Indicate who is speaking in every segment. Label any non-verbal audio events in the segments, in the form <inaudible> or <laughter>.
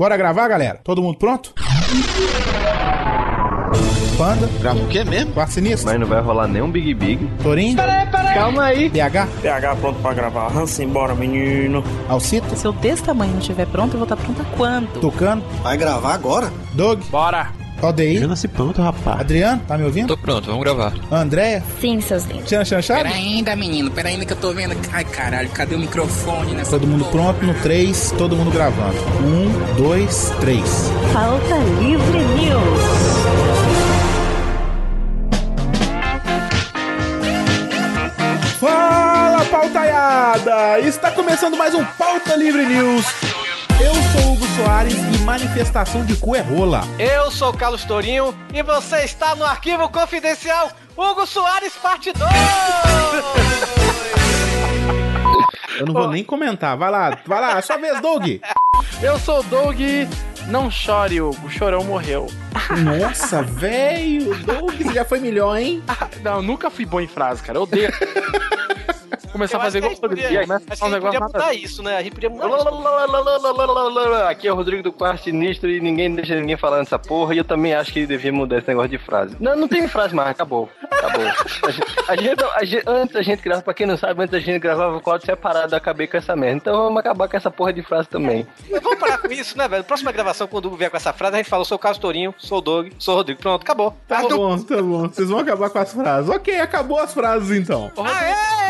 Speaker 1: Bora gravar, galera? Todo mundo pronto? Panda,
Speaker 2: Grava o quê mesmo?
Speaker 1: Quarto Sinistro,
Speaker 3: Mas não vai rolar nenhum Big Big.
Speaker 1: Torinho,
Speaker 2: Calma aí.
Speaker 1: PH,
Speaker 4: PH pronto pra gravar. Hansen, bora, menino.
Speaker 1: Alcito,
Speaker 5: Se eu desse tamanho não estiver pronto, eu vou estar pronta quando?
Speaker 1: Tucano,
Speaker 6: Vai gravar agora?
Speaker 1: Doug,
Speaker 2: Bora.
Speaker 1: Odeir,
Speaker 6: nasci pronto, rapaz.
Speaker 1: Adriano, tá me ouvindo?
Speaker 7: Tô pronto, vamos gravar.
Speaker 1: Andréia,
Speaker 5: Sim, seus lindos.
Speaker 1: Tiana Chanchado?
Speaker 8: Pera ainda, menino, pera ainda que eu tô vendo. Ai, caralho, cadê o microfone nessa
Speaker 1: Todo mundo
Speaker 8: porra?
Speaker 1: pronto no 3, todo mundo gravando. 1, 2, 3.
Speaker 5: Falta Livre News.
Speaker 1: Fala, pautaiada! Está começando mais um Pauta Livre News. Soares e manifestação de cu é rola.
Speaker 2: Eu sou o Carlos Tourinho e você está no arquivo confidencial Hugo Soares Parte 2.
Speaker 1: Eu não vou nem comentar. Vai lá, vai lá, é sua vez, Doug.
Speaker 9: Eu sou o Doug. Não chore, Hugo. O chorão morreu.
Speaker 1: Nossa, velho, Doug você já foi melhor, hein?
Speaker 9: Ah, Não, eu nunca fui bom em frase, cara. Eu odeio. <laughs> Começar a fazer igual o Rodrigo.
Speaker 2: podia, acho que a gente podia mudar isso, né? A gente podia mudar
Speaker 3: Aqui é o Rodrigo do Quarto Sinistro e ninguém deixa ninguém falando essa porra. E eu também acho que devia mudar esse negócio de frase. Não, não tem frase mais, acabou. Acabou. A gente, a gente- antes a gente gravava, pra quem não sabe, antes a gente gravava o quadro separado, eu acabei com essa merda. Então vamos acabar com essa porra de frase também.
Speaker 2: Vamos parar com isso, né, velho? Próxima gravação, quando o vier com essa frase, a gente fala: sou o Carlos Tourinho, sou o Doug, sou o Rodrigo. Pronto, acabou.
Speaker 1: Tá bom, tá bom. Vocês vão acabar com as frases. Ok, acabou as frases então.
Speaker 2: Aê!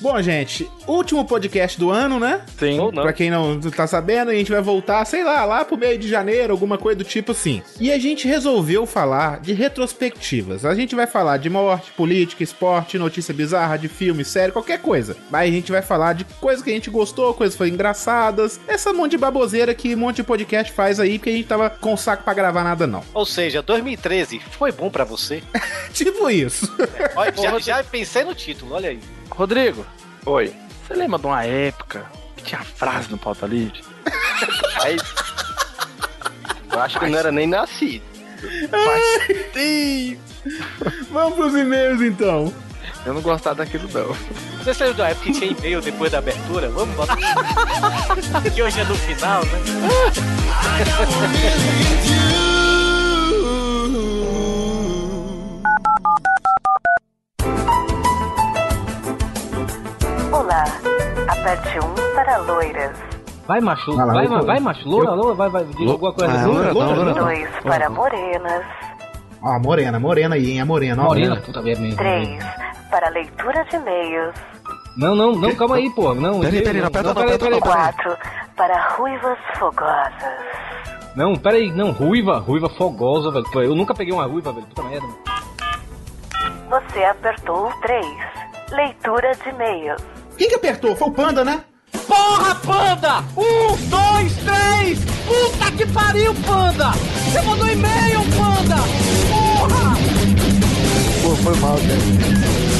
Speaker 1: Bom, gente, último podcast do ano, né?
Speaker 9: Sim.
Speaker 2: Ou não.
Speaker 1: Pra quem não tá sabendo, a gente vai voltar, sei lá, lá pro meio de janeiro, alguma coisa do tipo assim. E a gente resolveu falar de retrospectivas. A gente vai falar de morte, política, esporte, notícia bizarra, de filme, série, qualquer coisa. Mas a gente vai falar de coisas que a gente gostou, coisas que foram engraçadas. Essa monte de baboseira que um monte de podcast faz aí, porque a gente tava com saco pra gravar nada, não.
Speaker 2: Ou seja, 2013 foi bom pra você? <laughs>
Speaker 1: tipo isso.
Speaker 2: Olha, já, já pensei no título, olha aí.
Speaker 9: Rodrigo,
Speaker 3: Oi.
Speaker 9: você lembra de uma época que tinha frase no pauta livre? <laughs>
Speaker 3: Aí. Eu acho que eu não era nem nascido.
Speaker 1: Vamos pros e-mails então.
Speaker 9: Eu não gostava daquilo, não.
Speaker 2: Você saiu da época que tinha e-mail depois da abertura? Vamos botar. que hoje é no final, né? <laughs>
Speaker 5: Olá. Aperte 1 para loiras.
Speaker 7: Vai, macho.
Speaker 1: Vai lá,
Speaker 7: vai,
Speaker 1: tô-
Speaker 7: vai, macho. Loura, loura, vai, vai. Diz alguma coisa.
Speaker 6: Ah,
Speaker 7: Loura,
Speaker 6: loura,
Speaker 7: loura.
Speaker 5: 2 para morenas.
Speaker 1: Ó, morena, morena aí, hein? A morena, ó.
Speaker 7: Morena, puta merda.
Speaker 5: 3 para leitura de e-mails.
Speaker 7: Não, não, não, calma aí, pô. Não,
Speaker 6: Peraí,
Speaker 7: não,
Speaker 6: peraí, não, pera,
Speaker 7: não, peraí.
Speaker 5: 4 para ruivas fogosas.
Speaker 7: Não, peraí, não, ruiva, ruiva fogosa, velho. Eu nunca peguei uma ruiva, velho. Puta merda.
Speaker 5: Você apertou o 3. Leitura de e-mails.
Speaker 1: Quem que apertou? Foi o Panda, né?
Speaker 2: Porra, Panda! Um, dois, três! Puta que pariu, Panda! Você mandou e-mail, Panda! Porra!
Speaker 6: Pô, foi mal, cara.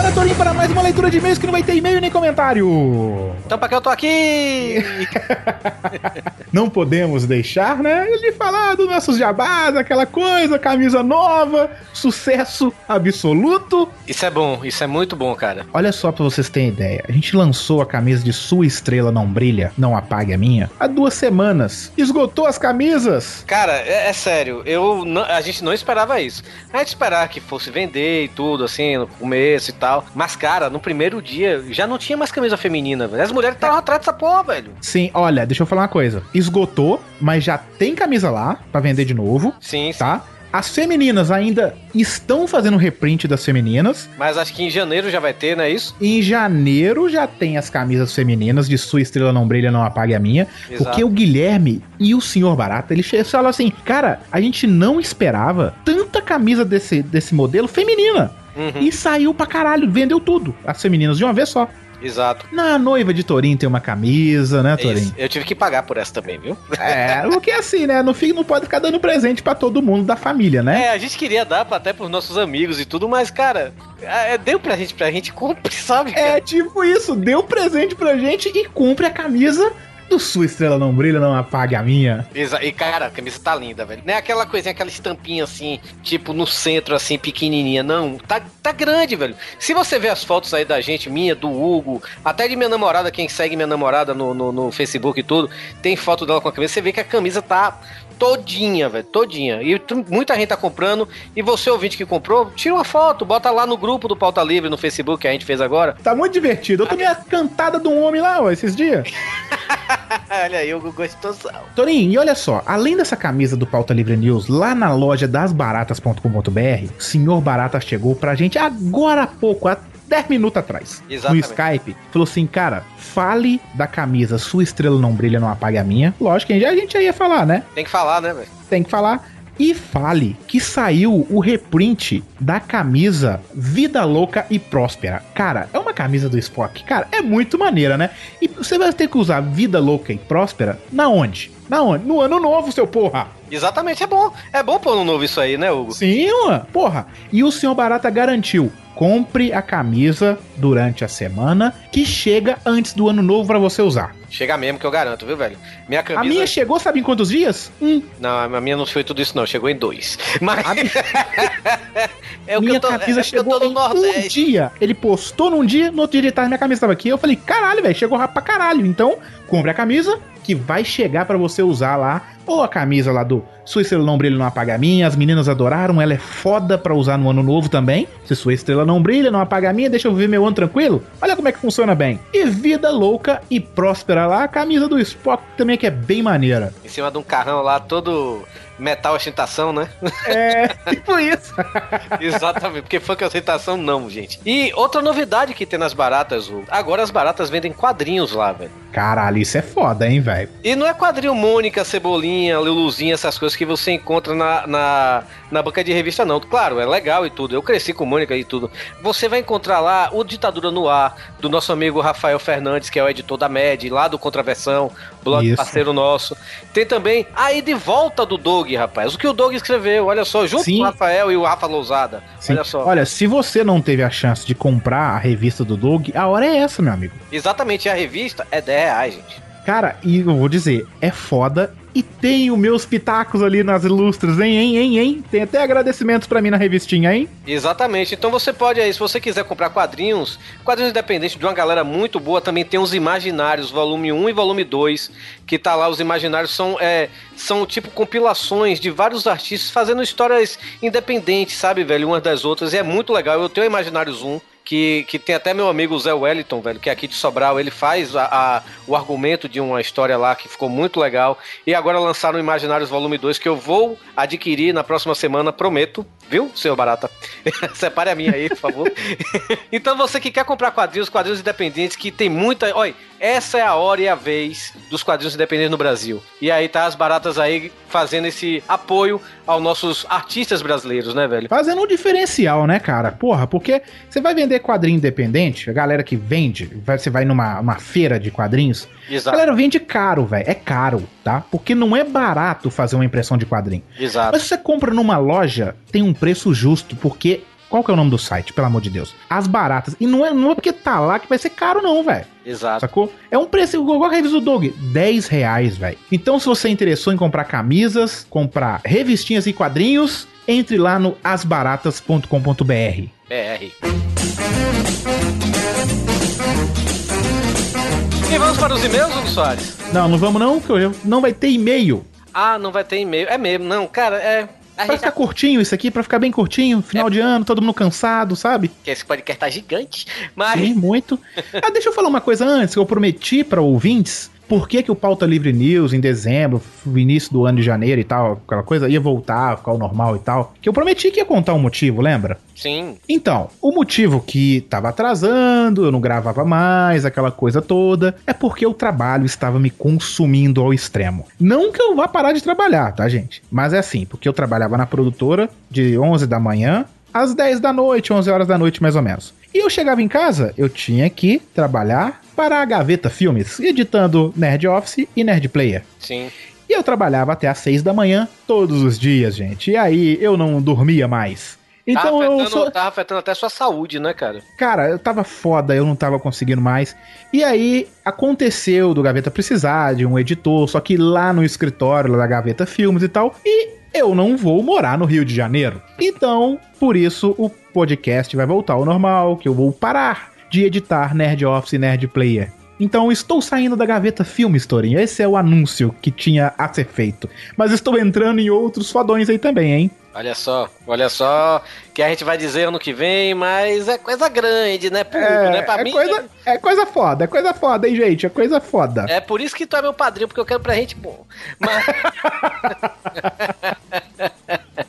Speaker 1: Bora, Torinho, para mais uma leitura de e-mails que não vai ter e-mail nem comentário.
Speaker 2: Então pra que eu tô aqui? <laughs>
Speaker 1: Não podemos deixar, né, de falar dos nossos jabás, aquela coisa, camisa nova, sucesso absoluto.
Speaker 2: Isso é bom, isso é muito bom, cara.
Speaker 1: Olha só pra vocês terem ideia, a gente lançou a camisa de Sua Estrela Não Brilha, Não Apague a Minha, há duas semanas. Esgotou as camisas.
Speaker 2: Cara, é, é sério, eu não- a gente não esperava isso. A gente esperava que fosse vender e tudo, assim, no começo e tal. Mas, cara, no primeiro dia já não tinha mais camisa feminina, velho. As mulheres estavam atrás dessa porra, velho.
Speaker 1: Sim, olha, deixa eu falar uma coisa. Esgotou, mas já tem camisa lá pra vender de novo,
Speaker 2: Sim, sim.
Speaker 1: tá? As femininas ainda estão fazendo reprint das femininas.
Speaker 2: Mas acho que em janeiro já vai ter, não é isso?
Speaker 1: Em janeiro já tem as camisas femininas de Sua Estrela Não Brilha, Não Apague a Minha.
Speaker 2: Exato.
Speaker 1: Porque o Guilherme e o Senhor Barata, eles falam assim, cara, a gente não esperava tanta camisa desse, desse modelo feminina.
Speaker 2: Uhum,
Speaker 1: E saiu pra caralho, vendeu tudo. As femininas de uma vez só.
Speaker 2: Exato.
Speaker 1: Na noiva de Torinho tem uma camisa, né,
Speaker 2: É isso. Eu tive que pagar por essa também, viu?
Speaker 1: É, porque assim, né? No fim não pode ficar dando presente pra todo mundo da família, né?
Speaker 2: É, a gente queria dar até pros nossos amigos e tudo, mas, cara, é, deu pra gente, pra gente <laughs> cumprir, sabe?
Speaker 1: É tipo isso, deu presente pra gente e cumpre a camisa do Sua Estrela Não Brilha, Não Apague a Minha.
Speaker 2: E, cara, a camisa tá linda, velho. Não é aquela coisinha, aquela estampinha assim, tipo no centro, assim, pequenininha. Não, tá, tá grande, velho. Se você ver as fotos aí da gente, minha, do Hugo, até de minha namorada, quem segue minha namorada no, no, no Facebook e tudo, tem foto dela com a camisa, você vê que a camisa tá todinha, velho, todinha. E muita gente tá comprando. E você, ouvinte que comprou, tira uma foto, bota lá no grupo do Pauta Livre no Facebook que a gente fez agora.
Speaker 1: Tá muito divertido. Eu tomei a cantada de um homem lá, ó, esses dias. <laughs>
Speaker 2: Olha aí, Hugo gostosão.
Speaker 1: Torinho, e olha só, além dessa camisa do Pauta Livre News, lá na loja dasbaratas.com.br, o senhor Barata chegou pra gente agora há pouco, há 10 minutos atrás,
Speaker 2: Exatamente.
Speaker 1: no Skype, falou assim, cara, fale da camisa Sua Estrela Não Brilha, Não Apague a Minha. Lógico que a gente já ia falar, né?
Speaker 2: Tem que falar, né, velho?
Speaker 1: Tem que falar. E fale que saiu o reprint da camisa Vida Louca e Próspera. Cara, é uma camisa do Spock. Cara, é muito maneira, né? E você vai ter que usar Vida Louca e Próspera na onde? Na onde? No ano novo, seu porra!
Speaker 2: Exatamente, é bom. É bom pôr no novo isso aí, né, Hugo?
Speaker 1: Sim, mano. Porra. E o senhor Barata garantiu. Compre a camisa durante a semana que chega antes do ano novo pra você usar.
Speaker 2: Chega mesmo que eu garanto, viu, velho? Minha camisa.
Speaker 1: A minha chegou, sabe em quantos dias? Um.
Speaker 2: Não, a minha não foi tudo isso, não. Chegou em dois. <laughs> Mas.
Speaker 1: A minha, <laughs>
Speaker 2: é o que
Speaker 1: minha
Speaker 2: eu tô,
Speaker 1: camisa
Speaker 2: é
Speaker 1: chegou
Speaker 2: no
Speaker 1: em um dia. Ele postou num dia, no outro dia ele tava, minha camisa tava aqui. Eu falei, caralho, velho, chegou rápido pra caralho. Então, compre a camisa que vai chegar pra você usar lá. Ou a camisa lá do Sua Estrela Não Brilha, Não Apaga a Minha. As meninas adoraram, ela é foda pra usar no ano novo também. Se sua estrela não brilha, não apaga a minha, deixa eu viver meu ano tranquilo. Olha como é que funciona bem. E vida louca e próspera lá, a camisa do Spock também que é bem maneira.
Speaker 2: Em cima de um carrão lá, todo metal ostentação, né?
Speaker 1: É, <laughs> tipo isso.
Speaker 2: Exatamente, porque funk ostentação não, gente. E outra novidade que tem nas baratas, Hugo. Agora as baratas vendem quadrinhos lá, velho.
Speaker 1: Caralho, isso é foda, hein, velho.
Speaker 2: E não é quadrinho Mônica, Cebolinha, Luluzinha, essas coisas que você encontra na, na, na banca de revista, não. Claro, é legal e tudo. Eu cresci com Mônica e tudo. Você vai encontrar lá o Ditadura no Ar, do nosso amigo Rafael Fernandes, que é o editor da MED, lá do Contraversão, blog
Speaker 1: Isso.
Speaker 2: parceiro nosso. Tem também aí de volta do Dog, rapaz. O que o Dog escreveu, olha só, junto
Speaker 1: Sim.
Speaker 2: com o Rafael e o Rafa Lousada.
Speaker 1: Sim.
Speaker 2: Olha só.
Speaker 1: Olha, se você não teve a chance de comprar a revista do Doug, a hora é essa, meu amigo.
Speaker 2: Exatamente, a revista é 10 reais, gente.
Speaker 1: Cara, e eu vou dizer, é foda. E tem os meus pitacos ali nas ilustres, hein, hein, hein, hein? Tem até agradecimentos pra mim na revistinha, hein?
Speaker 2: Exatamente. Então você pode aí, se você quiser comprar quadrinhos, quadrinhos independentes de uma galera muito boa, também tem os imaginários, volume 1 e volume 2, que tá lá, os imaginários são, é, são tipo compilações de vários artistas fazendo histórias independentes, sabe, velho, umas das outras, e é muito legal. Eu tenho Imaginários 1, que, que tem até meu amigo Zé Wellington, velho, que é aqui de Sobral, ele faz a, a- o argumento de uma história lá que ficou muito legal. E agora lançaram Imaginários Volume 2, que eu vou adquirir na próxima semana, prometo. Viu, senhor Barata? <laughs> Separe a minha aí, por favor. <laughs> então você que quer comprar quadrinhos, quadrinhos independentes, que tem muita. Olha, essa é a hora e a vez dos quadrinhos independentes no Brasil. E aí tá as baratas aí fazendo esse apoio aos nossos artistas brasileiros, né, velho?
Speaker 1: Fazendo um diferencial, né, cara? Porra, porque você vai vender quadrinho independente, a galera que vende, você vai numa uma feira de quadrinhos, a
Speaker 2: Exato.
Speaker 1: galera vende caro, velho. É caro, tá? Porque não é barato fazer uma impressão de quadrinho.
Speaker 2: Exato.
Speaker 1: Mas se você compra numa loja, tem um preço justo, porque. Qual que é o nome do site, pelo amor de Deus? As baratas. E não é, não é porque tá lá que vai ser caro, não, velho.
Speaker 2: Exato.
Speaker 1: Sacou? É um preço igual a revista do Dog, 10 reais, velho. Então, se você interessou em comprar camisas, comprar revistinhas e quadrinhos, entre lá no asbaratas.com.br.
Speaker 2: BR. E vamos para os e-mails, Hugo Soares?
Speaker 1: Não, não vamos não, porque hoje não vai ter e-mail.
Speaker 2: Ah, não vai ter e-mail. É mesmo, não, cara, é. A
Speaker 1: Pra
Speaker 2: gente
Speaker 1: ficar curtinho isso aqui, pra ficar bem curtinho, final de ano, todo mundo cansado, sabe?
Speaker 2: que esse podcast tá gigante, mas.
Speaker 1: Sim, muito. <laughs> Ah, deixa eu falar uma coisa antes, que eu prometi para ouvintes. Por que, que o Pauta Livre News em dezembro, início do ano de janeiro e tal, aquela coisa, ia voltar, ficar o normal e tal? Que eu prometi que ia contar um motivo, lembra?
Speaker 2: Sim.
Speaker 1: Então, o motivo que tava atrasando, eu não gravava mais, aquela coisa toda, é porque o trabalho estava me consumindo ao extremo. Não que eu vá parar de trabalhar, tá, gente? Mas é assim, porque eu trabalhava na produtora de 11 da manhã às 10 da noite, 11 horas da noite mais ou menos. E eu chegava em casa, eu tinha que trabalhar para a Gaveta Filmes, editando Nerd Office e Nerd Player.
Speaker 2: Sim.
Speaker 1: E eu trabalhava até às 6 da manhã todos os dias, gente. E aí eu não dormia mais. Então
Speaker 2: tava,
Speaker 1: eu
Speaker 2: afetando,
Speaker 1: sou.
Speaker 2: tava afetando até sua saúde, né, cara?
Speaker 1: Cara, eu tava foda, eu não tava conseguindo mais. E aí aconteceu do Gaveta precisar de um editor, só que lá no escritório lá da Gaveta Filmes e tal. E eu não vou morar no Rio de Janeiro. Então, por isso, o podcast vai voltar ao normal, que eu vou parar de editar Nerd Office e Nerd Player. Então, estou saindo da Gaveta Filmes, Torinho. Esse é o anúncio que tinha a ser feito. Mas estou entrando em outros fodões aí também, hein?
Speaker 2: Olha só, olha só, que a gente vai dizer ano que vem, mas é coisa grande, né, público,
Speaker 1: É,
Speaker 2: né? Pra
Speaker 1: é
Speaker 2: mim,
Speaker 1: coisa, é coisa foda, é coisa foda, hein, gente? É coisa foda.
Speaker 2: é por isso que tu é meu padrinho, porque eu quero pra gente bom. Mas... <laughs>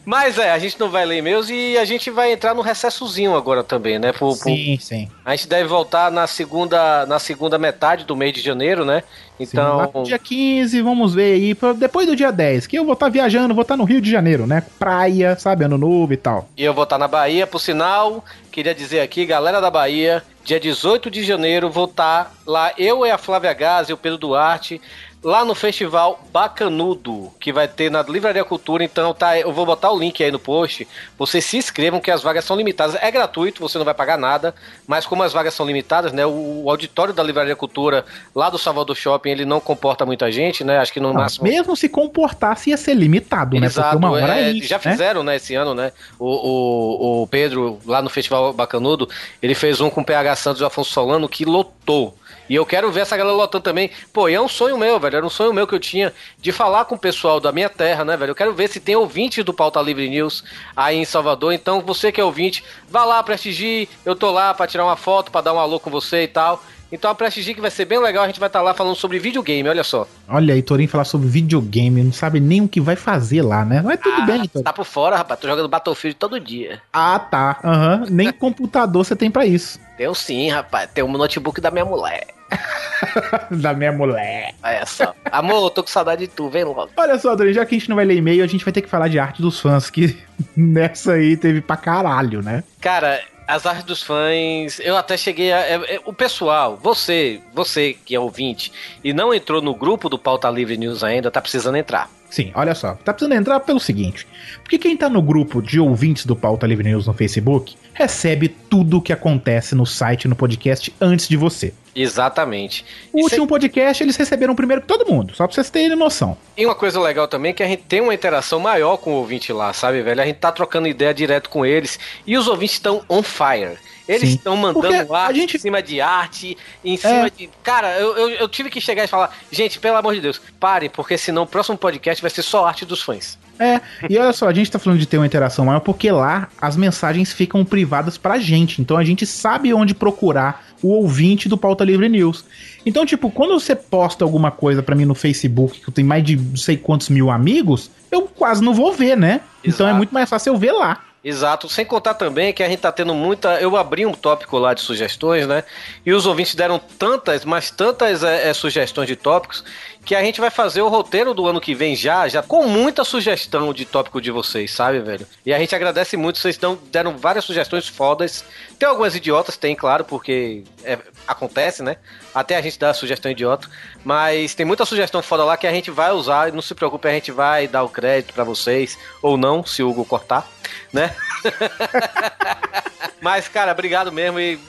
Speaker 2: Mas é, a gente não vai ler e-mails e a gente vai entrar no recessozinho agora também, né? Pro-
Speaker 1: Sim, sim.
Speaker 2: A gente deve voltar na segunda, na segunda metade do mês de janeiro, né?
Speaker 1: Sim,
Speaker 2: Então,
Speaker 1: no dia 15, vamos ver aí, depois do dia 10, que eu vou estar viajando, vou estar no Rio de Janeiro, né? Praia, sabe, ano novo e tal.
Speaker 2: E eu vou estar na Bahia, por sinal, queria dizer aqui, galera da Bahia, dia 18 de janeiro, vou estar lá, eu e a Flávia Gás e o Pedro Duarte, lá no Festival Bacanudo, que vai ter na Livraria Cultura, então tá, eu vou botar o link aí no post, vocês se inscrevam que as vagas são limitadas, é gratuito, você não vai pagar nada, mas como as vagas são limitadas, né, o, o auditório da Livraria Cultura, lá do Salvador Shopping, ele não comporta muita gente, né, acho que no
Speaker 1: Não,
Speaker 2: máximo...
Speaker 1: mesmo se comportasse, ia ser limitado, né?
Speaker 2: Exato,
Speaker 1: Porque uma hora
Speaker 2: é,
Speaker 1: é isso,
Speaker 2: já
Speaker 1: né?
Speaker 2: fizeram, né, esse ano, né? O, o, o Pedro, lá no Festival Bacanudo, ele fez um com o PH Santos e o Afonso Solano que lotou. E eu quero ver essa galera lotando também. Pô, e é um sonho meu, velho. Era um sonho meu que eu tinha de falar com o pessoal da minha terra, né, velho? Eu quero ver se tem ouvintes do Pauta Livre News aí em Salvador. Então, você que é ouvinte, vá lá, prestigie. Eu tô lá pra tirar uma foto, pra dar um alô com você e tal. Então, a prestigie que vai ser bem legal. A gente vai estar lá falando sobre videogame, olha só.
Speaker 1: Olha aí, Torinho falar sobre videogame, não sabe nem o que vai fazer lá, né? Mas tudo
Speaker 2: Ah,
Speaker 1: bem, Torinho.
Speaker 2: Tá por fora, rapaz. Tô jogando Battlefield todo dia.
Speaker 1: Ah, tá. Aham. Nem <laughs> computador você tem pra isso.
Speaker 2: Tenho sim, rapaz. Tem um notebook da minha mulher. <laughs>
Speaker 1: da minha mulher.
Speaker 2: Olha só. Amor, eu tô com saudade de tu, vem logo.
Speaker 1: Olha só, Torinho, já que a gente não vai ler e-mail, a gente vai ter que falar de arte dos fãs, que <laughs> nessa aí teve pra caralho, né?
Speaker 2: Cara, as artes dos fãs, eu até cheguei a. é- é- o pessoal, você, você que é ouvinte e não entrou no grupo do Pauta Livre News ainda, tá precisando entrar.
Speaker 1: Sim, olha só, tá precisando entrar pelo seguinte: porque quem tá no grupo de ouvintes do Pauta Livre News no Facebook recebe tudo o que acontece no site no podcast antes de você.
Speaker 2: Exatamente.
Speaker 1: O último podcast eles receberam primeiro que todo mundo, só pra vocês terem noção.
Speaker 2: E uma coisa legal também é que a gente tem uma interação maior com o ouvinte lá, sabe, velho? A gente tá trocando ideia direto com eles e os ouvintes estão on fire. Eles estão mandando
Speaker 1: Porque
Speaker 2: arte
Speaker 1: gente-
Speaker 2: em cima de arte, em cima
Speaker 1: É.
Speaker 2: de. Cara, eu, eu, eu tive que chegar e falar, gente, pelo amor de Deus, parem, porque senão o próximo podcast vai ser só arte dos fãs.
Speaker 1: É, e olha só, a gente tá falando de ter uma interação maior porque lá as mensagens ficam privadas pra gente. Então a gente sabe onde procurar o ouvinte do Pauta Livre News. Então, tipo, quando você posta alguma coisa pra mim no Facebook, que eu tenho mais de não sei quantos mil amigos, eu quase não vou ver, né? Então é
Speaker 2: Exato.
Speaker 1: muito mais fácil eu ver lá.
Speaker 2: Exato, sem contar também que a gente tá tendo muita. Eu abri um tópico lá de sugestões, né? E os ouvintes deram tantas, mas tantas é, é, sugestões de tópicos que a gente vai fazer o roteiro do ano que vem já, já com muita sugestão de tópico de vocês, sabe, velho? E a gente agradece muito, vocês dão, deram várias sugestões fodas. Tem algumas idiotas, tem, claro, porque é, acontece, né? Até a gente dá sugestão idiota, mas tem muita sugestão foda lá que a gente vai usar e não se preocupe, a gente vai dar o crédito pra vocês, ou não, se o Hugo cortar, né? <laughs> Mas, cara, obrigado mesmo. E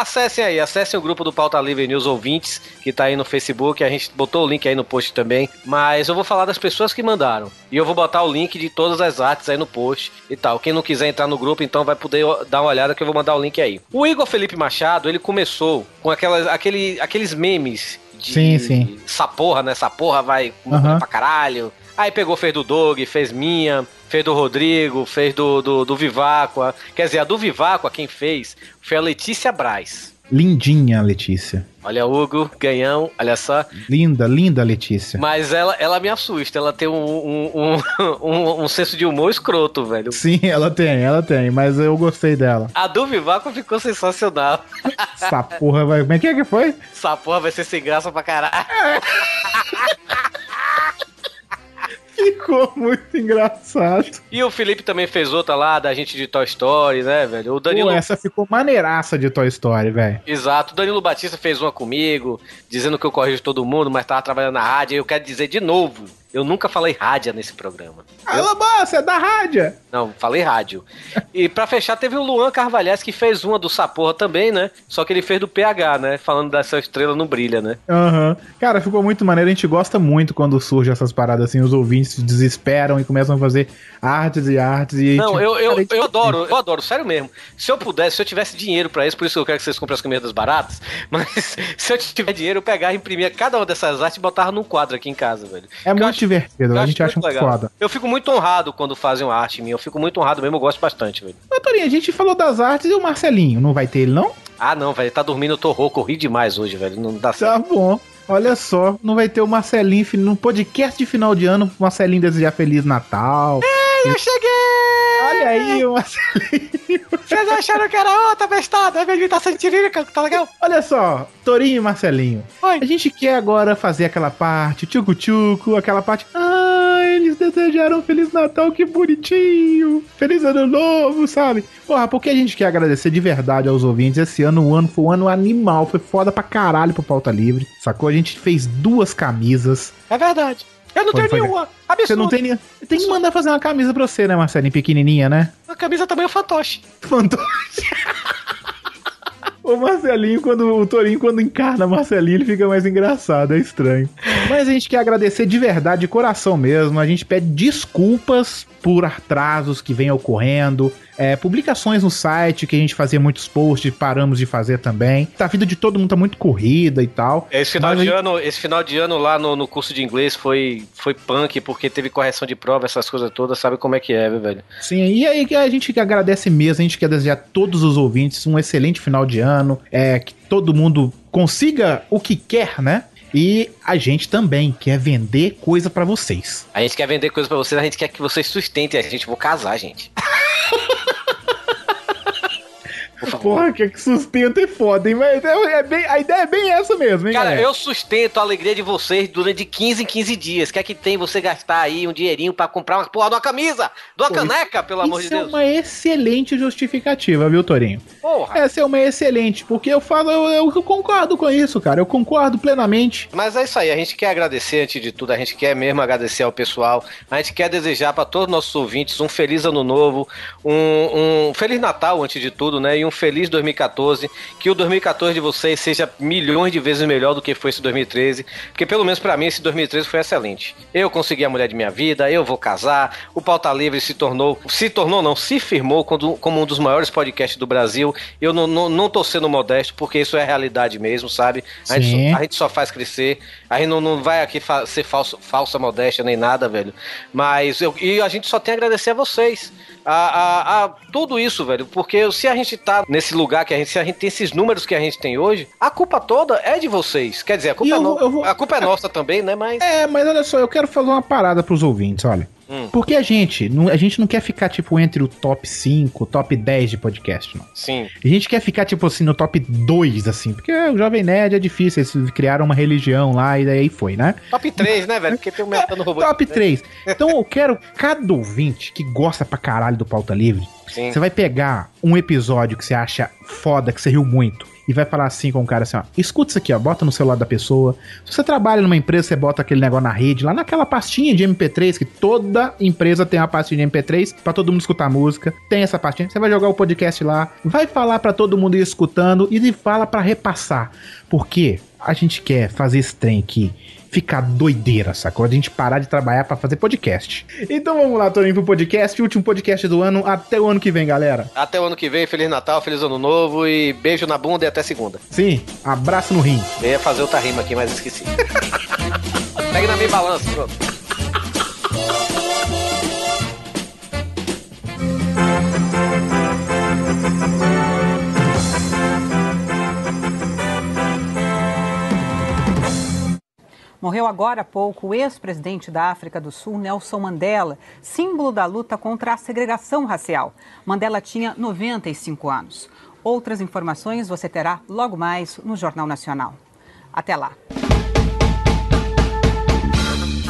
Speaker 2: acessem aí, acessem o grupo do Pauta Livre News Ouvintes, que tá aí no Facebook. A gente botou o link aí no post também. Mas eu vou falar das pessoas que mandaram. E eu vou botar o link de todas as artes aí no post e tal. Quem não quiser entrar no grupo, então vai poder dar uma olhada que eu vou mandar o link aí. O Igor Felipe Machado, ele começou com aquelas, aquele, aqueles memes de
Speaker 1: Sim, sim.
Speaker 2: essa porra, né? Essa porra vai
Speaker 1: Aham.
Speaker 2: pra caralho. Aí pegou, fez do Doug, fez minha, fez do Rodrigo, fez do, do, do Viváqua. Quer dizer, a do Viváqua, quem fez foi a Letícia Braz.
Speaker 1: Lindinha, Letícia.
Speaker 2: Olha, Hugo, ganhão, olha só.
Speaker 1: Linda, linda Letícia.
Speaker 2: Mas ela, ela me assusta, ela tem um, um, um, <laughs> um, um senso de humor escroto, velho.
Speaker 1: Sim, ela tem, ela tem, mas eu gostei dela.
Speaker 2: A do Viváqua ficou sensacional.
Speaker 1: Essa porra vai. Como é que é que foi?
Speaker 2: Essa porra vai ser sem graça pra caralho. <laughs>
Speaker 1: Ficou muito engraçado.
Speaker 2: E o Felipe também fez outra lá da gente de Toy Story, né, velho? O Danilo
Speaker 1: Pô, essa ficou maneiraça de Toy Story, velho.
Speaker 2: Exato, o Danilo Batista fez uma comigo, dizendo que eu corrijo todo mundo, mas tava trabalhando na rádio. E eu quero dizer de novo Eu nunca falei rádia nesse programa.
Speaker 1: Alô, você é da rádio.
Speaker 2: Não, falei rádio. E pra fechar, teve o Luan Carvalhais que fez uma do Saporra também, né? Só que ele fez do PH, né? Falando dessa estrela não brilha, né?
Speaker 1: Aham. Cara, ficou muito maneiro. A gente gosta muito quando surge essas paradas assim. Os ouvintes se desesperam e começam a fazer artes e artes. E,
Speaker 2: Não,
Speaker 1: tipo,
Speaker 2: eu, eu,
Speaker 1: gente-
Speaker 2: eu adoro, eu adoro, sério mesmo. Se eu pudesse, se eu tivesse dinheiro pra isso, por isso que eu quero que vocês comprem as comidas baratas, <laughs> mas se eu tiver dinheiro, eu pegava, imprimia cada uma dessas artes e botava num quadro aqui em casa, velho.
Speaker 1: É muito divertido.
Speaker 2: Eu
Speaker 1: A gente acha
Speaker 2: muito legal.
Speaker 1: foda.
Speaker 2: Eu fico muito honrado quando fazem uma arte minha, eu fico muito honrado mesmo, eu gosto bastante, velho.
Speaker 1: Torinho, a gente falou das artes e o Marcelinho. Não vai ter ele, não?
Speaker 2: Ah, não, velho, tá dormindo, eu tô rouco, eu ri demais hoje, velho, não dá certo.
Speaker 1: Tá bom. Olha só, não vai ter o Marcelinho no podcast de final de ano. Marcelinho desejar Feliz Natal.
Speaker 2: Eu cheguei!
Speaker 1: Olha aí, o Marcelinho.
Speaker 2: Vocês acharam que era outra bestada? É imitação de tirílica, tá legal?
Speaker 1: Olha só, Torinho e Marcelinho.
Speaker 2: Oi.
Speaker 1: A gente quer agora fazer aquela parte, tchucu-tchucu, aquela parte. Ah, eles desejaram Feliz Natal, que bonitinho. Feliz Ano Novo, sabe? Porra, porque a gente quer agradecer de verdade aos ouvintes. Esse ano, o ano foi um ano animal, foi foda pra caralho pro Pauta Livre, sacou? A gente fez duas camisas.
Speaker 2: É verdade. Eu não tenho nenhuma. Absurdo.
Speaker 1: Você não tem nem. Tem que mandar fazer uma camisa pra você, né, Marcelinho? Pequenininha, né?
Speaker 2: A camisa também é fantoche.
Speaker 1: Fantoche. <laughs> O Marcelinho, quando o Torinho, quando encarna Marcelinho, ele fica mais engraçado, é estranho. Mas a gente quer agradecer de verdade, de coração mesmo. A gente pede desculpas por atrasos que vem ocorrendo. É, publicações no site que a gente fazia muitos posts, paramos de fazer também. Tá, a vida de todo mundo tá muito corrida e tal.
Speaker 2: Esse final, de
Speaker 1: aí-
Speaker 2: ano, esse final de ano lá no, no curso de inglês foi, foi punk, porque teve correção de prova, essas coisas todas, sabe como é que é, viu, velho?
Speaker 1: Sim, e aí a gente que agradece mesmo, a gente quer desejar a todos os ouvintes um excelente final de ano, é, que todo mundo consiga o que quer, né? E a gente também quer vender coisa pra vocês.
Speaker 2: A gente quer vender coisas pra vocês, a gente quer que vocês sustentem a gente. Vou casar, gente. <laughs>
Speaker 1: Porra, que que sustenta é foda, hein? Mas é, é bem, a ideia é bem essa mesmo, hein,
Speaker 2: Cara,
Speaker 1: galera?
Speaker 2: eu sustento a alegria de vocês durante 15 em 15 dias. Quer que tem você gastar aí um dinheirinho pra comprar uma porra de uma camisa, de uma
Speaker 1: Pô,
Speaker 2: caneca, pelo amor de
Speaker 1: Isso é
Speaker 2: Deus.
Speaker 1: uma excelente justificativa, viu, Torinho?
Speaker 2: Porra.
Speaker 1: Essa é uma excelente, porque eu falo, eu, eu concordo com isso, cara. Eu concordo plenamente.
Speaker 2: Mas é isso aí, a gente quer agradecer antes de tudo, a gente quer mesmo agradecer ao pessoal, a gente quer desejar para todos os nossos ouvintes um feliz ano novo, um, um feliz Natal antes de tudo, né? E um feliz 2014, que o 2014 de vocês seja milhões de vezes melhor do que foi esse 2013, porque pelo menos para mim esse 2013 foi excelente. Eu consegui a mulher de minha vida, eu vou casar, o Pauta Livre se tornou, se tornou não, se firmou como, um dos maiores podcasts do Brasil. Eu não, não, não tô sendo modesto, porque isso é realidade mesmo, sabe? A gente, só, a gente só faz crescer. A gente não, não vai aqui fa- ser falso, falsa modéstia nem nada, velho. Mas eu, e a gente só tem a agradecer a vocês. A, a, a tudo isso, velho. Porque se a gente tá nesse lugar que a gente, se a gente tem esses números que a gente tem hoje, a culpa toda é de vocês. Quer dizer, a culpa,
Speaker 1: E
Speaker 2: é,
Speaker 1: eu
Speaker 2: no-
Speaker 1: eu vou-
Speaker 2: a culpa é nossa também, né? Mas.
Speaker 1: É, mas olha só, eu quero fazer uma parada pros ouvintes, olha.
Speaker 2: Hum.
Speaker 1: Porque a gente, não- a gente não quer ficar, tipo, entre o top 5, top 10 de podcast, não.
Speaker 2: Sim.
Speaker 1: A gente quer ficar, tipo assim, no top 2, assim, porque o Jovem Nerd é difícil, eles criaram uma religião lá e daí foi, né?
Speaker 2: Top 3, né, velho? Porque tem um metano robô.
Speaker 1: Top 3. Então eu quero cada ouvinte que gosta pra caralho do Pauta Livre,
Speaker 2: Sim.
Speaker 1: você vai pegar um episódio que você acha foda, que você riu muito, e vai falar assim com o cara assim, ó, escuta isso aqui, ó, bota no celular da pessoa. Se você trabalha numa empresa, você bota aquele negócio na rede, lá naquela pastinha de MP3, que toda empresa tem uma pastinha de MP3 pra todo mundo escutar música. Tem essa pastinha, você vai jogar o podcast lá, vai falar pra todo mundo ir escutando e fala pra repassar. Porque a gente quer fazer esse trem aqui ficar doideira, sacou? A gente parar de trabalhar pra fazer podcast. Então vamos lá, Toninho, pro podcast, último podcast do ano, até o ano que vem, galera.
Speaker 2: Até o ano que vem, Feliz Natal, Feliz Ano Novo e beijo na bunda e até segunda.
Speaker 1: Sim, abraço no rim.
Speaker 2: Eu ia fazer outra rima aqui, mas esqueci. <laughs> Pegue na minha balança, pronto.
Speaker 10: Morreu agora há pouco o ex-presidente da África do Sul, Nelson Mandela, símbolo da luta contra a segregação racial. Mandela tinha 95 anos. Outras informações você terá logo mais no Jornal Nacional. Até lá.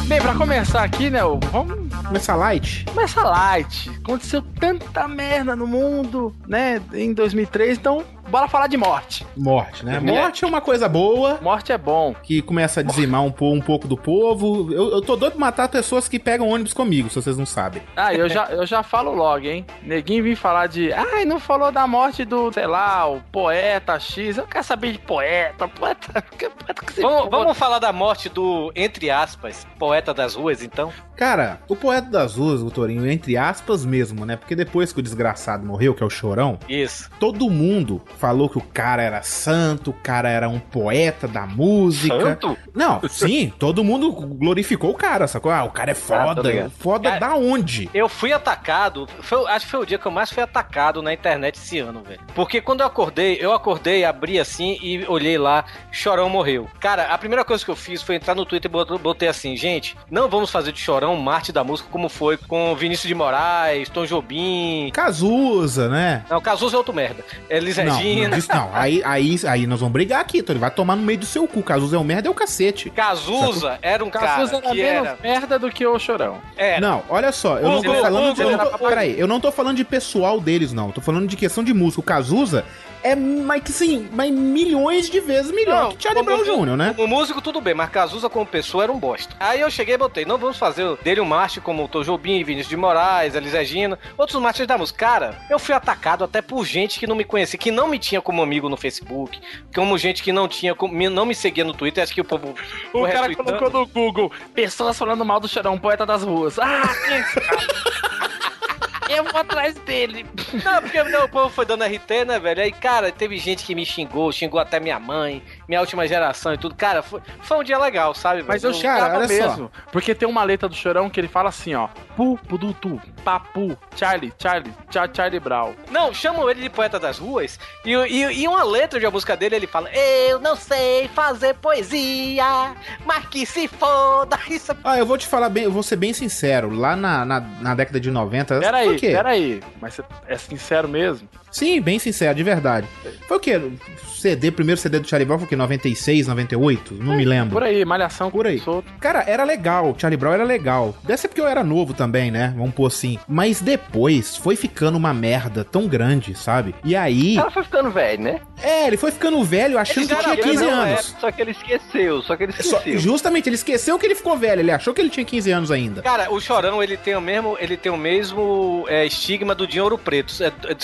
Speaker 9: Bem, pra começar aqui, né, vamos
Speaker 1: Começa light.
Speaker 9: começar light. Aconteceu tanta merda no mundo, né, em 2003, então bora falar de morte.
Speaker 1: Morte, né? Morte é uma coisa boa.
Speaker 9: Morte é bom.
Speaker 1: Que começa a dizimar um, po- um pouco do povo. Eu, eu tô doido pra matar pessoas que pegam ônibus comigo, se vocês não sabem.
Speaker 9: Ah, eu já, eu já falo logo, hein? Neguinho vim falar de. Ai, não falou da morte do, sei lá, o poeta X. Eu quero saber de poeta. Poeta. <laughs> que poeta que
Speaker 2: Vamos, vamos falar da morte do, entre aspas, poeta das ruas, então?
Speaker 1: Cara, o poeta das ruas, o Torinho, entre aspas mesmo, né? Porque depois que o desgraçado morreu, que é o Chorão,
Speaker 2: Isso.
Speaker 1: todo mundo falou que o cara era santo, o cara era um poeta da música.
Speaker 3: Santo?
Speaker 1: Não, sim, todo mundo glorificou o cara, sacou? Ah, o cara é
Speaker 3: tô
Speaker 1: foda.
Speaker 3: ligado.
Speaker 1: foda
Speaker 2: Cara,
Speaker 1: da onde?
Speaker 2: Eu fui atacado, foi- acho que foi o dia que eu mais fui atacado na internet esse ano, velho. Porque quando eu acordei, eu acordei, abri assim e olhei lá, Chorão morreu. Cara, a primeira coisa que eu fiz foi entrar no Twitter e bot- botei assim, gente, não vamos fazer de Chorão Marte da música como foi com Vinícius de Moraes, Tom Jobim.
Speaker 1: Cazuza, né?
Speaker 2: Não, Cazuza é outro merda.
Speaker 1: Não, não,
Speaker 2: Regina.
Speaker 1: disso não. Aí, aí, aí nós vamos brigar aqui, Tony. Vai tomar no meio do seu cu. Cazuza é um merda, é o cacete.
Speaker 2: Cazuza era um
Speaker 9: Cazuza
Speaker 2: cara
Speaker 9: era
Speaker 2: que
Speaker 9: menos
Speaker 2: era...
Speaker 9: merda do que o Chorão.
Speaker 2: era.
Speaker 1: Não, olha só, eu não tô
Speaker 2: Hugo,
Speaker 1: falando de. Eu não tô, peraí, eu não tô falando de pessoal deles, não. Tô falando de questão de música. O Cazuza é mais que sim, mas milhões de vezes melhor que Charlie Brown Jr., né?
Speaker 2: Como músico, tudo bem, mas Cazuza como pessoa era um bosta. Aí eu cheguei e botei, não vamos fazer o dele um Marte como o Tom Jobim, Vinícius de Moraes, Elis Regina, outros mártires da música. Cara, eu fui atacado até por gente que não me conhecia, que não me tinha como amigo no Facebook, como gente que não tinha, não me seguia no Twitter, acho que o povo...
Speaker 9: O cara colocou no Google pessoas falando mal do Chorão, poeta das ruas. Ah, quem é esse cara? <laughs> Eu vou atrás dele.
Speaker 2: Não, porque não, o povo foi dando RT, né, velho? Aí, cara, teve gente que me xingou, xingou até minha mãe, minha última geração e tudo. Cara, foi, foi um dia legal, sabe,
Speaker 9: Mas eu
Speaker 1: Cara,
Speaker 9: xingava
Speaker 1: olha só.
Speaker 9: mesmo. Porque tem uma letra do Chorão que ele fala assim, ó. Pu, pudutu, papu, Charlie, Charlie, Char Charlie Brown.
Speaker 2: Não, chamam ele de poeta das ruas. E, e, e uma letra de uma música dele, ele fala: Eu não sei fazer poesia, mas que se foda. <laughs> Isso é
Speaker 1: Ah, eu vou te falar bem, eu vou ser bem sincero. Lá na, na, na década de 90. foi
Speaker 9: Peraí, peraí. Mas você é sincero mesmo?
Speaker 1: Sim, bem sincero, de verdade. Foi o quê? CD, primeiro CD do Charlie Brown foi o quê? 96, 98? Não me lembro.
Speaker 9: Por aí, malhação
Speaker 1: Por aí.
Speaker 9: solto.
Speaker 1: Cara, era legal, Charlie Brown era legal. Deve ser porque eu era novo também, né? Vamos pôr assim. Mas depois foi ficando uma merda tão grande, sabe? E aí.
Speaker 3: O cara foi ficando velho, né?
Speaker 1: É, ele foi ficando velho achando que tinha
Speaker 2: era
Speaker 1: 15
Speaker 3: Não, é,
Speaker 1: anos.
Speaker 3: só que ele esqueceu, só que ele
Speaker 1: Só-
Speaker 3: esqueceu.
Speaker 1: justamente, ele esqueceu que ele ficou velho. Ele achou que ele tinha 15 anos ainda.
Speaker 2: Cara, o Chorão, ele tem o mesmo, ele tem o mesmo é, estigma do Dinheiro Preto. É, é de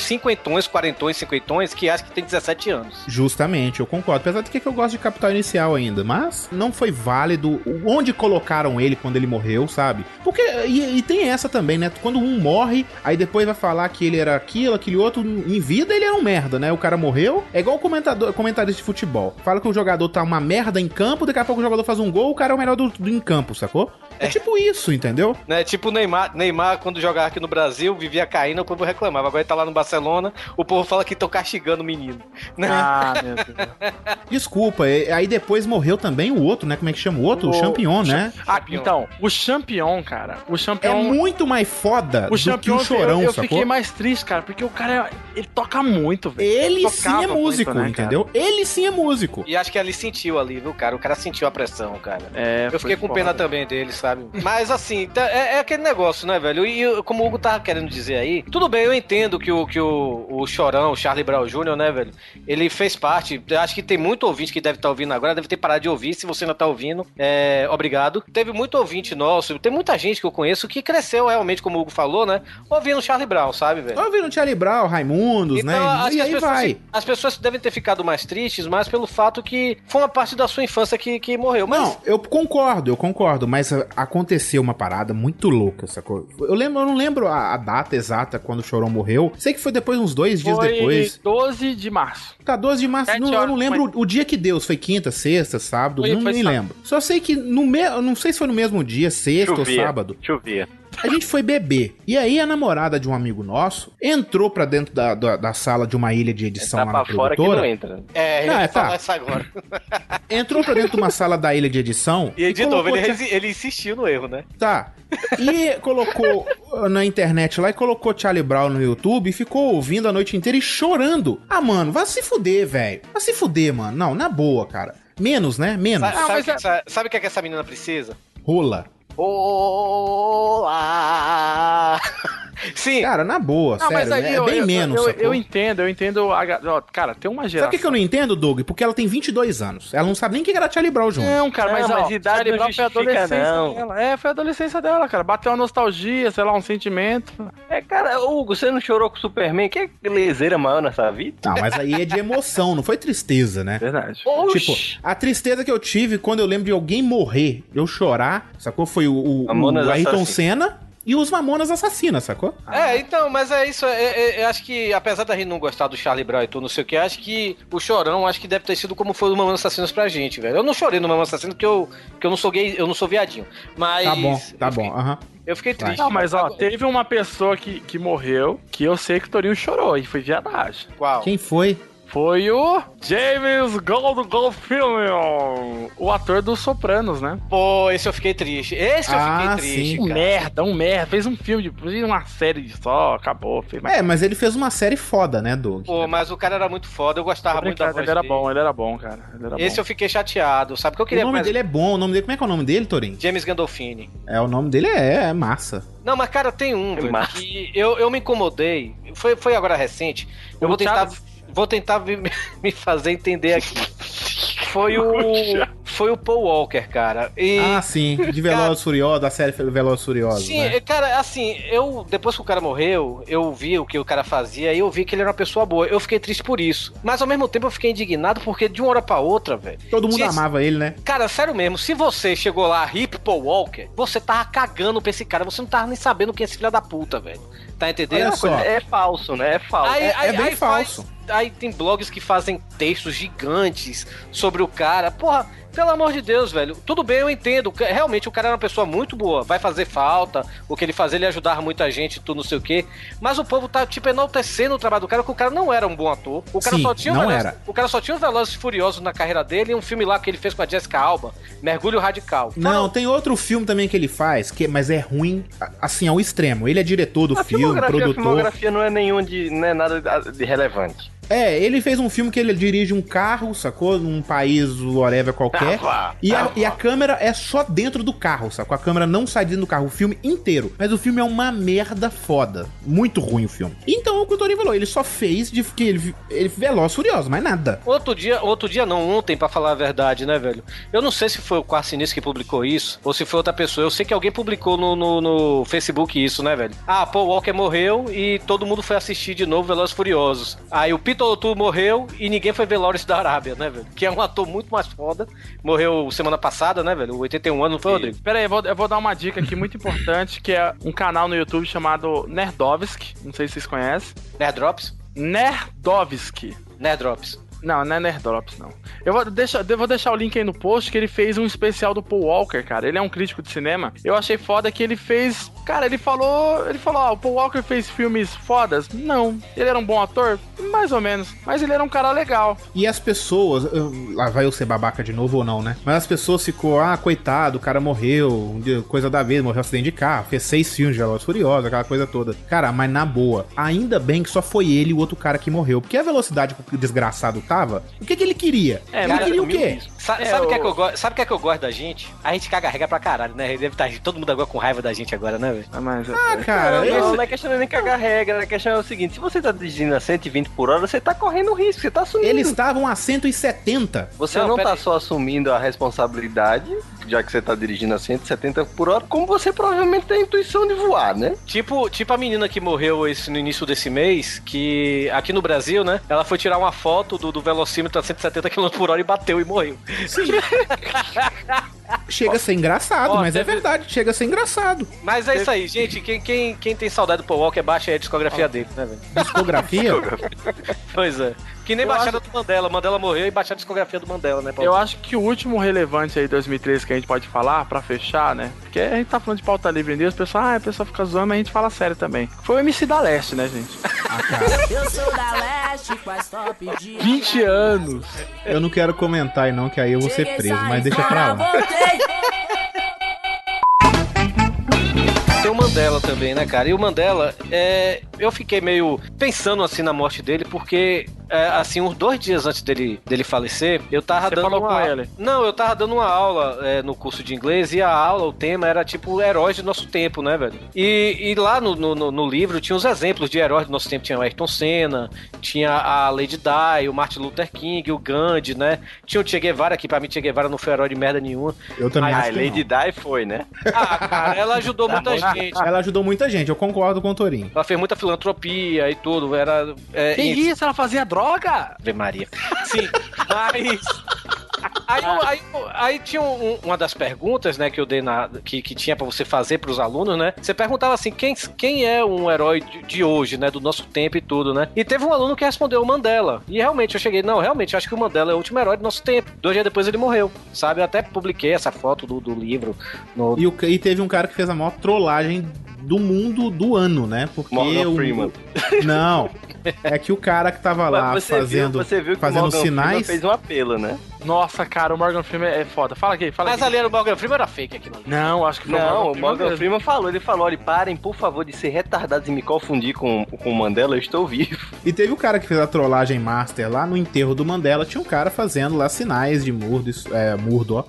Speaker 2: cinquentões, quarentões, cinquentões, que acha que tem 17 anos.
Speaker 1: Justamente, eu concordo. Apesar de que eu gosto de Capital Inicial ainda. Mas não foi válido onde colocaram ele quando ele morreu, sabe? Porque. E, e tem essa também, né? Quando um morre, aí depois vai falar que ele era aquilo, aquele outro. Em vida ele era um merda, né? O cara morreu. É igual o comentador, comentarista de futebol. Fala que o jogador tá uma merda em campo, daqui a pouco o jogador faz um gol, o cara é o melhor do, do em campo, sacou? É, tipo isso, entendeu?
Speaker 2: Né? Tipo o Neymar, Neymar, quando jogava aqui no Brasil, vivia caindo, o povo reclamava. Agora ele tá lá no Barcelona, o povo fala que estão castigando o menino. Né?
Speaker 9: Ah, meu Deus. <laughs>
Speaker 1: Desculpa, aí depois morreu também o outro, né? Como é que chama o outro? O, Champion, né?
Speaker 9: Ah, então, o Champion, cara. O
Speaker 1: É
Speaker 9: Champion.
Speaker 1: muito mais foda
Speaker 9: o
Speaker 1: do que o Chorão,
Speaker 9: eu, eu
Speaker 1: sacou?
Speaker 9: fiquei mais triste, cara, porque o cara, ele toca muito, velho.
Speaker 1: Ele sim
Speaker 9: Tocava
Speaker 1: é músico,
Speaker 9: muito, né,
Speaker 1: entendeu? Ele sim é músico.
Speaker 2: E acho que ele sentiu ali, viu, cara? O cara sentiu a pressão, cara.
Speaker 9: É,
Speaker 2: Eu fiquei com
Speaker 9: foda.
Speaker 2: pena também dele, sabe? Mas assim, tá- é, é aquele negócio, né, velho? E eu- como o Hugo tava querendo dizer aí, tudo bem, eu entendo que o, que o, o Chorão, o Charlie Brown Jr., né, velho? Ele fez parte. eu Acho que tem muito ouvinte que deve estar ouvindo agora, deve ter parado de ouvir. Se você ainda tá ouvindo, é, obrigado. Teve muito ouvinte nosso, tem muita gente que eu conheço que cresceu realmente, como o Hugo falou, né? Ouvindo o Charlie Brown, sabe, velho?
Speaker 1: Tá ouvindo Charlie Brown, Raimundos,
Speaker 2: Então,
Speaker 1: né? E aí
Speaker 2: pessoas,
Speaker 1: vai.
Speaker 2: as pessoas devem ter ficado mais tristes, mas pelo fato que foi uma parte da sua infância que, que morreu. Mas
Speaker 1: Não, eu concordo, eu concordo, mas aconteceu uma parada muito louca, sacou? Eu lembro, eu não lembro a, a data exata quando o Chorão morreu. Sei que foi depois, uns dois dias
Speaker 9: Foi
Speaker 1: depois.
Speaker 9: 12 de março.
Speaker 1: Tá, 12 de março. Não, eu não lembro o dia que deu. Se foi quinta, sexta, sábado,
Speaker 9: Foi-
Speaker 1: não
Speaker 9: foi
Speaker 1: me
Speaker 9: sábado.
Speaker 1: lembro. Só sei que no me... eu não sei se foi no mesmo dia, sexta ou
Speaker 3: Chovia,
Speaker 1: sábado.
Speaker 3: Chovia.
Speaker 1: A gente foi beber. E aí a namorada de um amigo nosso entrou pra dentro da, da, da sala de uma ilha de edição
Speaker 3: Tá
Speaker 1: lá na
Speaker 3: fora que
Speaker 1: produtora.
Speaker 3: não entra.
Speaker 2: é,
Speaker 1: Não,
Speaker 2: ia
Speaker 1: é, tá.
Speaker 2: isso agora. <laughs>
Speaker 1: Entrou pra dentro de uma sala da ilha de edição.
Speaker 2: E de
Speaker 1: colocou
Speaker 2: novo, ele,
Speaker 1: Tia-
Speaker 2: ele insistiu no erro, né?
Speaker 1: Tá. E colocou na internet lá e colocou Charlie Brown no YouTube e ficou ouvindo a noite inteira e chorando. Ah, mano, vai se fuder, velho. Vai se fuder, mano. Não, na boa, cara. Menos, né? Menos.
Speaker 2: Sa- sabe,
Speaker 9: mas
Speaker 2: que
Speaker 9: é-
Speaker 2: sabe o que, é que essa menina precisa?
Speaker 1: Rola.
Speaker 2: Olá! Sim.
Speaker 1: Cara, na boa,
Speaker 9: Não, mas
Speaker 1: sério.
Speaker 9: aí
Speaker 1: é
Speaker 9: eu,
Speaker 1: bem
Speaker 9: eu,
Speaker 1: menos,
Speaker 9: eu, eu entendo, eu entendo. A, cara, tem uma
Speaker 1: Sabe
Speaker 9: geração.
Speaker 1: o que, que eu não entendo, Doug? Porque ela tem 22 anos. Ela não sabe nem quem era Charlie Brown Jr.
Speaker 9: Não, cara, mas,
Speaker 3: Não,
Speaker 9: ó,
Speaker 3: mas idade
Speaker 9: Charlie Brown foi a adolescência
Speaker 3: não.
Speaker 9: dela. É, foi a adolescência dela, cara. Bateu uma nostalgia, sei lá, um sentimento.
Speaker 3: É, cara, Hugo, você não chorou com o Superman? Que lezeira maior nessa vida?
Speaker 1: Não, mas aí é de emoção, não foi tristeza, né?
Speaker 9: Verdade.
Speaker 1: Tipo, a tristeza que eu tive quando eu lembro de alguém morrer, eu chorar, sacou? Foi o, o, o Ayrton. Senna e os Mamonas Assassinas, sacou?
Speaker 2: É, então, mas é isso. é- é- eu acho que, apesar da gente não gostar do Charlie Brown e tudo, não sei o que, acho que o Chorão acho que deve ter sido como foi o Mamonas Assassinos pra gente, velho. Eu não chorei no Mamonas Assassinos porque eu, porque eu não sou gay, eu não sou viadinho. Mas.
Speaker 1: Tá bom, tá
Speaker 2: eu
Speaker 1: bom, aham.
Speaker 2: Eu fiquei triste.
Speaker 9: Não, mas ó,
Speaker 2: Agora-
Speaker 9: teve uma pessoa que, que morreu que eu sei que o Torinho chorou e foi viadagem.
Speaker 2: Qual?
Speaker 1: Quem foi?
Speaker 9: Foi o James Gold Goldfilm, o ator dos Sopranos, né?
Speaker 2: Pô, esse eu fiquei triste. Esse eu
Speaker 1: Ah,
Speaker 2: fiquei triste,
Speaker 1: sim.
Speaker 9: Um
Speaker 2: cara.
Speaker 9: merda, um merda. Fez um filme, de, fez uma série só, acabou. Fez mais...
Speaker 1: É, mas ele fez uma série foda, né, Doug?
Speaker 2: Pô, mas o cara era muito foda, eu gostava muito da voz
Speaker 9: ele era
Speaker 2: dele.
Speaker 9: bom, ele era bom, cara. Ele era
Speaker 2: Esse
Speaker 9: bom.
Speaker 2: eu fiquei chateado, sabe? Que eu
Speaker 1: O
Speaker 2: queria
Speaker 1: nome
Speaker 2: mais...
Speaker 1: dele é bom, o nome dele, como é que é o nome dele, Torin?
Speaker 2: James Gandolfini.
Speaker 1: É, o nome dele é, é massa.
Speaker 2: Não, mas cara, tem um,
Speaker 3: É
Speaker 2: velho,
Speaker 3: massa.
Speaker 2: que eu, eu me incomodei. Foi, foi agora recente. Eu
Speaker 9: O
Speaker 2: vou tentar,
Speaker 9: Chaves.
Speaker 2: Vou tentar <laughs> me, fazer entender aqui. Foi o foi o Paul Walker, cara. E
Speaker 1: Ah, sim, de Velozes Furiosos, da série Velozes Furiosos,
Speaker 2: Sim,
Speaker 1: né?
Speaker 2: cara, assim, eu depois que o cara morreu, eu vi o que o cara fazia e eu vi que ele era uma pessoa boa. Eu fiquei triste por isso. Mas ao mesmo tempo eu fiquei indignado porque de uma hora pra outra, velho.
Speaker 1: Todo mundo
Speaker 2: se-
Speaker 1: amava ele, né?
Speaker 2: Cara, sério mesmo, se você chegou lá, hip Paul Walker, você tava cagando pra esse cara, você não tava nem sabendo quem é esse filho da puta, velho. Tá entendendo?
Speaker 1: Olha só.
Speaker 3: É falso, né? É falso.
Speaker 2: Aí,
Speaker 1: É-
Speaker 2: aí-
Speaker 1: é bem
Speaker 2: aí faz-
Speaker 1: falso.
Speaker 2: aí tem blogs que fazem textos gigantes sobre o cara. Porra, pelo amor de Deus, velho. Tudo bem, eu entendo. que Realmente o cara é uma pessoa muito boa. Vai fazer falta. O que ele fazia, ele ajudar muita gente, tudo não sei o quê. Mas o povo tá, tipo, enaltecendo o trabalho do cara, que o cara não era um bom ator. O cara
Speaker 1: Sim,
Speaker 2: só tinha o
Speaker 1: não
Speaker 2: Velozes-
Speaker 1: era.
Speaker 2: O cara só tinha o Velozes e Furiosos na carreira dele e um filme lá que ele fez com a Jessica Alba, Mergulho Radical.
Speaker 1: Não, tem outro filme também que ele faz, que mas é ruim, a- assim, ao extremo. Ele é diretor do
Speaker 3: a
Speaker 1: filme,
Speaker 3: filmografia, a
Speaker 1: produtor.
Speaker 3: filmografia não é nenhum de. não é nada de relevante.
Speaker 1: É, ele fez um filme que ele dirige um carro, sacou? Num país, whatever, qualquer.
Speaker 3: Ah,
Speaker 1: e, a,
Speaker 3: Ah,
Speaker 1: e a
Speaker 3: vá.
Speaker 1: câmera é só dentro do carro, sacou? A câmera não sai dentro do carro, o filme inteiro. Mas o filme é uma merda foda. Muito ruim o filme. Então, o que o Torinho falou, ele só fez de que ele, ele veloz furioso, mais nada.
Speaker 2: Outro dia, outro dia não, ontem, pra falar a verdade, né, velho? Eu não sei se foi o Quarto Sinistro que publicou isso, ou se foi outra pessoa. Eu sei que alguém publicou no, no, no Facebook isso, né, velho? Ah, Paul Walker morreu e todo mundo foi assistir de novo Velozes Furiosos. Aí o Peter O'Toole morreu e ninguém foi ver Lawrence da Arábia, né, velho? Que é um ator muito mais foda. Morreu semana passada, né, velho? 81 anos, não foi, Rodrigo?
Speaker 9: Pera aí, eu vou, eu vou dar uma dica aqui muito importante, que é um canal no YouTube chamado Nerdovsk. Não sei se vocês conhecem.
Speaker 2: Nerdrops?
Speaker 9: Nerdovsk.
Speaker 2: Nerdrops.
Speaker 9: Não, não é Nerdops, não. Eu vou, deixar, eu vou deixar o link aí no post que ele fez um especial do Paul Walker, cara. Ele é um crítico de cinema. Eu achei foda que ele fez. Cara, ele falou. Ele falou, ó, o Paul Walker fez filmes fodas? Não. Ele era um bom ator? Mais ou menos. Mas ele era um cara legal.
Speaker 1: E as pessoas, lá vai eu ser babaca de novo ou não, né? Mas as pessoas ficou, ah, coitado, o cara morreu, coisa da vez, morreu acidente de carro, fez seis filmes de Velozes Furiosos, aquela coisa toda. Cara, mas na boa, ainda bem que só foi ele e o outro cara que morreu, porque a velocidade que o desgraçado tava, o que que ele queria?
Speaker 9: É,
Speaker 1: ele
Speaker 9: cara,
Speaker 1: queria o quê?
Speaker 2: Sa-
Speaker 9: É,
Speaker 2: sabe o que é que eu gosto? Sabe o que é que eu gosto da gente? A gente caga regra pra caralho, né? Deve estar todo mundo agora com raiva da gente agora, né, velho?
Speaker 9: Ah, Mas,
Speaker 1: Ah, cara,
Speaker 3: não,
Speaker 1: esse-
Speaker 3: não, não é questão de nem cagar regra, a questão é o seguinte: se você tá dirigindo a 120 por hora, você tá correndo risco, você tá assumindo.
Speaker 1: eles estavam a 170.
Speaker 3: Você
Speaker 2: Não,
Speaker 3: não, tá
Speaker 2: aí.
Speaker 3: só assumindo a responsabilidade, já que você tá dirigindo a 170 por hora, como você provavelmente tem a intuição de voar, né?
Speaker 2: Tipo, tipo a menina que morreu esse, no início desse mês, que aqui no Brasil, né? Ela foi tirar uma foto do, do velocímetro a 170 km por hora e bateu e morreu. <laughs>
Speaker 1: Chega a ser engraçado,
Speaker 2: Ó,
Speaker 1: mas é verdade, chega a ser engraçado.
Speaker 2: Mas é isso aí, gente. Quem, quem, quem tem saudade do Paul Walker, baixa aí a discografia dele, né, velho?
Speaker 1: Discografia? <laughs>
Speaker 2: Pois é. Que nem
Speaker 9: Eu
Speaker 2: baixaram do Mandela. Mandela morreu e baixaram a discografia do Mandela, né, Paulo?
Speaker 9: Eu acho que o último relevante aí, 2013, que a gente pode falar, pra fechar, né? Porque a gente tá falando de pauta livre news, o pessoal, ah, a pessoa fica zoando, mas a gente fala sério também. Foi o MC da Leste, né, gente?
Speaker 1: Ah, cara,
Speaker 11: Eu sou da leste, quase top de
Speaker 9: 20 anos.
Speaker 1: eu não quero comentar aí não, que aí eu vou ser preso, mas deixa pra lá.
Speaker 2: Tem o Mandela também, né, cara? E o Mandela, é, eu fiquei meio pensando assim na morte dele, porque é, assim, uns dois dias antes dele, dele falecer, eu tava
Speaker 9: Você
Speaker 2: dando
Speaker 9: falou
Speaker 2: uma
Speaker 9: com
Speaker 2: aula-
Speaker 9: ele?
Speaker 2: Não, eu tava dando uma aula é, no curso de inglês e a aula, o tema era tipo heróis do nosso tempo, né, velho? E, e lá no, no, no- livro tinha os exemplos de heróis do nosso tempo. Tinha o Ayrton Senna, tinha a Lady Di, o Martin Luther King, o Gandhi, né? Tinha o Che Guevara, que pra mim Che Guevara não foi herói de merda nenhuma.
Speaker 1: Eu também acho que
Speaker 3: Lady. Di foi, né?
Speaker 2: Ah, cara, ela ajudou <laughs> muita gente.
Speaker 1: Ela ajudou muita gente, eu concordo com o Torinho.
Speaker 2: Ela fez muita filantropia e tudo. Era. É,
Speaker 9: Que
Speaker 2: e-
Speaker 9: isso? Ela fazia droga?
Speaker 2: Ave Maria. Sim, mas. Aí, aí, aí tinha um- uma das perguntas, né, que eu dei na. que, que tinha pra você fazer pros alunos, né? Você perguntava assim: quem, quem é um herói de, de hoje, né? Do nosso tempo e tudo, né? E teve um aluno que respondeu o Mandela. E realmente eu cheguei, não, realmente, eu acho que o Mandela é o último herói do nosso tempo. Dois dias depois ele morreu, sabe? Eu até publiquei essa foto do, do livro no.
Speaker 1: E, o, e teve um cara que fez a maior trollagem do mundo do ano, né? Porque
Speaker 3: Morgan
Speaker 1: o-
Speaker 3: Freeman. <laughs>
Speaker 1: Não. É que o cara que tava lá
Speaker 3: você
Speaker 1: fazendo,
Speaker 3: viu, você viu que o
Speaker 1: fazendo
Speaker 3: Morgan Freeman
Speaker 1: sinais.
Speaker 3: fez um apelo, né?
Speaker 9: Nossa, cara, o Morgan Freeman é foda. Fala aqui, fala
Speaker 2: Mas
Speaker 9: aqui.
Speaker 2: ali era o Morgan Freeman era fake aquilo ali.
Speaker 9: Não, acho que foi
Speaker 3: Não, o
Speaker 9: o
Speaker 3: Morgan
Speaker 9: mesmo.
Speaker 3: Freeman falou, ele falou, olha, parem, por favor, de ser retardados e me confundir com, com o Mandela, eu estou vivo.
Speaker 1: E teve o cara que fez a trollagem master lá no enterro do Mandela. Tinha um cara fazendo lá sinais de mudo, e- é, murdo, ó.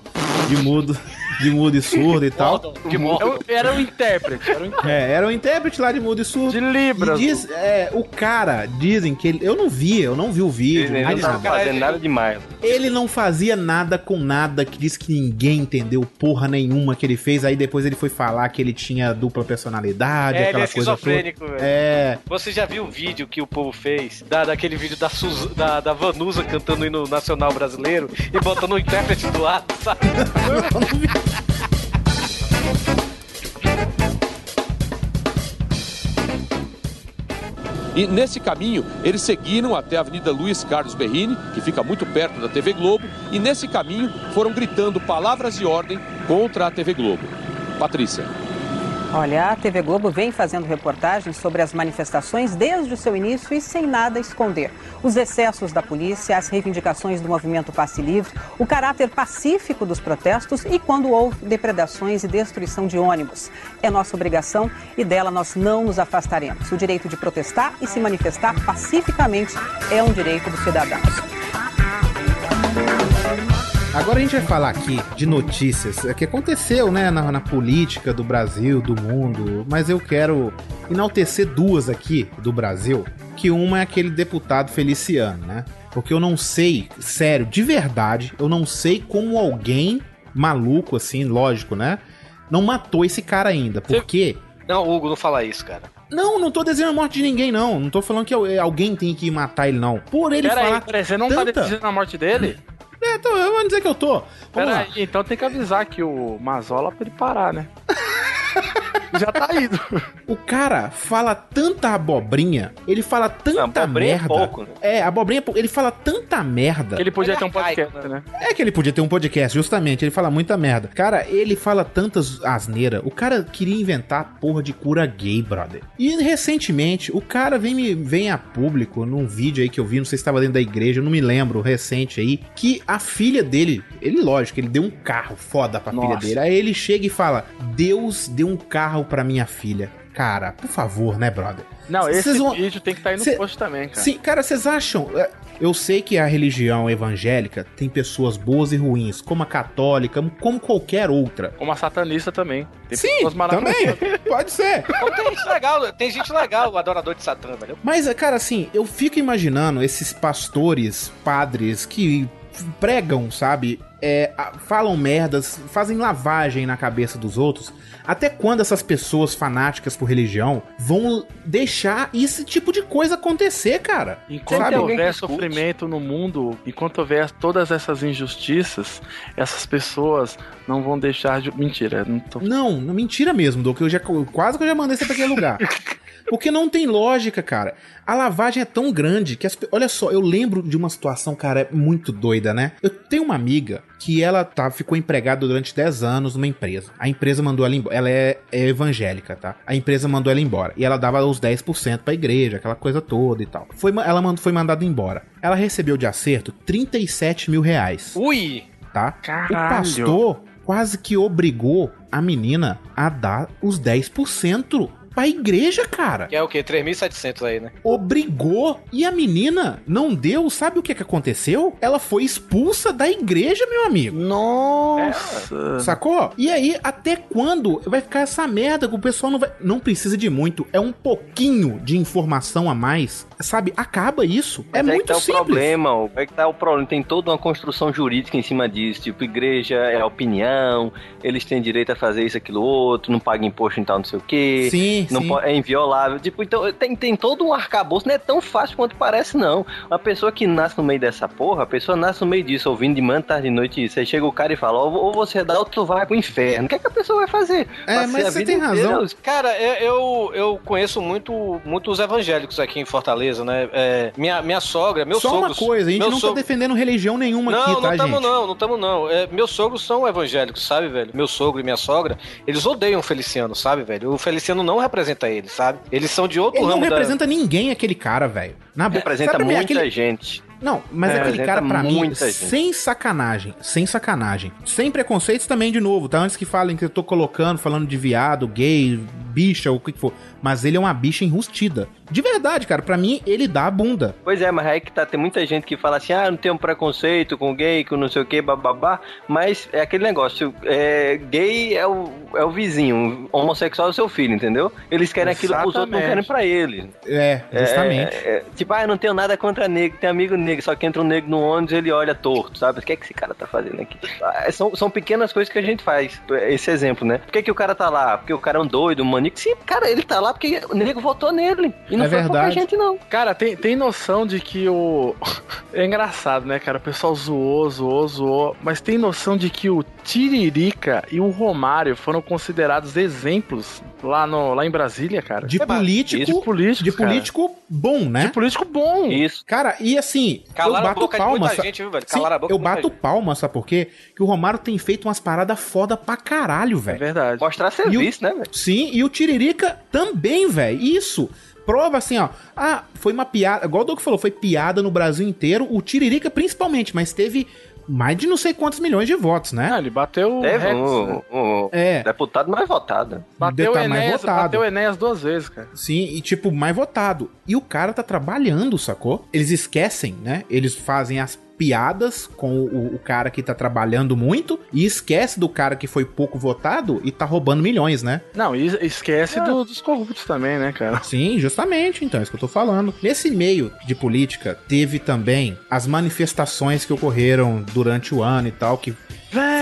Speaker 1: De mudo, <laughs> de mudo e surdo e <laughs> tal.
Speaker 9: Eu- Era o intérprete, era o intérprete.
Speaker 1: É, era um intérprete lá de mudo e surdo.
Speaker 9: De Libras.
Speaker 1: E diz, é, o cara, dizem que ele. Eu não vi, eu não vi o vídeo.
Speaker 3: Ele
Speaker 1: não
Speaker 3: tá
Speaker 1: nada.
Speaker 3: fazendo nada demais.
Speaker 1: Ele não fazia nada com nada, que diz que ninguém entendeu porra nenhuma que ele fez. Aí depois ele foi falar que ele tinha dupla personalidade,
Speaker 2: É, ele
Speaker 1: aquela
Speaker 2: é
Speaker 1: coisa toda.
Speaker 2: esquizofrênico, velho.
Speaker 1: É.
Speaker 2: Você já viu o vídeo que o povo fez? Da, daquele vídeo da, Suz, da, da Vanusa cantando o hino nacional brasileiro e botando o intérprete do lado, sabe? <laughs>
Speaker 1: Eu não vi.
Speaker 12: E nesse caminho, eles seguiram até a Avenida Luiz Carlos Berrini, que fica muito perto da TV Globo, e nesse caminho foram gritando palavras de ordem contra a TV Globo. Patrícia.
Speaker 10: Olha, a TV Globo vem fazendo reportagens sobre as manifestações desde o seu início e sem nada esconder. Os excessos da polícia, as reivindicações do movimento Passe Livre, o caráter pacífico dos protestos e quando houve depredações e destruição de ônibus. É nossa obrigação e dela nós não nos afastaremos. O direito de protestar e se manifestar pacificamente é um direito dos cidadãos.
Speaker 1: Agora a gente vai falar aqui de notícias é, que aconteceu, né, na, na política do Brasil, do mundo, mas eu quero enaltecer duas aqui do Brasil, que uma é aquele deputado Feliciano, né? Porque eu não sei, sério, de verdade, eu não sei como alguém maluco assim, lógico, né, não matou esse cara ainda, porque
Speaker 2: Não, Hugo, não fala isso, cara.
Speaker 1: não, não tô desejando a morte de ninguém, não. Não tô falando que al- alguém tem que matar ele, não. Por ele
Speaker 9: Pera
Speaker 1: falar.
Speaker 9: aí, você não tá
Speaker 1: tanta-
Speaker 9: desejando a morte dele?
Speaker 1: É, eu vou dizer que eu tô. Vamos
Speaker 9: Pera
Speaker 1: lá.
Speaker 9: aí, então tem que avisar que o Mazola pra ele parar, né? <laughs> <laughs> Já tá indo.
Speaker 1: O cara fala tanta abobrinha, ele fala tanta
Speaker 3: abobrinha é
Speaker 1: merda.
Speaker 3: pouco, né?
Speaker 1: É, abobrinha é pouco. Ele fala tanta merda.
Speaker 9: Ele podia
Speaker 2: Ele
Speaker 9: ter um
Speaker 2: é arcaico,
Speaker 9: podcast, né?
Speaker 1: É que ele podia ter um podcast, justamente. Ele fala muita merda. Cara, ele fala tantas asneiras. O cara queria inventar a porra de cura gay, brother. E recentemente, o cara vem, me, vem a público num vídeo aí que eu vi, não sei se estava dentro da igreja, não me lembro, recente aí, que a filha dele, ele, lógico, ele deu um carro foda pra filha
Speaker 9: Nossa.
Speaker 1: dele. Aí ele chega e fala: Deus deu um carro pra minha filha. Cara, por favor, né, brother?
Speaker 9: Não, esse
Speaker 1: vão-
Speaker 9: vídeo tem que estar aí no
Speaker 1: Cê-
Speaker 9: post também, cara.
Speaker 1: Sim, cara, vocês acham? é, Eu sei que a religião evangélica tem pessoas boas e ruins, como a católica, como qualquer outra.
Speaker 9: Como a satanista também. Tem
Speaker 1: Sim, também. Pode ser. <laughs>
Speaker 2: Tem gente legal, tem gente legal, o adorador de Satã, velho.
Speaker 1: Mas, cara, assim, eu fico imaginando esses pastores, padres que pregam, sabe? É, falam merdas, fazem lavagem na cabeça dos outros. Até quando essas pessoas fanáticas por religião vão deixar esse tipo de coisa acontecer, cara?
Speaker 9: Enquanto
Speaker 1: Sabe?
Speaker 9: houver sofrimento no mundo, enquanto houver todas essas injustiças, essas pessoas não vão deixar de. Mentira, não tô.
Speaker 1: Não, mentira mesmo, Doc. Eu já, quase que eu já mandei você pra aquele lugar. <laughs> Porque não tem lógica, cara. A lavagem é tão grande que as, olha só, eu lembro de uma situação, cara, é muito doida, né? Eu tenho uma amiga que ela tá, ficou empregada durante 10 anos numa empresa. A empresa mandou ela embora. Ela é, é evangélica, tá? A empresa mandou ela embora. E ela dava os 10% pra igreja, aquela coisa toda e tal. Foi, ela foi mandada embora. Ela recebeu de acerto 37 mil reais
Speaker 2: Ui!
Speaker 1: tá?
Speaker 9: Caralho.
Speaker 1: O pastor quase que obrigou a menina a dar os 10% pra igreja, cara.
Speaker 2: Que é o quê? 3.700 aí, né?
Speaker 1: Obrigou. E a menina não deu. Sabe o que, que aconteceu? Ela foi expulsa da igreja, meu amigo.
Speaker 9: Nossa.
Speaker 1: Sacou? E aí, até quando vai ficar essa merda que o pessoal não vai. Não precisa de muito. É um pouquinho de informação a mais. Sabe? Acaba isso. é
Speaker 3: Mas aí
Speaker 1: muito
Speaker 3: que tá
Speaker 1: simples.
Speaker 3: o problema, ó. é que tá o problema. Tem toda uma construção jurídica em cima disso. Tipo, igreja é opinião, eles têm direito a fazer isso, aquilo, outro, não paga imposto em tal, não sei o quê.
Speaker 1: Sim,
Speaker 3: não
Speaker 1: sim.
Speaker 3: É inviolável. Tipo, então tem, tem todo um arcabouço, não é tão fácil quanto parece, não. Uma pessoa que nasce no meio dessa porra, a pessoa nasce no meio disso, ouvindo de manhã, tarde, de noite isso. Aí chega o cara e fala, ou, ou você dá ou tu vai pro inferno. O que, é que a pessoa vai fazer?
Speaker 1: É,
Speaker 3: Vai
Speaker 1: mas você tem
Speaker 3: inteira
Speaker 1: razão.
Speaker 3: os-
Speaker 2: Cara, eu, eu, eu conheço muito muitos evangélicos aqui em Fortaleza, né? É, minha, minha sogra, meu
Speaker 1: Só
Speaker 2: sogro.
Speaker 1: uma coisa, a gente não
Speaker 2: sogro-
Speaker 1: tá defendendo religião nenhuma
Speaker 2: Não,
Speaker 1: aqui,
Speaker 2: não
Speaker 1: tá,
Speaker 2: estamos
Speaker 1: gente?
Speaker 2: não, não estamos não. É, meus sogros são evangélicos, sabe, velho? Meu sogro e minha sogra, eles odeiam o Feliciano, sabe, velho? O Feliciano não representa eles, sabe? Eles são de outro
Speaker 1: Ele não
Speaker 2: ramo da-
Speaker 1: representa ninguém, aquele cara, velho. Na.
Speaker 3: Representa
Speaker 1: Sabe,
Speaker 3: muita
Speaker 1: aquele-
Speaker 3: gente.
Speaker 1: Não, mas
Speaker 3: É,
Speaker 1: aquele cara, pra
Speaker 3: representa
Speaker 1: mim,
Speaker 3: gente.
Speaker 1: sem sacanagem, sem sacanagem. Sem preconceitos também, de novo, tá? Antes que falem que eu tô colocando, falando de viado, gay, bicha, ou o que que for. Mas ele é uma bicha enrustida. De verdade, cara, pra mim, ele dá a bunda.
Speaker 3: Pois é, mas aí que tá, tem muita gente que fala assim, ah, não tem um preconceito com gay, com não sei o que, bababá, mas é aquele negócio, é, gay é o, é o vizinho, homossexual é o seu filho, entendeu? Eles querem aquilo que os outros não
Speaker 9: Exatamente.
Speaker 3: querem pra eles.
Speaker 1: É, justamente.
Speaker 3: É, é, tipo, ah, eu não tenho nada contra negro, tem amigo negro, só que entra um negro no ônibus ele olha torto, sabe? O que é que esse cara tá fazendo aqui? Ah, são, são pequenas coisas que a gente faz, esse exemplo, né? Por que, que o cara tá lá? Porque o cara é um doido, um maníaco? Sim, cara, ele tá lá porque o nego votou nele. E não
Speaker 1: É
Speaker 3: foi pouca
Speaker 1: verdade.
Speaker 3: gente, não.
Speaker 9: Cara, tem, tem noção de que o. <laughs> É engraçado, né, cara? O pessoal zoou, zoou, zoou. Mas tem noção de que o Tiririca e o Romário foram considerados exemplos lá, no, lá em Brasília, cara?
Speaker 1: De político,
Speaker 9: De político,
Speaker 1: de
Speaker 9: cara.
Speaker 1: político bom, né?
Speaker 9: De político bom.
Speaker 3: Isso.
Speaker 1: Cara, e assim,
Speaker 2: Calaram
Speaker 1: eu
Speaker 2: a
Speaker 1: bato palma.
Speaker 2: muita
Speaker 1: sa-
Speaker 2: gente, viu, velho?
Speaker 1: Sim,
Speaker 2: boca
Speaker 1: eu bato palma, sabe por quê? Que o Romário tem feito umas paradas foda pra caralho,
Speaker 9: É
Speaker 1: velho.
Speaker 9: verdade.
Speaker 3: Mostrar serviço, né, velho?
Speaker 1: Sim, e o Tiririca também, velho. Isso. Prova assim, ó. Ah, foi uma piada. Igual o Doug falou, foi piada no Brasil inteiro. O Tiririca principalmente, mas teve mais de não sei quantos milhões de votos, né?
Speaker 9: Ah, ele bateu o
Speaker 3: Teve
Speaker 9: Rex,
Speaker 3: um,
Speaker 9: né?
Speaker 3: um
Speaker 1: É.
Speaker 3: deputado mais votado.
Speaker 9: Bateu o
Speaker 1: tá mais
Speaker 9: Enéas,
Speaker 1: votado.
Speaker 9: bateu o Enéas duas vezes, cara.
Speaker 1: Sim, e tipo, mais votado. E o cara tá trabalhando, sacou? Eles esquecem, né? Eles fazem as piadas com o, o cara que tá trabalhando muito e esquece do cara que foi pouco votado e tá roubando milhões, né?
Speaker 9: Não, e esquece do- dos corruptos também, né, cara?
Speaker 1: Sim, justamente, então, é isso que eu tô falando. Nesse meio de política, teve também as manifestações que ocorreram durante o ano e tal, que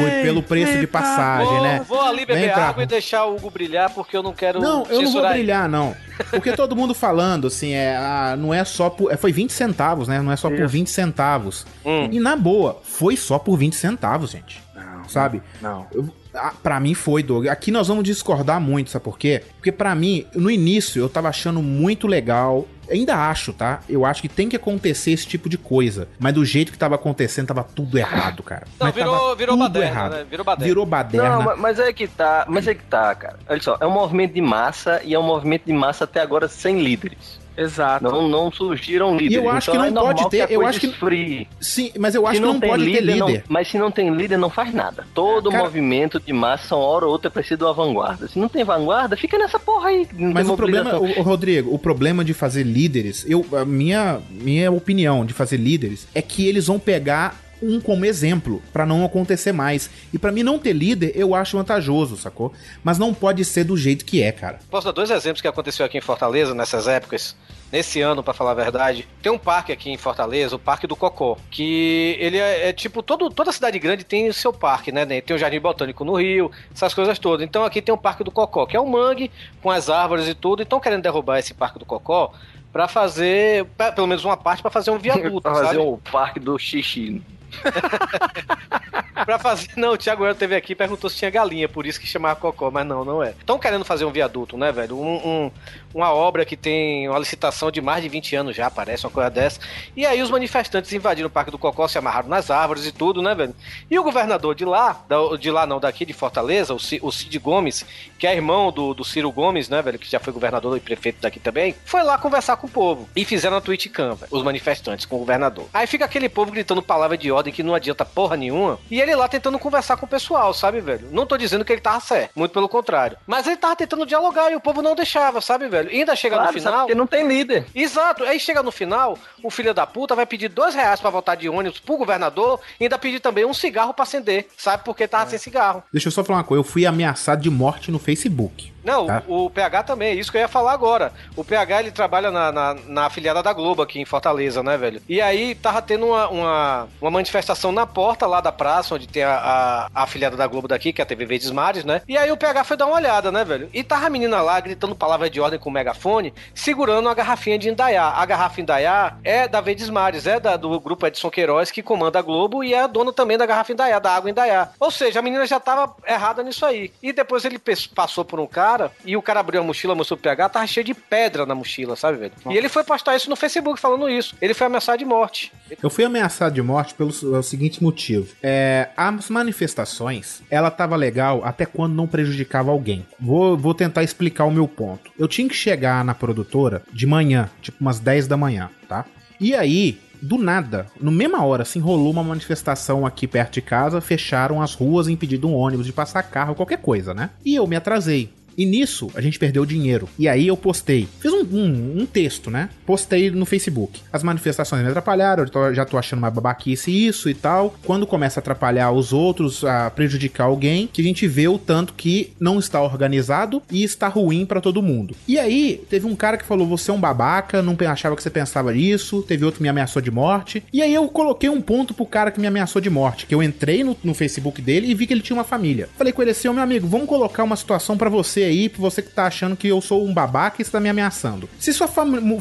Speaker 1: foi pelo preço de passagem,
Speaker 2: vou,
Speaker 1: né?
Speaker 2: vou ali beber
Speaker 1: Vem pra-
Speaker 2: água e deixar o Hugo brilhar porque eu não quero
Speaker 1: Não, eu não vou
Speaker 2: censurar ele.
Speaker 1: brilhar, não. Porque todo mundo falando, assim, é, ah, não é só por. é, foi 20 centavos, né? Não é só por
Speaker 9: Isso.
Speaker 1: 20 centavos.
Speaker 2: Hum.
Speaker 1: E na boa, foi só por 20 centavos, gente.
Speaker 9: Não,
Speaker 1: Sabe?
Speaker 9: Não.
Speaker 1: Eu, ah, pra mim foi, Doug. Aqui nós vamos discordar muito, sabe por quê? Porque pra mim, no início, eu tava achando muito legal. Ainda acho, tá? Eu acho que tem que acontecer esse tipo de coisa. Mas do jeito que tava acontecendo, tava tudo errado, cara.
Speaker 2: Não,
Speaker 1: Mas
Speaker 2: virou, virou
Speaker 1: tudo
Speaker 2: baderna,
Speaker 1: errado.
Speaker 2: né? Virou baderna.
Speaker 1: Virou baderna.
Speaker 3: Não, ma- mas é que tá, mas é que tá, cara. Olha só, é um movimento de massa e é um movimento de massa até agora sem líderes.
Speaker 9: Exato.
Speaker 3: Não, não surgiram líderes.
Speaker 1: eu acho
Speaker 3: então
Speaker 1: que
Speaker 3: é
Speaker 1: não pode
Speaker 3: normal
Speaker 1: ter- eu acho que-
Speaker 3: esfrie.
Speaker 1: Sim, mas eu acho
Speaker 3: Se
Speaker 1: que não
Speaker 3: tem
Speaker 1: pode ter
Speaker 3: não-
Speaker 1: líder.
Speaker 3: mas se não tem líder, não faz nada. Todo
Speaker 1: Cara-
Speaker 3: movimento de massa, uma hora ou outra, precisa de uma vanguarda. Se não tem vanguarda, fica nessa porra aí. Não
Speaker 1: Mas o problema, o, o Rodrigo, o problema de fazer líderes, eu, a minha, minha opinião de fazer líderes é que eles vão pegar um como exemplo pra não acontecer mais. E pra mim não ter líder, eu acho vantajoso, sacou? Mas não pode ser do jeito que é, cara.
Speaker 2: Posso dar dois exemplos que aconteceu aqui em Fortaleza nessas épocas. Nesse ano, pra falar a verdade, tem um parque aqui em Fortaleza, o Parque do Cocó, que ele é, é tipo todo, toda cidade grande tem o seu parque, né? Tem o Jardim Botânico no Rio, essas coisas todas. Então aqui tem o Parque do Cocó, que é um mangue com as árvores e tudo. Então querendo derrubar esse Parque do Cocó pra fazer pra- pelo menos uma parte pra fazer um viaduto, <laughs>
Speaker 3: pra fazer
Speaker 2: sabe?
Speaker 3: o parque do xixi. <laughs>
Speaker 2: pra fazer. Não, o Thiago Elo teve aqui e perguntou se tinha galinha, por isso que chamava Cocó, mas não, não é. Estão querendo fazer um viaduto, né, velho? Um, um, uma obra que tem uma licitação de mais de 20 anos já, parece, uma coisa dessa. E aí os manifestantes invadiram o Parque do Cocó, se amarraram nas árvores e tudo, né, velho? E o governador de lá, de lá não, daqui de Fortaleza, o Ci- o Cid Gomes, que é irmão do, do Ciro Gomes, né, velho, que já foi governador e prefeito daqui também, foi lá conversar com o povo. E fizeram a tweet cam, velho, os manifestantes com o governador. Aí fica aquele povo gritando palavra de ordem que não adianta porra nenhuma. E ele lá tentando conversar com o pessoal, sabe, velho? Não tô dizendo que ele tava certo, muito pelo contrário. Mas ele tava tentando dialogar e o povo não deixava, sabe, velho? E ainda chega
Speaker 3: Claro,
Speaker 2: no final.
Speaker 3: porque não tem líder.
Speaker 2: Exato. Aí chega no final, o filho da puta vai pedir dois reais pra voltar de ônibus pro governador e ainda pedir também um cigarro pra acender, sabe? Porque tava sem cigarro.
Speaker 1: Deixa eu só falar uma coisa, eu fui ameaçado de morte no Facebook.
Speaker 2: Não,
Speaker 1: Tá.
Speaker 2: o, o PH também, é isso que eu ia falar agora. O PH ele trabalha na, na, na afiliada da Globo aqui em Fortaleza, né, velho? E aí tava tendo uma, uma, uma manifestação na porta lá da praça, onde tem a, a, a afiliada da Globo daqui, que é a TV Verdes Mares, né? E aí o PH foi dar uma olhada, né, velho? E tava a menina lá gritando palavra de ordem com o megafone, segurando uma garrafinha de Indaiá. A garrafa Indaiá é da Verdes Mares, é da, do grupo Edson Queiroz, que comanda a Globo e é a dona também da garrafa Indaiá, da água Indaiá. Ou seja, a menina já tava errada nisso aí. E depois ele passou por um cara e o cara abriu a mochila, mostrou o PH, tava cheio de pedra na mochila, sabe, velho? E ele foi postar isso no Facebook falando isso. Ele foi ameaçado de morte.
Speaker 1: Eu fui ameaçado de morte pelo s- seguinte motivo. É, as manifestações, ela tava legal até quando não prejudicava alguém. Vou, vou tentar explicar o meu ponto. Eu tinha que chegar na produtora de manhã, tipo umas 10 da manhã, tá? E aí, do nada, no mesma hora, se enrolou uma manifestação aqui perto de casa, fecharam as ruas, impedindo um ônibus de passar carro, qualquer coisa, né? E eu me atrasei. E nisso, a gente perdeu dinheiro. E aí eu postei. Fiz um, um- um texto, né? Postei no Facebook. As manifestações me atrapalharam, eu tô- já tô achando uma babaquice isso e tal. Quando começa a atrapalhar os outros, a prejudicar alguém, que a gente vê o tanto que não está organizado e está ruim pra todo mundo. E aí, teve um cara que falou: você é um babaca, não achava que você pensava nisso. Teve outro que me ameaçou de morte. E aí eu coloquei um ponto pro cara que me ameaçou de morte. Que eu entrei no, no Facebook dele e vi que ele tinha uma família. Falei com ele assim: ô meu amigo, vamos colocar uma situação pra você aí, pra você que tá achando que eu sou um babaca e está me ameaçando. Se sua,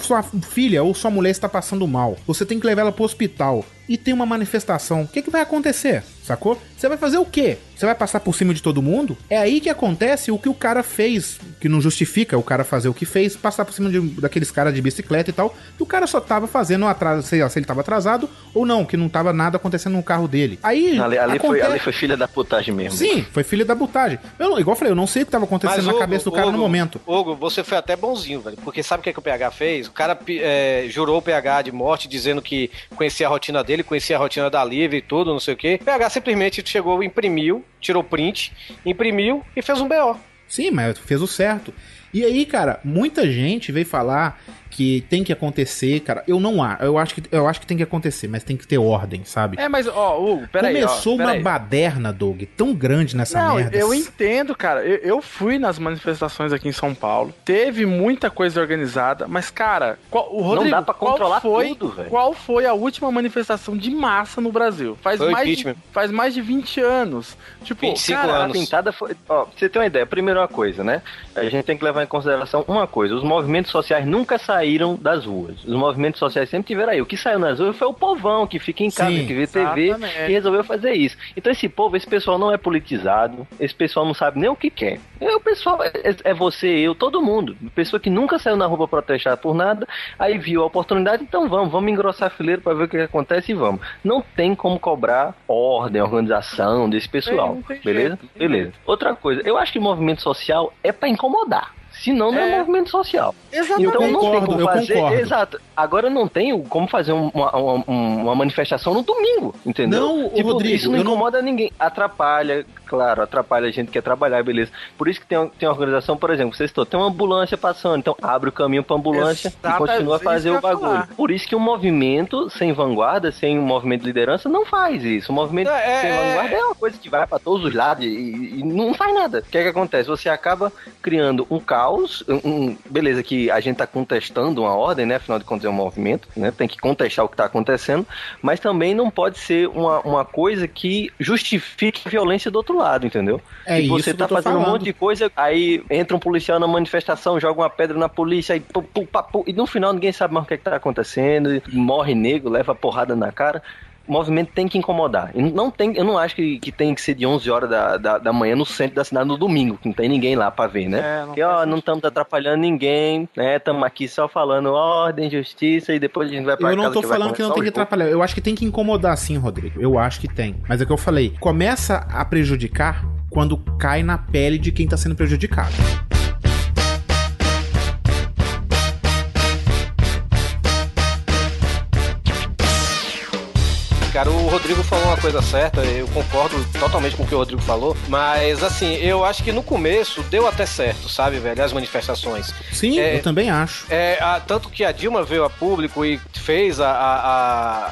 Speaker 1: sua filha ou sua mulher está passando mal, você tem que levar ela pro hospital e tem uma manifestação, o que, que vai acontecer? Sacou? Você vai fazer o quê? Você vai passar por cima de todo mundo? É aí que acontece o que o cara fez, que não justifica o cara fazer o que fez, passar por cima de- daqueles caras de bicicleta e tal, que o cara só tava fazendo atraso, sei lá, se ele tava atrasado ou não, que não tava nada acontecendo no carro dele. Aí.
Speaker 3: Ali, ali foi,
Speaker 1: acontece-
Speaker 3: ali foi filha da putagem mesmo.
Speaker 1: Sim, foi filha da butagem. Eu, igual eu falei, eu não sei o que tava acontecendo na
Speaker 2: Hugo,
Speaker 1: cabeça do cara no
Speaker 2: Hugo,
Speaker 1: momento.
Speaker 2: Hugo, você foi até bonzinho, velho. Porque sabe o que, que o PH fez? O cara é, jurou o PH de morte, dizendo que conhecia a rotina dele, conhecia a rotina da Live e tudo, não sei o quê. O PH simplesmente chegou, imprimiu, tirou print, imprimiu e fez um BO.
Speaker 1: Sim, mas fez o certo. E aí, cara, muita gente veio falar que tem que acontecer, cara. Eu não acho. Eu acho que eu acho que tem que acontecer, mas tem que ter ordem, sabe?
Speaker 9: É, mas, ó, Hugo, peraí.
Speaker 1: Começou
Speaker 9: ó,
Speaker 1: uma baderna, Doug, tão grande nessa
Speaker 9: Não,
Speaker 1: merda.
Speaker 9: eu entendo, cara. Eu, eu fui nas manifestações aqui em São Paulo. Teve muita coisa organizada, mas, cara, qual, o Rodrigo,
Speaker 3: dá pra
Speaker 9: qual
Speaker 3: controlar
Speaker 9: foi,
Speaker 3: tudo, velho.
Speaker 9: Qual foi a última manifestação de massa no Brasil? Faz,
Speaker 3: Foi
Speaker 9: mais, de, faz mais de 20 anos. Tipo, cara,
Speaker 3: A pintada foi. Ó, pra você ter uma ideia, primeiro uma coisa, né? A gente tem que levar em consideração uma coisa: os movimentos sociais nunca saíram das ruas. Os movimentos sociais sempre tiveram aí. O que saiu nas ruas foi o povão que fica em casa,
Speaker 9: Sim,
Speaker 3: que vê TV
Speaker 9: exatamente.
Speaker 3: e resolveu fazer isso. Então esse povo, esse pessoal não é politizado, esse pessoal não sabe nem o que quer. É o pessoal, é, é você, eu, todo mundo. Pessoa que nunca saiu na rua pra protestar por nada, aí viu a oportunidade, então vamos, vamos engrossar a fileira pra ver o que acontece e vamos. Não tem como cobrar ordem, organização desse pessoal. Beleza? Beleza. Outra coisa, eu acho que movimento social é pra incomodar. Senão não é,
Speaker 9: É.
Speaker 3: movimento social.
Speaker 9: Exatamente.
Speaker 3: Então não tem
Speaker 1: Concordo,
Speaker 3: como
Speaker 1: eu
Speaker 3: fazer.
Speaker 1: concordo.
Speaker 3: Exato. Agora não tem como fazer um- uma, uma, uma manifestação no domingo, entendeu?
Speaker 1: Não,
Speaker 3: Tipo,
Speaker 1: Rodrigo,
Speaker 3: isso não
Speaker 1: eu não-
Speaker 3: incomoda ninguém. Atrapalha, claro, atrapalha a gente que quer trabalhar, beleza. Por isso que tem, tem organização, por exemplo, vocês estão, tem uma ambulância passando, então abre o caminho pra ambulância
Speaker 9: Exato,
Speaker 3: e continua a fazer o bagulho.
Speaker 9: falar.
Speaker 3: Por isso que um movimento sem vanguarda, sem um movimento de liderança, não faz isso. Um movimento
Speaker 2: É,
Speaker 3: sem
Speaker 2: é,
Speaker 3: vanguarda é uma coisa que vai pra todos os lados e, e não faz nada. O que é que acontece? Você acaba criando um caos, um, um- beleza que a gente tá contestando uma ordem, né? Afinal de contas é um movimento, né? Tem que contestar o que tá acontecendo, mas também não pode ser uma, uma coisa que justifique a violência do outro lado, entendeu?
Speaker 1: É isso
Speaker 3: você tá fazendo um
Speaker 1: falando.
Speaker 3: monte de coisa, aí entra um policial na manifestação, joga uma pedra na polícia, aí, e no final ninguém sabe mais o que, é que tá acontecendo, morre negro, leva porrada na cara. O movimento tem que incomodar. E não tem, eu não acho que, que tem que ser de 11 horas da, da, da manhã no centro da cidade no domingo, que não tem ninguém lá pra ver, né?
Speaker 9: É, não
Speaker 3: Porque, ó, não estamos atrapalhando ninguém, né? Estamos aqui só falando ordem, justiça e depois a gente vai pra
Speaker 1: Eu não
Speaker 3: casa
Speaker 1: tô
Speaker 3: que
Speaker 1: falando que não tem que atrapalhar. Eu acho que tem que incomodar sim, Rodrigo. Eu acho que tem. Mas é o que eu falei. Começa a prejudicar quando cai na pele de quem tá sendo prejudicado.
Speaker 2: Cara, o Rodrigo falou uma coisa certa, eu concordo totalmente com o que o Rodrigo falou, mas assim, eu acho que no começo deu até certo, sabe, velho, as manifestações.
Speaker 1: Sim,
Speaker 2: É,
Speaker 1: eu também acho.
Speaker 2: É, a- tanto que a Dilma veio a público e fez a, a-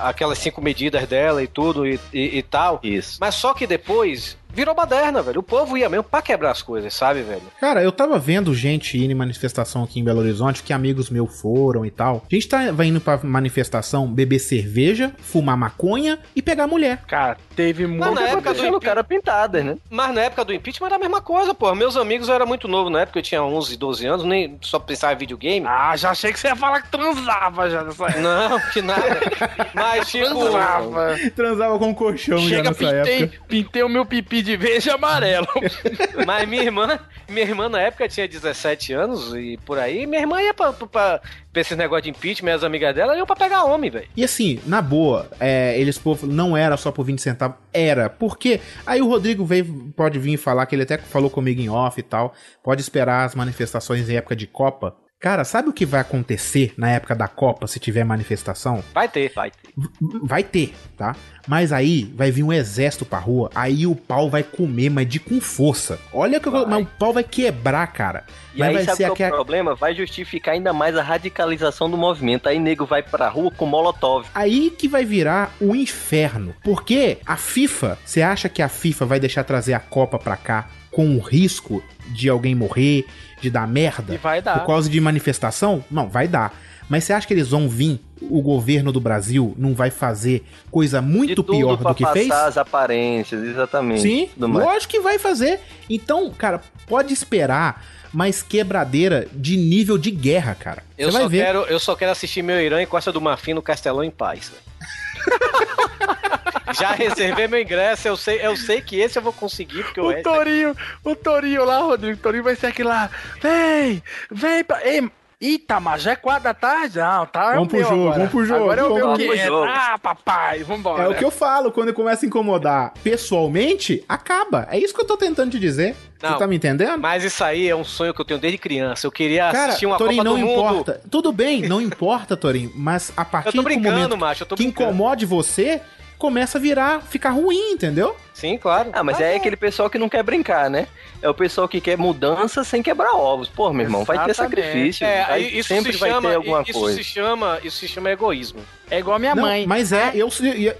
Speaker 2: a- aquelas cinco medidas dela e tudo e, e- e tal.
Speaker 3: Isso.
Speaker 2: Mas só que depois virou baderna, velho. O povo ia mesmo pra quebrar as coisas, sabe, velho?
Speaker 1: Cara, eu tava vendo gente indo em manifestação aqui em Belo Horizonte, que amigos meus foram e tal. A gente tá vai indo pra manifestação beber cerveja, fumar maconha e pegar mulher.
Speaker 9: Cara, teve
Speaker 2: Mas na época do
Speaker 3: Deixando o
Speaker 2: impe-
Speaker 3: cara pintada, né?
Speaker 2: Mas na época do impeachment era a mesma coisa, pô. Meus amigos eu era muito novo na época, eu tinha 11, 12 anos, nem só pensava em videogame.
Speaker 9: Ah, já achei que você ia falar que transava já nessa época.
Speaker 2: Não, que nada. <laughs> Mas tipo.
Speaker 9: Transava.
Speaker 1: Transava com um colchão já
Speaker 9: Chega,
Speaker 1: nessa
Speaker 9: pintei,
Speaker 1: época.
Speaker 9: pintei o meu pipi de verde e amarelo. <laughs>
Speaker 2: Mas minha irmã, minha irmã na época tinha 17 anos e por aí, minha irmã ia pra, pra, pra, pra esse negócio de impeachment, as amigas dela iam pra pegar homem, velho.
Speaker 1: E assim, na boa, é, eles povo não era só por 20 centavos, era. Porque aí o Rodrigo veio, pode vir falar que ele até falou comigo em off e tal. Pode esperar as manifestações em época de Copa. Cara, sabe o que vai acontecer na época da Copa se tiver manifestação?
Speaker 2: Vai ter.
Speaker 3: Vai ter.
Speaker 1: Vai ter, tá? Mas aí vai vir um exército pra rua, aí o pau vai comer, mas de com força. Olha que eu- mas o pau vai quebrar, cara.
Speaker 3: E
Speaker 1: mas
Speaker 3: aí,
Speaker 1: vai
Speaker 3: sabe
Speaker 1: ser
Speaker 3: é
Speaker 1: aquela.
Speaker 3: o problema? Vai justificar ainda mais a radicalização do movimento. Aí nego vai pra rua com molotov.
Speaker 1: Aí que vai virar o inferno. Porque a FIFA, você acha que a FIFA vai deixar trazer a Copa pra cá com o risco de alguém morrer, de dar merda?
Speaker 9: Vai dar.
Speaker 1: Por causa de manifestação? Não, vai dar. Mas você acha que eles vão vir? O governo do Brasil não vai fazer coisa muito pior do que
Speaker 3: passar
Speaker 1: fez?
Speaker 3: as aparências, exatamente.
Speaker 1: Sim, lógico que vai fazer. Então, cara, pode esperar mais quebradeira de nível de guerra, cara.
Speaker 2: Eu
Speaker 1: Você
Speaker 2: só,
Speaker 1: ver.
Speaker 2: quero, eu só quero assistir meu Irã e Costa do Marfim no Castelão em paz. <laughs> Já reservei meu ingresso, eu sei, eu sei que esse eu vou conseguir, porque o,
Speaker 9: O
Speaker 2: resto-
Speaker 9: Torinho, o Torinho lá, Rodrigo, o Torinho vai ser aquele lá. Vem, vem pra. Ei, Eita, mas já é quatro da tarde? Não, tá. é
Speaker 1: Vamos
Speaker 9: o
Speaker 1: pro jogo,
Speaker 9: agora.
Speaker 1: vamos pro jogo,
Speaker 9: Agora é o
Speaker 1: vamos
Speaker 9: meu
Speaker 3: pro
Speaker 9: que
Speaker 3: jogo.
Speaker 9: Ah, papai, vambora.
Speaker 1: É o que eu falo, quando começa a incomodar pessoalmente, acaba. É isso que eu tô tentando te dizer.
Speaker 2: Não,
Speaker 1: Você tá me entendendo?
Speaker 2: Mas isso aí é um sonho que eu tenho desde criança. Eu queria
Speaker 1: Cara,
Speaker 2: assistir uma
Speaker 1: Torinho,
Speaker 2: Copa
Speaker 1: não
Speaker 2: do Mundo.
Speaker 1: importa. Tudo bem, não <laughs> importa, Torinho. Mas a partir
Speaker 2: Eu tô
Speaker 1: do
Speaker 2: brincando,
Speaker 1: momento
Speaker 2: macho, eu tô
Speaker 1: que incomode você, começa a virar, ficar ruim, entendeu?
Speaker 2: Sim, claro.
Speaker 3: Ah, mas é aquele pessoal que não quer brincar, né? É o pessoal que quer mudança sem quebrar ovos. Pô, meu irmão, vai ter
Speaker 9: Exatamente.
Speaker 3: sacrifício.
Speaker 2: É,
Speaker 3: vai-
Speaker 2: aí isso
Speaker 3: sempre
Speaker 2: se
Speaker 3: vai
Speaker 2: chama,
Speaker 3: ter alguma
Speaker 2: isso
Speaker 3: coisa.
Speaker 2: se chama, isso se chama egoísmo.
Speaker 9: É igual a minha
Speaker 1: Não,
Speaker 9: mãe.
Speaker 1: Mas é, eu,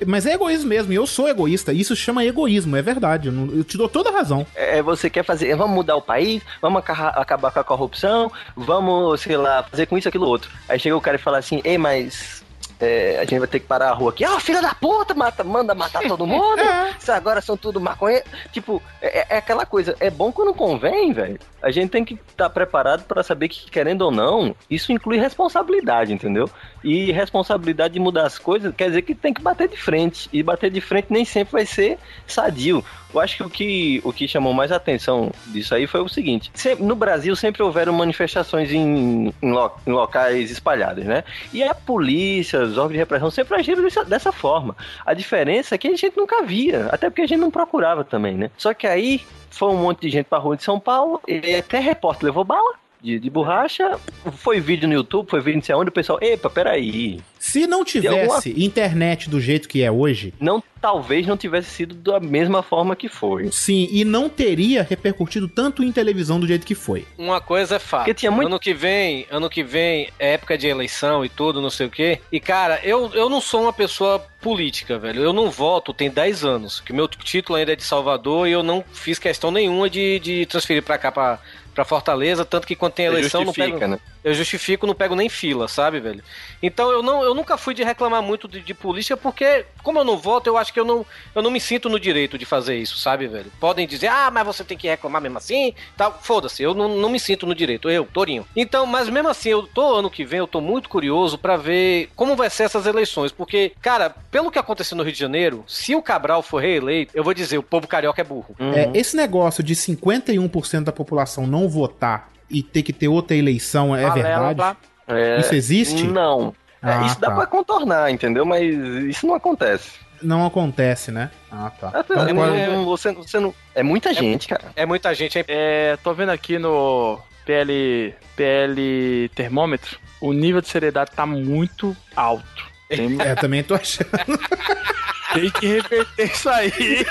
Speaker 1: mas é egoísmo mesmo. e Eu sou egoísta. Isso chama egoísmo, é verdade. Eu, não- eu te dou toda a razão.
Speaker 3: É, você quer fazer, vamos mudar o país, vamos aca- acabar com a corrupção, vamos, sei lá, fazer com isso, aquilo, outro. Aí chega o cara e fala assim, ei, mas é, a gente vai ter que parar a rua aqui. Ah, filha da puta, mata, manda matar todo mundo. <laughs> Isso agora são tudo maconha. Tipo, é, é aquela coisa, é bom quando convém, velho. A gente tem que estar preparado para saber que, querendo ou não, isso inclui responsabilidade, entendeu? E responsabilidade de mudar as coisas quer dizer que tem que bater de frente. E bater de frente nem sempre vai ser sadio. Eu acho que o que, o que chamou mais atenção disso aí foi o seguinte: no Brasil sempre houveram manifestações em, em, lo- em locais espalhados, né? E a polícia, os órgãos de repressão sempre agiram dessa, dessa forma. A diferença é que a gente nunca via, até porque a gente não procurava também, né? Só que aí foi um monte de gente pra rua de São Paulo, e até repórter levou bala. De, de borracha, foi vídeo no YouTube, foi vídeo não sei onde, o pessoal, epa, peraí.
Speaker 1: Se não tivesse internet do jeito que é hoje,
Speaker 3: Não, talvez não tivesse sido da mesma forma que foi.
Speaker 1: sim, e não teria repercutido tanto em televisão do jeito que foi.
Speaker 2: Uma coisa é fato.
Speaker 3: Porque tinha muito-
Speaker 2: Ano que vem, ano que vem é época de eleição e tudo, não sei o quê. E cara, eu, eu não sou uma pessoa política, velho. Eu não voto tem 10 anos, que meu título ainda é de Salvador e eu não fiz questão nenhuma de, de transferir pra cá pra, pra Fortaleza, tanto que quando tem eleição não pego
Speaker 3: né?
Speaker 2: Eu justifico, não pego nem fila, sabe, velho? Então eu, não, eu nunca fui de reclamar muito de, de política, porque, como eu não voto, eu acho que eu não, eu não me sinto no direito de fazer isso, sabe, velho? Podem dizer, ah, mas você tem que reclamar mesmo assim, tal. Foda-se, eu não, não me sinto no direito, eu, Torinho. Então, mas mesmo assim, eu tô ano que vem, eu tô muito curioso pra ver como vai ser essas eleições, porque, cara, pelo que aconteceu no Rio de Janeiro, se o Cabral for reeleito, eu vou dizer, o povo carioca é burro.
Speaker 1: É, esse negócio de 51% da população não votar e ter que ter outra eleição é
Speaker 3: Balela,
Speaker 1: verdade?
Speaker 3: tá? É,
Speaker 1: Isso existe?
Speaker 3: Não. É,
Speaker 1: Ah,
Speaker 3: isso dá
Speaker 1: tá.
Speaker 3: pra contornar, entendeu? Mas isso não acontece.
Speaker 1: Não acontece, né? Ah, tá.
Speaker 3: É,
Speaker 1: Então,
Speaker 3: é,
Speaker 1: qual-
Speaker 3: não- você, você não... é muita gente, cara.
Speaker 2: É muita gente, é
Speaker 9: É, tô vendo aqui no PL, PL termômetro, o nível de seriedade tá muito alto. Tem,
Speaker 1: É, também tô achando. <laughs>
Speaker 9: tem que reverter isso aí. <laughs>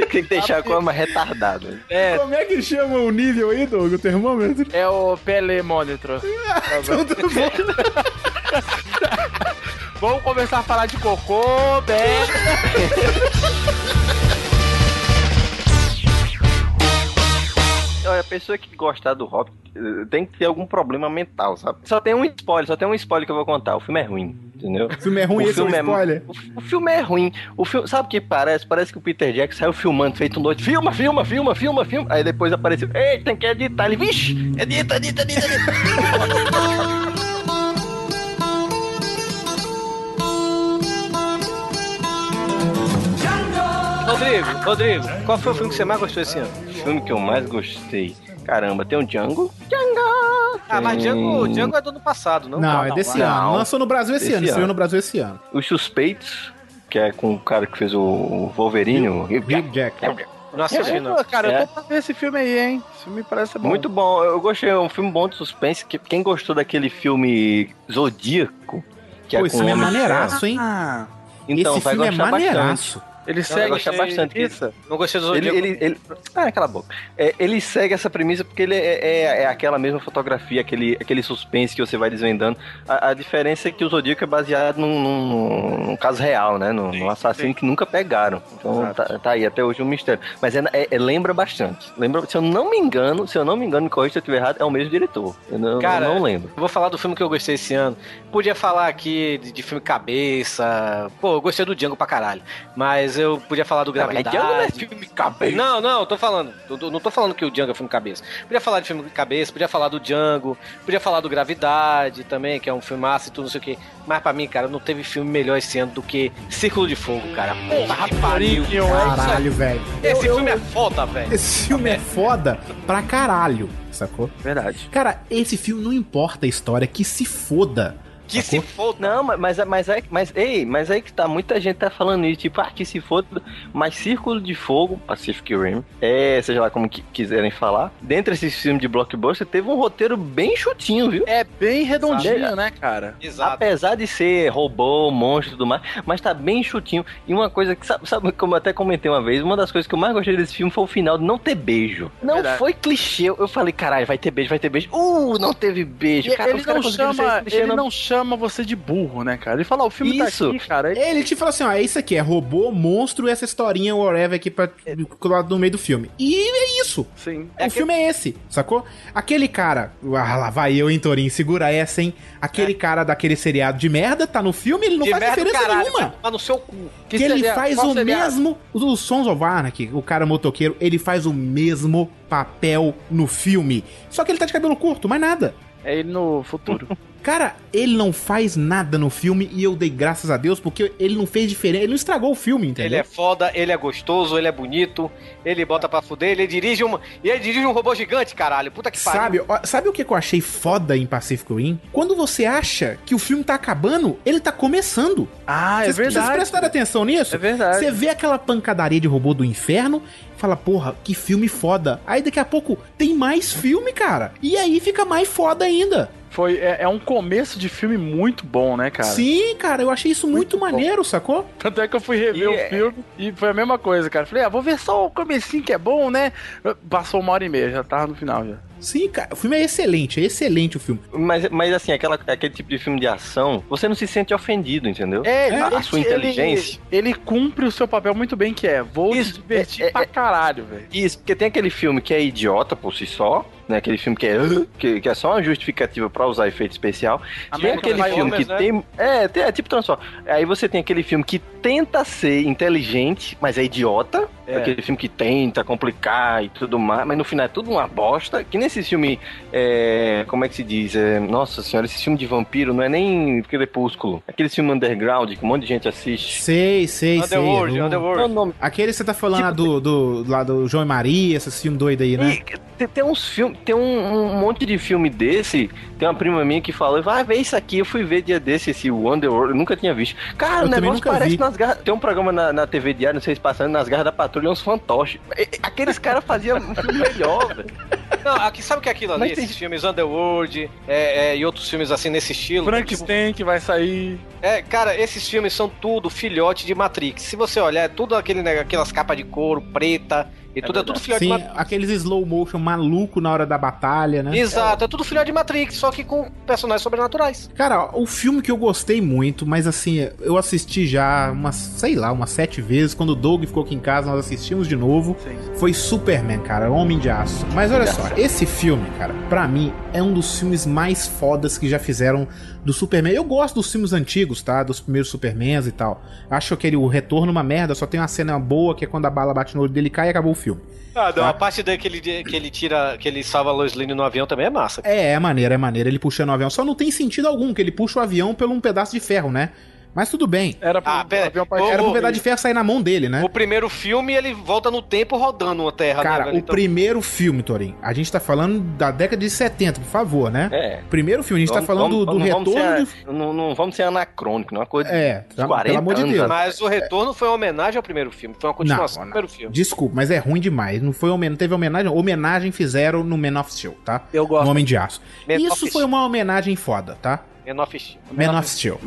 Speaker 3: Tem que deixar a coisa mais retardada.
Speaker 2: É,
Speaker 1: Como é que chama o nível aí, Doug? O termômetro?
Speaker 9: É o PL monitor.
Speaker 1: Tudo bom. <laughs>
Speaker 9: Vamos começar a falar de cocô, merda. <laughs>
Speaker 3: Olha, a pessoa que gostar do Hobbit eh, tem que ter algum problema mental, sabe? Só tem um spoiler, só tem um spoiler que eu vou contar. O filme é ruim, entendeu?
Speaker 1: O filme é ruim,
Speaker 3: O
Speaker 1: esse é um
Speaker 3: filme é-
Speaker 1: spoiler.
Speaker 3: O filme é ruim. O filme, sabe o que parece? Parece que o Peter Jackson saiu filmando, feito um doido. Filma, filma, filma, filma, filma. Aí depois apareceu. Ei, tem que editar. Ele, vixe, edita, edita, edita, edita.
Speaker 2: Rodrigo, Rodrigo, qual foi o filme que você mais gostou esse ano?
Speaker 3: O filme que eu mais gostei. Caramba, tem o Django. Django!
Speaker 2: Ah, mas
Speaker 3: Tem
Speaker 2: Django, Django é do ano passado, não?
Speaker 1: Não, é desse
Speaker 3: não.
Speaker 1: ano. Lançou no Brasil esse
Speaker 3: Desse
Speaker 1: ano.
Speaker 3: Ano.
Speaker 1: no Brasil esse ano.
Speaker 3: Os Suspeitos, que é com o cara que fez o Wolverine. o Hugh
Speaker 1: Jack.
Speaker 2: Não assisti, não.
Speaker 9: Pô, cara,
Speaker 3: É.
Speaker 9: eu tô pra ver esse filme aí, hein? Esse filme parece bom.
Speaker 3: Muito bom, eu gostei, é um filme bom de suspense. Que, quem gostou daquele filme Zodíaco, que
Speaker 1: Pô,
Speaker 3: é
Speaker 1: esse
Speaker 3: com
Speaker 1: filme é maneiraço, hein?
Speaker 9: Ah,
Speaker 3: então
Speaker 1: esse
Speaker 3: vai
Speaker 1: filme é
Speaker 3: gostar
Speaker 1: maneiraço.
Speaker 9: Ele
Speaker 3: Vai
Speaker 9: segue
Speaker 3: gostar bastante.
Speaker 9: premissa?
Speaker 2: Não gostei dos
Speaker 3: Ele,
Speaker 2: Zodíaco.
Speaker 3: ele, ele... Ah, cala a boca. É, ele segue essa premissa porque ele é, é, é aquela mesma fotografia, aquele, aquele suspense que você vai desvendando. A, a diferença é que o Zodíaco é baseado num, num- num caso real, né? Num, num assassino que nunca pegaram. Então tá, tá aí até hoje um mistério. Mas é, é- é- lembra bastante. Lembra, se eu não me engano, se eu não me engano, me corrija se eu estiver errado, é o mesmo diretor. Eu não,
Speaker 2: Cara,
Speaker 3: eu não lembro.
Speaker 2: Eu vou falar do filme que eu gostei esse ano. Podia falar aqui de, de filme cabeça. Pô, eu gostei do Django pra caralho. Mas eu podia falar do
Speaker 3: mas
Speaker 2: Gravidade.
Speaker 3: Django não é filme cabeça.
Speaker 2: Não, não, eu tô falando. eu não tô falando que o Django é filme cabeça. Podia falar de filme cabeça, podia falar do Django, podia falar do Gravidade também, que é um filmaço e tudo, não sei o quê. Mas pra mim, cara, não teve filme melhor esse ano do que Círculo de Fogo, cara. Porra, que pariu.
Speaker 1: Caralho, velho.
Speaker 2: Esse filme é foda, velho.
Speaker 1: Esse filme é foda pra caralho, sacou?
Speaker 3: Verdade.
Speaker 1: Cara, esse filme não importa a história, que se foda.
Speaker 2: Que se foda.
Speaker 3: Não, mas, mas, mas, é- mas, ei, mas aí que tá, muita gente tá falando isso, tipo, ah, que se foda, mas Círculo de Fogo, Pacific Rim, é, seja lá como que quiserem falar, dentre esses filmes de blockbuster, teve um roteiro bem chutinho, viu?
Speaker 9: É bem redondinho,
Speaker 3: Sabe?
Speaker 9: né, cara?
Speaker 2: Exato.
Speaker 3: Apesar de ser robô, monstro e tudo mais, mas tá bem chutinho. E uma coisa que, sabe, sabe como eu até comentei uma vez, uma das coisas que eu mais gostei desse filme foi o final de não ter beijo. Não
Speaker 9: Verdade.
Speaker 3: foi clichê. Eu falei, caralho, vai ter beijo, vai ter beijo. Uh, não teve beijo. Cara,
Speaker 9: ele
Speaker 3: os caras
Speaker 9: não chama, ele
Speaker 3: não-
Speaker 9: não chama você de burro, né, cara? Ele fala, ó, o filme
Speaker 3: Isso.
Speaker 9: tá aqui, cara. Aí-
Speaker 1: Ele te fala assim, ó, é isso aqui, é robô, monstro e essa historinha, whatever, aqui pra, colado no meio do filme. E é isso.
Speaker 9: Sim.
Speaker 1: o filme é esse, sacou? Aquele cara, ah, lá vai eu, hein, Torinho, segura essa, hein? Aquele cara daquele seriado de merda tá no filme, ele não
Speaker 2: De
Speaker 1: faz
Speaker 2: merda,
Speaker 1: diferença
Speaker 2: caralho,
Speaker 1: nenhuma.
Speaker 2: tomar no seu cu.
Speaker 1: Que,
Speaker 9: Que
Speaker 1: ele
Speaker 9: seria-
Speaker 1: faz
Speaker 9: qual
Speaker 1: o
Speaker 9: seria-
Speaker 1: mesmo. O Sons of Anarchy, o cara motoqueiro, ele faz o mesmo papel no filme. Só que ele tá de cabelo curto, mais nada.
Speaker 9: É ele no futuro. <laughs>
Speaker 1: Cara, ele não faz nada no filme e eu dei graças a Deus porque ele não fez diferença, ele não estragou o filme, entendeu?
Speaker 2: Ele é foda, ele é gostoso, ele é bonito, ele bota pra fuder, ele dirige um. E ele dirige um robô gigante, caralho. Puta que pariu.
Speaker 1: Sabe, ó, sabe o que eu achei foda em Pacific Rim? Quando você acha que o filme tá acabando, ele tá começando.
Speaker 9: Ah, é
Speaker 1: Vocês- Vocês
Speaker 9: verdade.
Speaker 1: prestaram atenção nisso?
Speaker 9: É verdade.
Speaker 1: Você vê aquela pancadaria de robô do inferno, fala, porra, que filme foda. Aí daqui a pouco tem mais filme, cara. E aí fica mais foda ainda.
Speaker 9: Foi, é, é um começo de filme muito bom, né, cara?
Speaker 1: Sim, cara, eu achei isso muito, maneiro, sacou?
Speaker 9: Tanto é que eu fui rever
Speaker 3: E
Speaker 9: o
Speaker 3: é-
Speaker 9: filme e foi a mesma coisa, cara. Falei, ah, vou ver só o comecinho que é bom, né? Passou uma hora e meia, já tava no final já.
Speaker 1: Sim, cara, o filme é excelente, é excelente o filme.
Speaker 3: Mas, mas assim, aquela, aquele tipo de filme de ação, você não se sente ofendido, entendeu?
Speaker 9: É, ele,
Speaker 3: a,
Speaker 9: ele-
Speaker 3: a sua
Speaker 9: ele-
Speaker 3: inteligência.
Speaker 9: Ele, cumpre o seu papel muito bem, que é vou te divertir pra caralho, velho.
Speaker 3: Isso, porque tem aquele filme que é idiota por si só, né? Aquele filme que é, <laughs> que, que é só uma justificativa pra usar efeito especial. Tem
Speaker 2: American
Speaker 3: aquele filme que
Speaker 2: né?
Speaker 3: tem. É, tem, é tipo Transformers. Aí você tem aquele filme que tenta ser inteligente, mas é idiota.
Speaker 9: É.
Speaker 3: Aquele filme que tenta complicar e tudo mais, mas no final é tudo uma bosta. Que nesse filme, é, como é que se diz? É, nossa senhora, esse filme de vampiro não é nem Crepúsculo. Aquele filme underground que um monte de gente assiste.
Speaker 1: Sei, sei,
Speaker 3: Underworld,
Speaker 1: sei.
Speaker 3: Underworld. Não, não.
Speaker 1: Aquele que você tá falando lá do, do, lá do João e Maria, esses filmes doidos aí, né?
Speaker 3: E tem, tem uns filmes, tem um, um monte de filme desse. Tem uma prima minha que falou, vai ver isso aqui. Eu fui ver dia desse, esse Wonderworld, eu nunca tinha visto. Cara,
Speaker 1: Eu
Speaker 3: o negócio parece
Speaker 1: vi.
Speaker 3: nas garras. Tem um programa na, na TV Diário, não sei se passando, nas garras da patrulha, uns fantoches. Aqueles caras faziam um filme melhor, velho.
Speaker 2: Não, aqui, sabe o que é aquilo ali?
Speaker 3: Mas tem-
Speaker 2: Esses filmes Underworld é, é, e outros filmes assim nesse estilo.
Speaker 9: Frankenstein que vai sair.
Speaker 2: É, cara, esses filmes são tudo filhote de Matrix. Se você olhar, é tudo aquele, né, aquelas capas de couro preta e tudo, é tudo filhote
Speaker 1: Sim,
Speaker 2: de Matrix.
Speaker 1: aqueles slow motion maluco na hora da batalha, né?
Speaker 2: Exato, é tudo filhote de Matrix, só que com personagens sobrenaturais.
Speaker 1: Cara, o filme que eu gostei muito, mas assim, eu assisti já umas, sei lá, umas sete vezes. Quando o Doug ficou aqui em casa, nós assistimos de novo. Foi Superman, cara, Homem de Aço. Mas olha só, esse filme, cara, pra mim, é um dos filmes mais fodas que já fizeram do Superman. Eu gosto dos filmes antigos, tá? Dos primeiros Supermans e tal. Acho aquele o retorno uma merda, só tem uma cena boa que é quando a bala bate no olho dele e cai e acabou o filme.
Speaker 2: Ah, não, a parte daí que ele, que ele tira, que ele salva a Lois Lane no avião também é massa.
Speaker 1: É, é maneiro, é maneiro. Ele puxando o avião. Só não tem sentido algum, que ele puxa o avião pelo um pedaço de ferro, né? Mas tudo bem.
Speaker 9: Era pro,
Speaker 2: Ah, pera,
Speaker 9: avião partir-
Speaker 1: Era pro pedaço de ferro sair na mão dele, né?
Speaker 2: O primeiro filme, ele volta no tempo rodando uma terra,
Speaker 1: Cara,
Speaker 2: né,
Speaker 1: o primeiro filme, Torin, a gente tá falando da década de 70, por favor, né?
Speaker 3: É.
Speaker 1: Primeiro filme, a gente
Speaker 3: Vamos-
Speaker 1: tá falando
Speaker 3: vamos-
Speaker 1: do, do
Speaker 3: não
Speaker 1: retorno
Speaker 3: ser-
Speaker 1: do...
Speaker 3: não, não vamos ser anacrônico, não é uma coisa de
Speaker 1: É,
Speaker 3: uns
Speaker 1: pelo
Speaker 3: 40
Speaker 1: amor de Deus.
Speaker 2: Mas o retorno foi uma homenagem ao primeiro filme. Foi uma continuação
Speaker 1: Não,
Speaker 2: do primeiro filme.
Speaker 1: Desculpa, mas é ruim demais. Não foi homenagem, teve homenagem, homenagem fizeram no Man of Steel, tá?
Speaker 9: Eu gosto.
Speaker 1: No Homem de Aço.
Speaker 2: Man
Speaker 1: Isso foi uma homenagem foda, tá?
Speaker 2: Man of Steel.
Speaker 1: Man of Steel.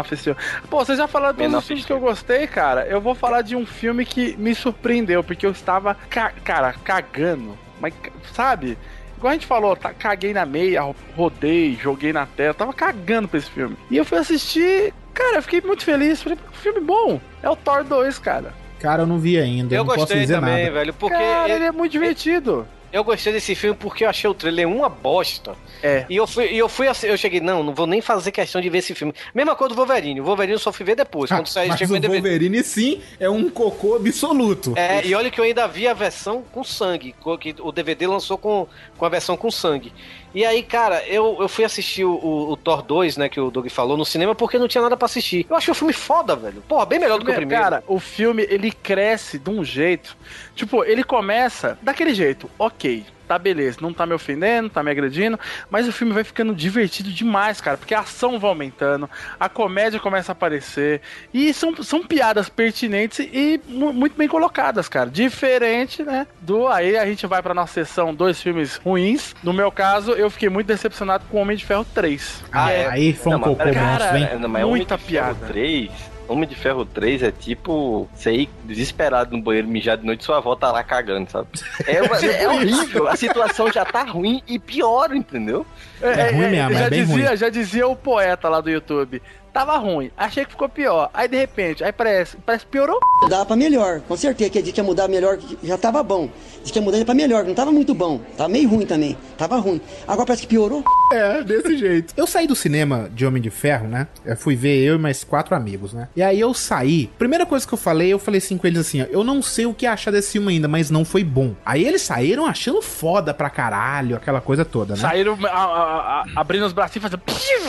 Speaker 9: Of Steel. Pô, vocês já falaram de todos os filmes que eu gostei, cara. Eu vou falar de um filme que me surpreendeu, porque eu estava, ca- cara, cagando. Mas, sabe? Igual a gente falou, tá, caguei na meia, ro- rodei, joguei na tela, tava cagando pra esse filme. E eu fui assistir, cara, eu fiquei muito feliz. Falei, "Que filme bom. É o Thor 2, cara.
Speaker 1: Cara, eu não vi ainda.
Speaker 2: Eu
Speaker 1: não posso
Speaker 2: gostei
Speaker 1: dizer
Speaker 2: também,
Speaker 1: nada.
Speaker 2: velho, porque
Speaker 9: Cara,
Speaker 2: eu,
Speaker 9: ele é muito divertido.
Speaker 2: Eu gostei desse filme porque eu achei o trailer uma bosta.
Speaker 9: É.
Speaker 2: E eu fui, e eu fui assim, eu cheguei, não, não vou nem fazer questão de ver esse filme. Mesma coisa do Wolverine. O Wolverine eu só fui ver depois, quando saiu,
Speaker 1: Mas o
Speaker 2: em DVD.
Speaker 1: Wolverine, sim, é um cocô absoluto.
Speaker 2: É, e olha que eu ainda vi a versão com sangue, que o DVD lançou com, com a versão com sangue. E aí, cara, eu, eu fui assistir o, o- o Thor 2, né, que o Doug falou, no cinema, porque não tinha nada pra assistir. Eu achei o filme foda, velho. Porra, bem melhor do que o primeiro.
Speaker 9: Cara, o filme, ele cresce de um jeito. Tipo, ele começa daquele jeito. Ok, tá beleza. Não tá me ofendendo, tá me agredindo. Mas o filme vai ficando divertido demais, cara. Porque a ação vai aumentando. A comédia começa a aparecer. E são, são piadas pertinentes e mu- muito bem colocadas, cara. Diferente, né? Do. Aí a gente vai pra nossa sessão dois filmes ruins. No meu caso, eu fiquei muito decepcionado com Homem de Ferro 3.
Speaker 1: Ah,
Speaker 9: Que é-
Speaker 1: aí foi um
Speaker 3: Não,
Speaker 1: cocô
Speaker 3: peraí,
Speaker 1: monstro,
Speaker 9: cara,
Speaker 1: hein?
Speaker 3: É, não, mas Homem
Speaker 9: Muita
Speaker 3: de Ferro
Speaker 9: piada.
Speaker 3: 3, Homem de Ferro 3 é tipo você ir desesperado no banheiro mijar de noite sua avó tá lá cagando, sabe? É, uma- <laughs> é horrível, a situação já tá ruim e piora, entendeu?
Speaker 1: É ruim mesmo,
Speaker 9: já
Speaker 1: é bem
Speaker 9: dizia,
Speaker 1: ruim.
Speaker 9: Já dizia o poeta lá do YouTube. Tava ruim, achei que ficou pior. Aí de repente, aí parece, parece que piorou.
Speaker 13: Dava pra melhor, com certeza que a gente ia mudar melhor, já tava bom. Diz que ia mudar pra melhor, que não tava muito bom. Tava meio ruim também, tava ruim. Agora parece que piorou. <laughs>
Speaker 1: É, desse jeito. Eu saí do cinema de Homem de Ferro, né? Eu fui ver eu e mais quatro amigos, né? E aí eu saí. Primeira coisa que eu falei, eu falei assim com eles assim: ó, eu não sei o que achar desse filme ainda, mas não foi bom. Aí eles saíram achando foda pra caralho, aquela coisa toda, né?
Speaker 9: Saíram a- a- a- abrindo os bracinhos e fazendo.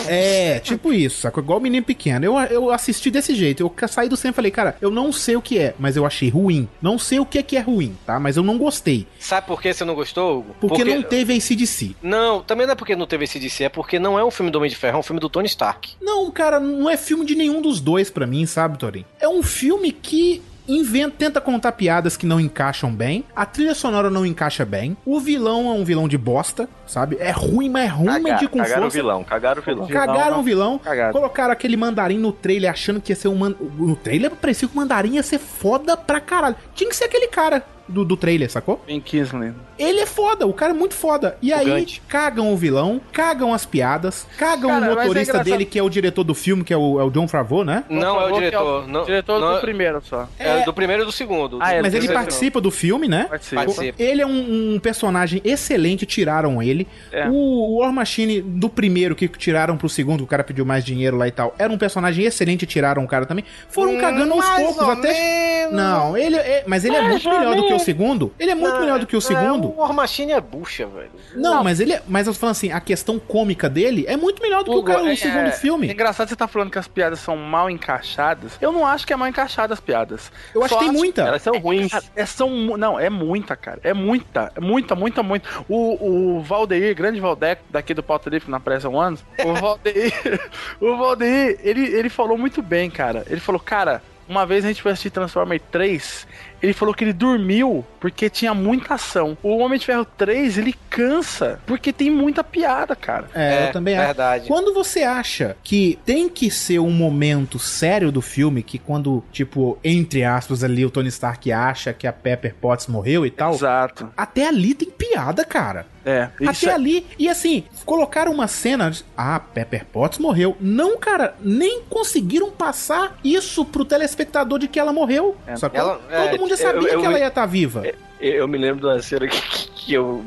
Speaker 1: É, tipo isso, sacou? Igual o menino pequeno. Eu, eu assisti desse jeito. Eu saí do cinema e falei, cara, eu não sei o que é, mas eu achei ruim. Não sei o que é que é ruim, tá? Mas eu não gostei.
Speaker 2: Sabe por que você não gostou, Hugo?
Speaker 1: Porque, não teve ACDC.
Speaker 2: Não, também não é porque não teve esse DC, é porque não é um filme do Homem de Ferro, é um filme do Tony Stark.
Speaker 1: Não, cara, não é filme de nenhum dos dois pra mim, sabe, Torin? É um filme que inventa, tenta contar piadas que não encaixam bem, a trilha sonora não encaixa bem, o vilão é um vilão de bosta, sabe? É ruim, mas é ruim,
Speaker 3: Cagar,
Speaker 1: de com
Speaker 3: cagaram o
Speaker 1: força.
Speaker 3: vilão, cagaram o vilão.
Speaker 1: Cagaram o vilão,
Speaker 9: Cagaram.
Speaker 1: colocaram aquele mandarim no trailer achando que ia ser um man... No trailer parecia que o mandarim ia ser foda pra caralho. Tinha que ser aquele cara. Do, do trailer, sacou?
Speaker 9: Ben Kingsley.
Speaker 1: Ele é foda, o cara é muito foda. E aí,
Speaker 2: Gigante.
Speaker 1: cagam o vilão, cagam as piadas, cagam
Speaker 9: Cara,
Speaker 1: o
Speaker 9: é
Speaker 1: motorista
Speaker 9: engraçado.
Speaker 1: dele, que é o diretor do filme, que é o, é o John Favreau, né?
Speaker 2: Não é o
Speaker 9: Favreau, que
Speaker 2: diretor. Não,
Speaker 9: diretor
Speaker 2: não,
Speaker 9: do primeiro só.
Speaker 2: É, do primeiro e do segundo.
Speaker 9: Ah, é,
Speaker 1: Mas
Speaker 9: do
Speaker 1: ele participa do filme, né?
Speaker 9: Participa.
Speaker 1: Ele é um, um personagem excelente, tiraram ele.
Speaker 9: É.
Speaker 1: O, o War Machine do primeiro que tiraram pro segundo, que o cara pediu mais dinheiro lá e tal, era um personagem excelente, tiraram o cara também. Foram cagando aos
Speaker 2: Hum,
Speaker 1: poucos
Speaker 2: ou
Speaker 1: até.
Speaker 2: menos.
Speaker 1: Não, ele é, mas ele é muito melhor do que o
Speaker 2: menos.
Speaker 1: segundo. Ele é muito melhor do que o segundo.
Speaker 2: É, o War Machine é bucha, velho.
Speaker 1: Não, mas ele é, mas eu tô falando assim, a questão cômica dele é muito melhor do que o cara no
Speaker 9: é-
Speaker 1: segundo
Speaker 9: É
Speaker 1: filme.
Speaker 9: engraçado você tá falando que as piadas são mal encaixadas. Eu não acho que é mal encaixada as piadas.
Speaker 1: Eu acho
Speaker 9: Só
Speaker 1: que tem muita.
Speaker 3: Elas são ruins.
Speaker 9: Cara, é, são, não, é muita, cara. É muita, é muita, muita, muita. O, o Valdeir, grande Valdeir, daqui do Pauta Livre na Pressa One, o <laughs> Valdeir, o Valdeir, ele, ele falou muito bem, cara. Ele falou, cara, uma vez a gente foi assistir Transformer 3, ele falou que ele dormiu porque tinha muita ação. O Homem de Ferro 3, ele cansa porque tem muita piada, cara.
Speaker 1: É,
Speaker 2: É,
Speaker 1: eu também acho.
Speaker 2: verdade.
Speaker 1: Quando você acha que tem que ser um momento sério do filme, que quando, tipo, entre aspas ali, o Tony Stark acha que a Pepper Potts morreu e tal,
Speaker 9: Exato.
Speaker 1: até ali tem piada, cara.
Speaker 9: É,
Speaker 1: até
Speaker 9: é-
Speaker 1: ali. E assim, colocaram uma cena. de, Ah, Pepper Potts morreu. Não, cara, nem conseguiram passar isso pro telespectador de que ela morreu.
Speaker 9: É.
Speaker 1: sacou?
Speaker 2: Ela-
Speaker 1: Todo
Speaker 2: é,
Speaker 1: mundo já sabia
Speaker 3: eu- eu
Speaker 1: que ela ia estar viva.
Speaker 3: Eu, eu me lembro de uma cena que, que eu.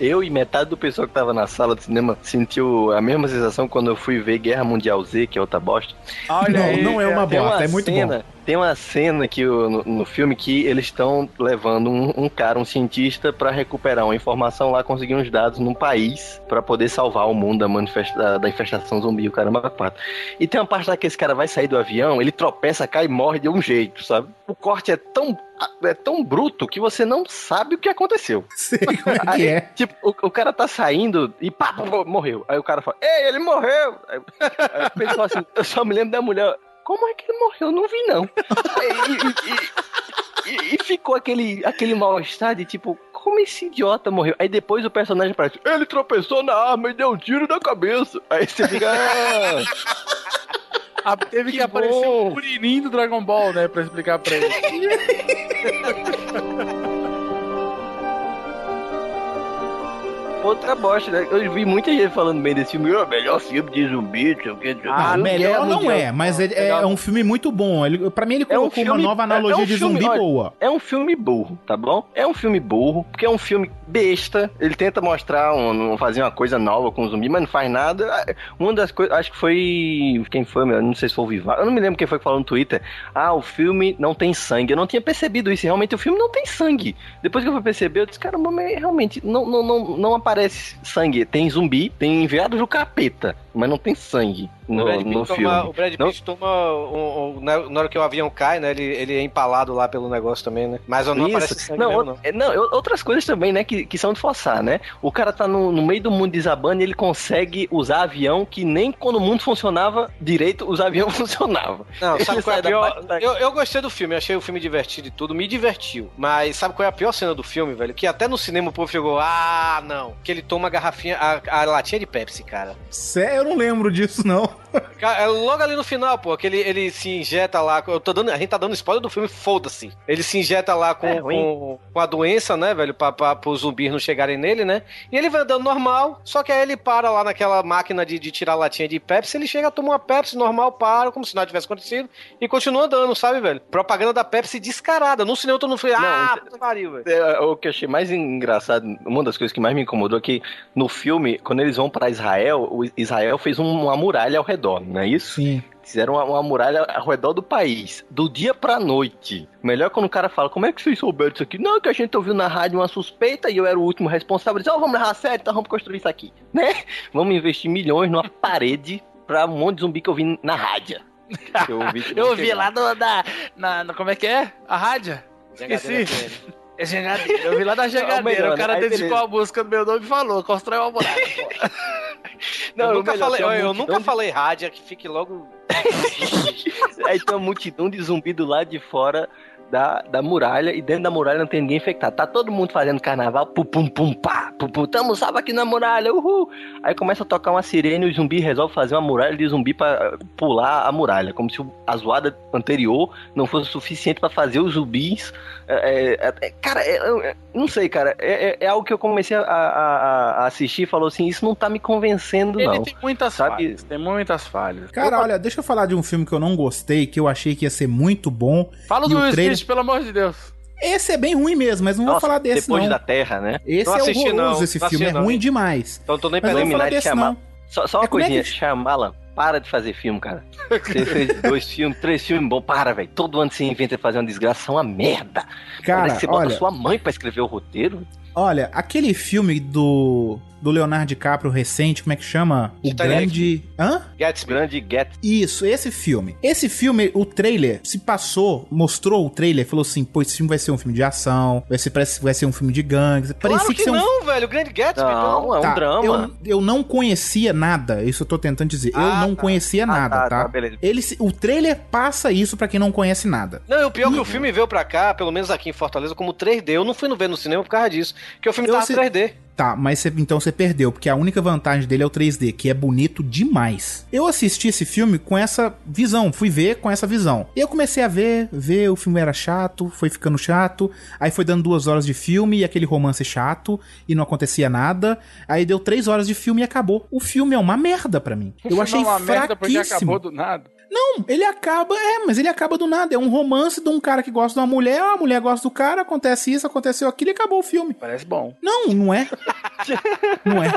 Speaker 3: Eu e metade do pessoal que tava na sala de cinema sentiu a mesma sensação quando eu fui ver Guerra Mundial Z, que é outra bosta.
Speaker 9: Olha
Speaker 1: não,
Speaker 9: aí,
Speaker 1: não é uma bosta,
Speaker 3: uma
Speaker 1: é muito
Speaker 3: cena,
Speaker 1: bom.
Speaker 3: Tem uma cena que no, no filme que eles estão levando um, um cara, um cientista, pra recuperar uma informação lá, conseguir uns dados num país pra poder salvar o mundo da, manifesta, da, infestação zumbi, o caramba quatro. E tem uma parte lá que esse cara vai sair do avião, ele tropeça, cai e morre de um jeito, sabe? O corte é tão é tão bruto que você não sabe o que aconteceu. <laughs>
Speaker 1: Como é
Speaker 3: Aí,
Speaker 1: é.
Speaker 3: Tipo, o, o cara tá saindo e pá, morreu. Aí o cara fala, ei, ele morreu! Aí, aí o pessoal assim, eu só me lembro da mulher, como é que ele morreu? Eu não vi, não. <laughs> E, e- e- e ficou aquele, aquele mal-estar de tipo, como esse idiota morreu? Aí depois o personagem aparece, ele tropeçou na arma e deu um tiro na cabeça. Aí você fica, ah, <laughs>
Speaker 9: Ah, teve que,
Speaker 3: Que
Speaker 9: aparecer o Kuririn do Dragon Ball, né? Pra explicar pra ele. <laughs>
Speaker 3: outra bosta, né? Eu vi muita gente falando bem desse filme, "Ah, melhor filme de zumbi, não sei o que.
Speaker 1: Ah, melhor não é, mas é, é- é um filme muito bom. Ele, pra mim, ele
Speaker 3: É um
Speaker 1: colocou uma
Speaker 3: filme-
Speaker 1: nova analogia
Speaker 3: é um
Speaker 1: de
Speaker 3: filme,
Speaker 1: zumbi
Speaker 3: olha,
Speaker 1: boa.
Speaker 3: É um filme burro, tá bom? É um filme burro, porque é um filme besta. Ele tenta mostrar, um, fazer uma coisa nova com o zumbi, mas não faz nada. Ah, Uma das coisas, acho que foi. Quem foi, meu? Não sei se foi o Vivar. Eu não me lembro quem foi que falou no Twitter. Ah, o filme não tem sangue. Eu não tinha percebido isso. Realmente, o filme não tem sangue. Depois que eu fui perceber, eu disse, mas realmente não, não, não, não aparece sangue. Tem zumbi, tem enviados do capeta, mas não tem sangue
Speaker 2: O
Speaker 3: no,
Speaker 2: Brad
Speaker 3: no
Speaker 2: Pitt
Speaker 3: filme.
Speaker 2: toma, o Brad
Speaker 3: Não-
Speaker 2: Pitt toma um- um- na na hora que o avião cai, né? Ele, ele é empalado lá pelo negócio também, né? Mas não
Speaker 3: Isso.
Speaker 2: aparece sangue
Speaker 3: não,
Speaker 2: mesmo,
Speaker 3: ou-
Speaker 2: não.
Speaker 3: é, não, outras coisas também, né, que, que são de forçar, né? O cara tá no, no meio do mundo desabando e ele consegue usar avião que nem quando o mundo funcionava direito, os aviões <laughs> funcionavam.
Speaker 2: Não, sabe qual é a pior?
Speaker 3: da-
Speaker 2: Eu, eu gostei do filme, achei o filme divertido e tudo, me divertiu. Mas sabe qual é a pior cena do filme, velho? Que até no cinema o povo chegou, ah, não. Que ele toma a garrafinha, a, a latinha de Pepsi, cara.
Speaker 1: Sério, eu não lembro disso, não. <laughs>
Speaker 2: Cara, é logo ali no final, pô, que ele, ele se injeta lá. Eu tô dando, a gente tá dando spoiler do filme, foda-se. Ele se injeta lá com,
Speaker 3: É
Speaker 2: com, com a doença, né, velho? Pra, pra, pros zumbis não chegarem nele, né? E ele vai andando normal, só que aí ele para lá naquela máquina de, de tirar latinha de Pepsi. Ele chega, toma uma Pepsi normal, para, como se nada tivesse acontecido, e continua andando, sabe, velho? Propaganda da Pepsi descarada. No cinema todo mundo foi, ah, puta que pariu, velho.
Speaker 3: É, o que eu achei mais engraçado, uma das coisas que mais me incomodou é que no filme, quando eles vão pra Israel, o Israel fez um- uma muralha ao redor, não é isso?
Speaker 1: Sim.
Speaker 3: Fizeram uma, uma muralha ao redor do país, do dia pra noite. Melhor quando o cara fala, como é que vocês souberam disso aqui? Não, que a gente ouviu na rádio uma suspeita e eu era o último responsável. Disse, ó, vamos levar a sério, então vamos construir isso aqui, <laughs> né? Vamos investir milhões numa parede pra um monte de zumbi que eu vi na rádio. <laughs> Eu ouvi,
Speaker 9: Eu ouvi lá no, na, na, na- Como é que é? A rádio? Esqueci. É jangadeira. Eu vi lá na jangadeira.
Speaker 3: melhor,
Speaker 9: o cara?
Speaker 3: Aí,
Speaker 9: dedicou
Speaker 3: beleza.
Speaker 9: a música do meu nome e falou: constrói uma muralha. <laughs>
Speaker 3: Não,
Speaker 2: eu nunca
Speaker 3: melhor,
Speaker 2: falei, eu, nunca
Speaker 3: de-
Speaker 2: falei rádio, que fique logo. <laughs> <laughs>
Speaker 3: Aí tem uma multidão de zumbi do lado de fora da, da muralha e dentro da muralha não tem ninguém infectado. Tá todo mundo fazendo carnaval, pum, pum, pum, pá, pum, pum, tamo salvo aqui na muralha, uhul. Aí começa a tocar uma sirene e o zumbi resolve fazer uma muralha de zumbi pra eh, pular a muralha, como se a zoada anterior não fosse suficiente pra fazer os zumbis. é, é, é, cara, é, é, é, não sei, cara, é, é- é algo que eu comecei a, a- a assistir e falou assim: isso não tá me convencendo,
Speaker 9: Ele
Speaker 3: não.
Speaker 9: tem muitas
Speaker 3: Sabe?
Speaker 9: falhas. Tem muitas falhas.
Speaker 1: Cara, olha, deixa eu falar de um filme que eu não gostei, que eu achei que ia ser muito bom.
Speaker 9: Fala
Speaker 1: e
Speaker 9: do Will
Speaker 1: trailer-
Speaker 9: Smith, pelo amor de Deus.
Speaker 1: Esse é bem ruim mesmo, mas não vou
Speaker 3: Nossa,
Speaker 1: falar desse
Speaker 3: depois
Speaker 1: não.
Speaker 3: da Terra, né?
Speaker 1: Esse
Speaker 2: Não
Speaker 1: é
Speaker 2: assisti,
Speaker 1: horroroso
Speaker 2: não.
Speaker 1: esse
Speaker 2: Não
Speaker 1: filme, é
Speaker 2: assisti, não.
Speaker 1: ruim demais.
Speaker 2: Então tô nem
Speaker 1: vou falar
Speaker 3: Illuminati
Speaker 1: desse
Speaker 3: chamar-
Speaker 1: não.
Speaker 3: Só, só uma
Speaker 1: É, como é
Speaker 3: coisinha,
Speaker 1: que-
Speaker 3: Shyamalan, para de fazer filme, cara. Você <laughs> fez dois filmes, três filmes bons, para, velho. Todo ano você inventa de fazer uma desgraça, é uma merda.
Speaker 1: Cara,
Speaker 3: Parece que você bota
Speaker 1: olha-
Speaker 3: sua mãe pra escrever o roteiro.
Speaker 1: Olha, aquele filme do, do Leonardo DiCaprio recente, como é que chama? O
Speaker 2: Titanic.
Speaker 1: Grande... Hã?
Speaker 2: Gatsby.
Speaker 3: Grande Gatsby.
Speaker 1: Isso, esse filme. Esse filme, o trailer se passou, mostrou o trailer, falou assim, pô, esse filme vai ser um filme de ação, vai ser, parece, vai ser um filme de gangues. Parecia
Speaker 2: Claro que,
Speaker 1: ser um
Speaker 2: não, velho. O Grande Gatsby, não.
Speaker 3: Não, é um
Speaker 1: Tá,
Speaker 3: drama.
Speaker 1: Eu, eu não conhecia nada, isso eu tô tentando dizer. eu
Speaker 2: Ah,
Speaker 1: não
Speaker 2: tá.
Speaker 1: conhecia
Speaker 3: Ah,
Speaker 1: nada,
Speaker 3: tá,
Speaker 1: tá?
Speaker 3: tá, beleza.
Speaker 1: Ele, o trailer passa isso pra quem não conhece nada.
Speaker 2: Não, e o pior é que o filme veio pra cá, pelo menos aqui em Fortaleza, como 3D. Eu não fui no ver no cinema por causa disso. Porque o filme
Speaker 1: Eu
Speaker 2: tava
Speaker 1: se-
Speaker 2: 3D.
Speaker 1: Tá, mas cê- então você perdeu, porque a única vantagem dele é o 3D, que é bonito demais. Eu assisti esse filme com essa visão, fui ver com essa visão. E eu comecei a ver, ver, o filme era chato, foi ficando chato, aí foi dando duas horas de filme e aquele romance chato, e não acontecia nada. Aí deu três horas de filme e acabou. O filme é uma merda pra mim. Eu achei
Speaker 9: é uma merda porque
Speaker 1: fraquíssimo.
Speaker 9: acabou do nada.
Speaker 1: Não, ele acaba, é, mas ele acaba do nada. É um romance de um cara que gosta de uma mulher, a mulher gosta do cara, acontece isso, aconteceu aquilo e acabou o filme.
Speaker 9: Parece bom.
Speaker 1: Não, não é. <laughs> não é.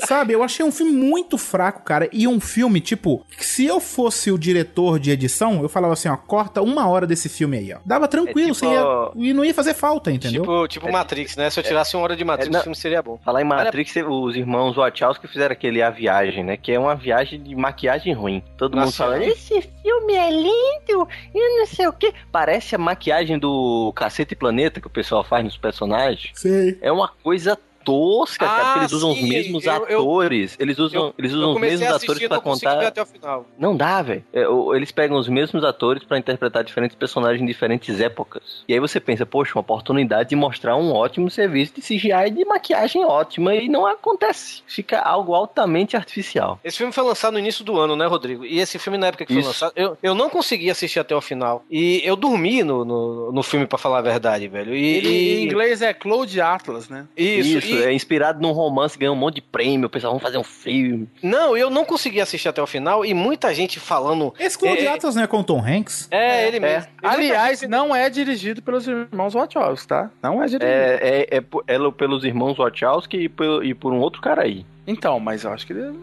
Speaker 1: Sabe, eu achei um filme muito fraco, cara. E um filme, tipo, se eu fosse o diretor de edição, eu falava assim, ó, corta uma hora desse filme aí, ó. Dava tranquilo,
Speaker 3: É tipo-
Speaker 1: você ia, e não ia fazer falta, entendeu?
Speaker 2: Tipo, tipo Matrix, né? Se eu tirasse uma hora de Matrix,
Speaker 3: É, não-
Speaker 2: o filme seria bom.
Speaker 3: Falar em Matrix, os irmãos Wachowski fizeram aquele A Viagem, né? Que é uma viagem de maquiagem ruim. Todo mundo
Speaker 2: Nossa,
Speaker 3: fala,
Speaker 2: é.
Speaker 3: esse filme é lindo e não sei o quê. Parece a maquiagem do Cacete Planeta que o pessoal faz nos personagens.
Speaker 1: Sei.
Speaker 3: É uma coisa tosca, cara,
Speaker 2: Ah,
Speaker 3: porque eles usam
Speaker 2: sim,
Speaker 3: os mesmos
Speaker 2: eu- eu-
Speaker 3: atores. eles usam, eles usam
Speaker 2: Eu
Speaker 3: os mesmos atores
Speaker 2: ver
Speaker 3: contar.
Speaker 2: até o final.
Speaker 3: Não dá, velho. É, eles pegam os mesmos atores pra interpretar diferentes personagens em diferentes épocas. E aí você pensa, poxa, uma oportunidade de mostrar um ótimo serviço de CGI e de maquiagem ótima e não acontece. Fica algo altamente artificial.
Speaker 2: Esse filme foi lançado no início do ano, né, Rodrigo? E esse filme, na época que foi
Speaker 3: Isso.
Speaker 2: lançado, eu, eu não consegui assistir até o final. E eu dormi no, no, no filme, pra falar a verdade, velho. E,
Speaker 9: Ele,
Speaker 2: e-
Speaker 9: em inglês é Cloud Atlas, né?
Speaker 2: Isso,
Speaker 3: Isso,
Speaker 2: e-
Speaker 3: é inspirado num romance, ganhou um monte de prêmio, o pessoal vamos fazer um filme.
Speaker 2: Não, eu não consegui assistir até o final e muita gente falando.
Speaker 1: Esse Cloud
Speaker 2: É,
Speaker 1: Atlas não é com o Tom Hanks?
Speaker 2: É, ele mesmo. E muita
Speaker 9: Aliás,
Speaker 2: gente-
Speaker 9: não é dirigido pelos irmãos Wachowski, tá? Não é dirigido.
Speaker 3: É, é, é, é pelos irmãos Wachowski e por, e por um outro cara aí.
Speaker 9: Então, mas eu acho que ele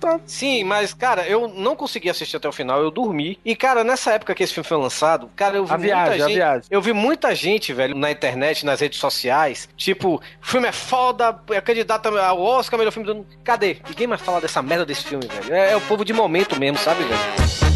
Speaker 9: tá...
Speaker 2: Sim, mas, cara, eu não consegui assistir até o final, eu dormi. E, cara, nessa época que esse filme foi lançado, cara, eu vi
Speaker 9: A viagem,
Speaker 2: muita gente.
Speaker 9: viagem.
Speaker 2: Eu vi muita gente, velho, na internet, nas redes sociais, tipo, o filme é foda, é candidato ao Oscar, melhor filme do ano. Cadê? Ninguém mais fala dessa merda desse filme, velho. É, é o povo de momento mesmo, sabe, velho?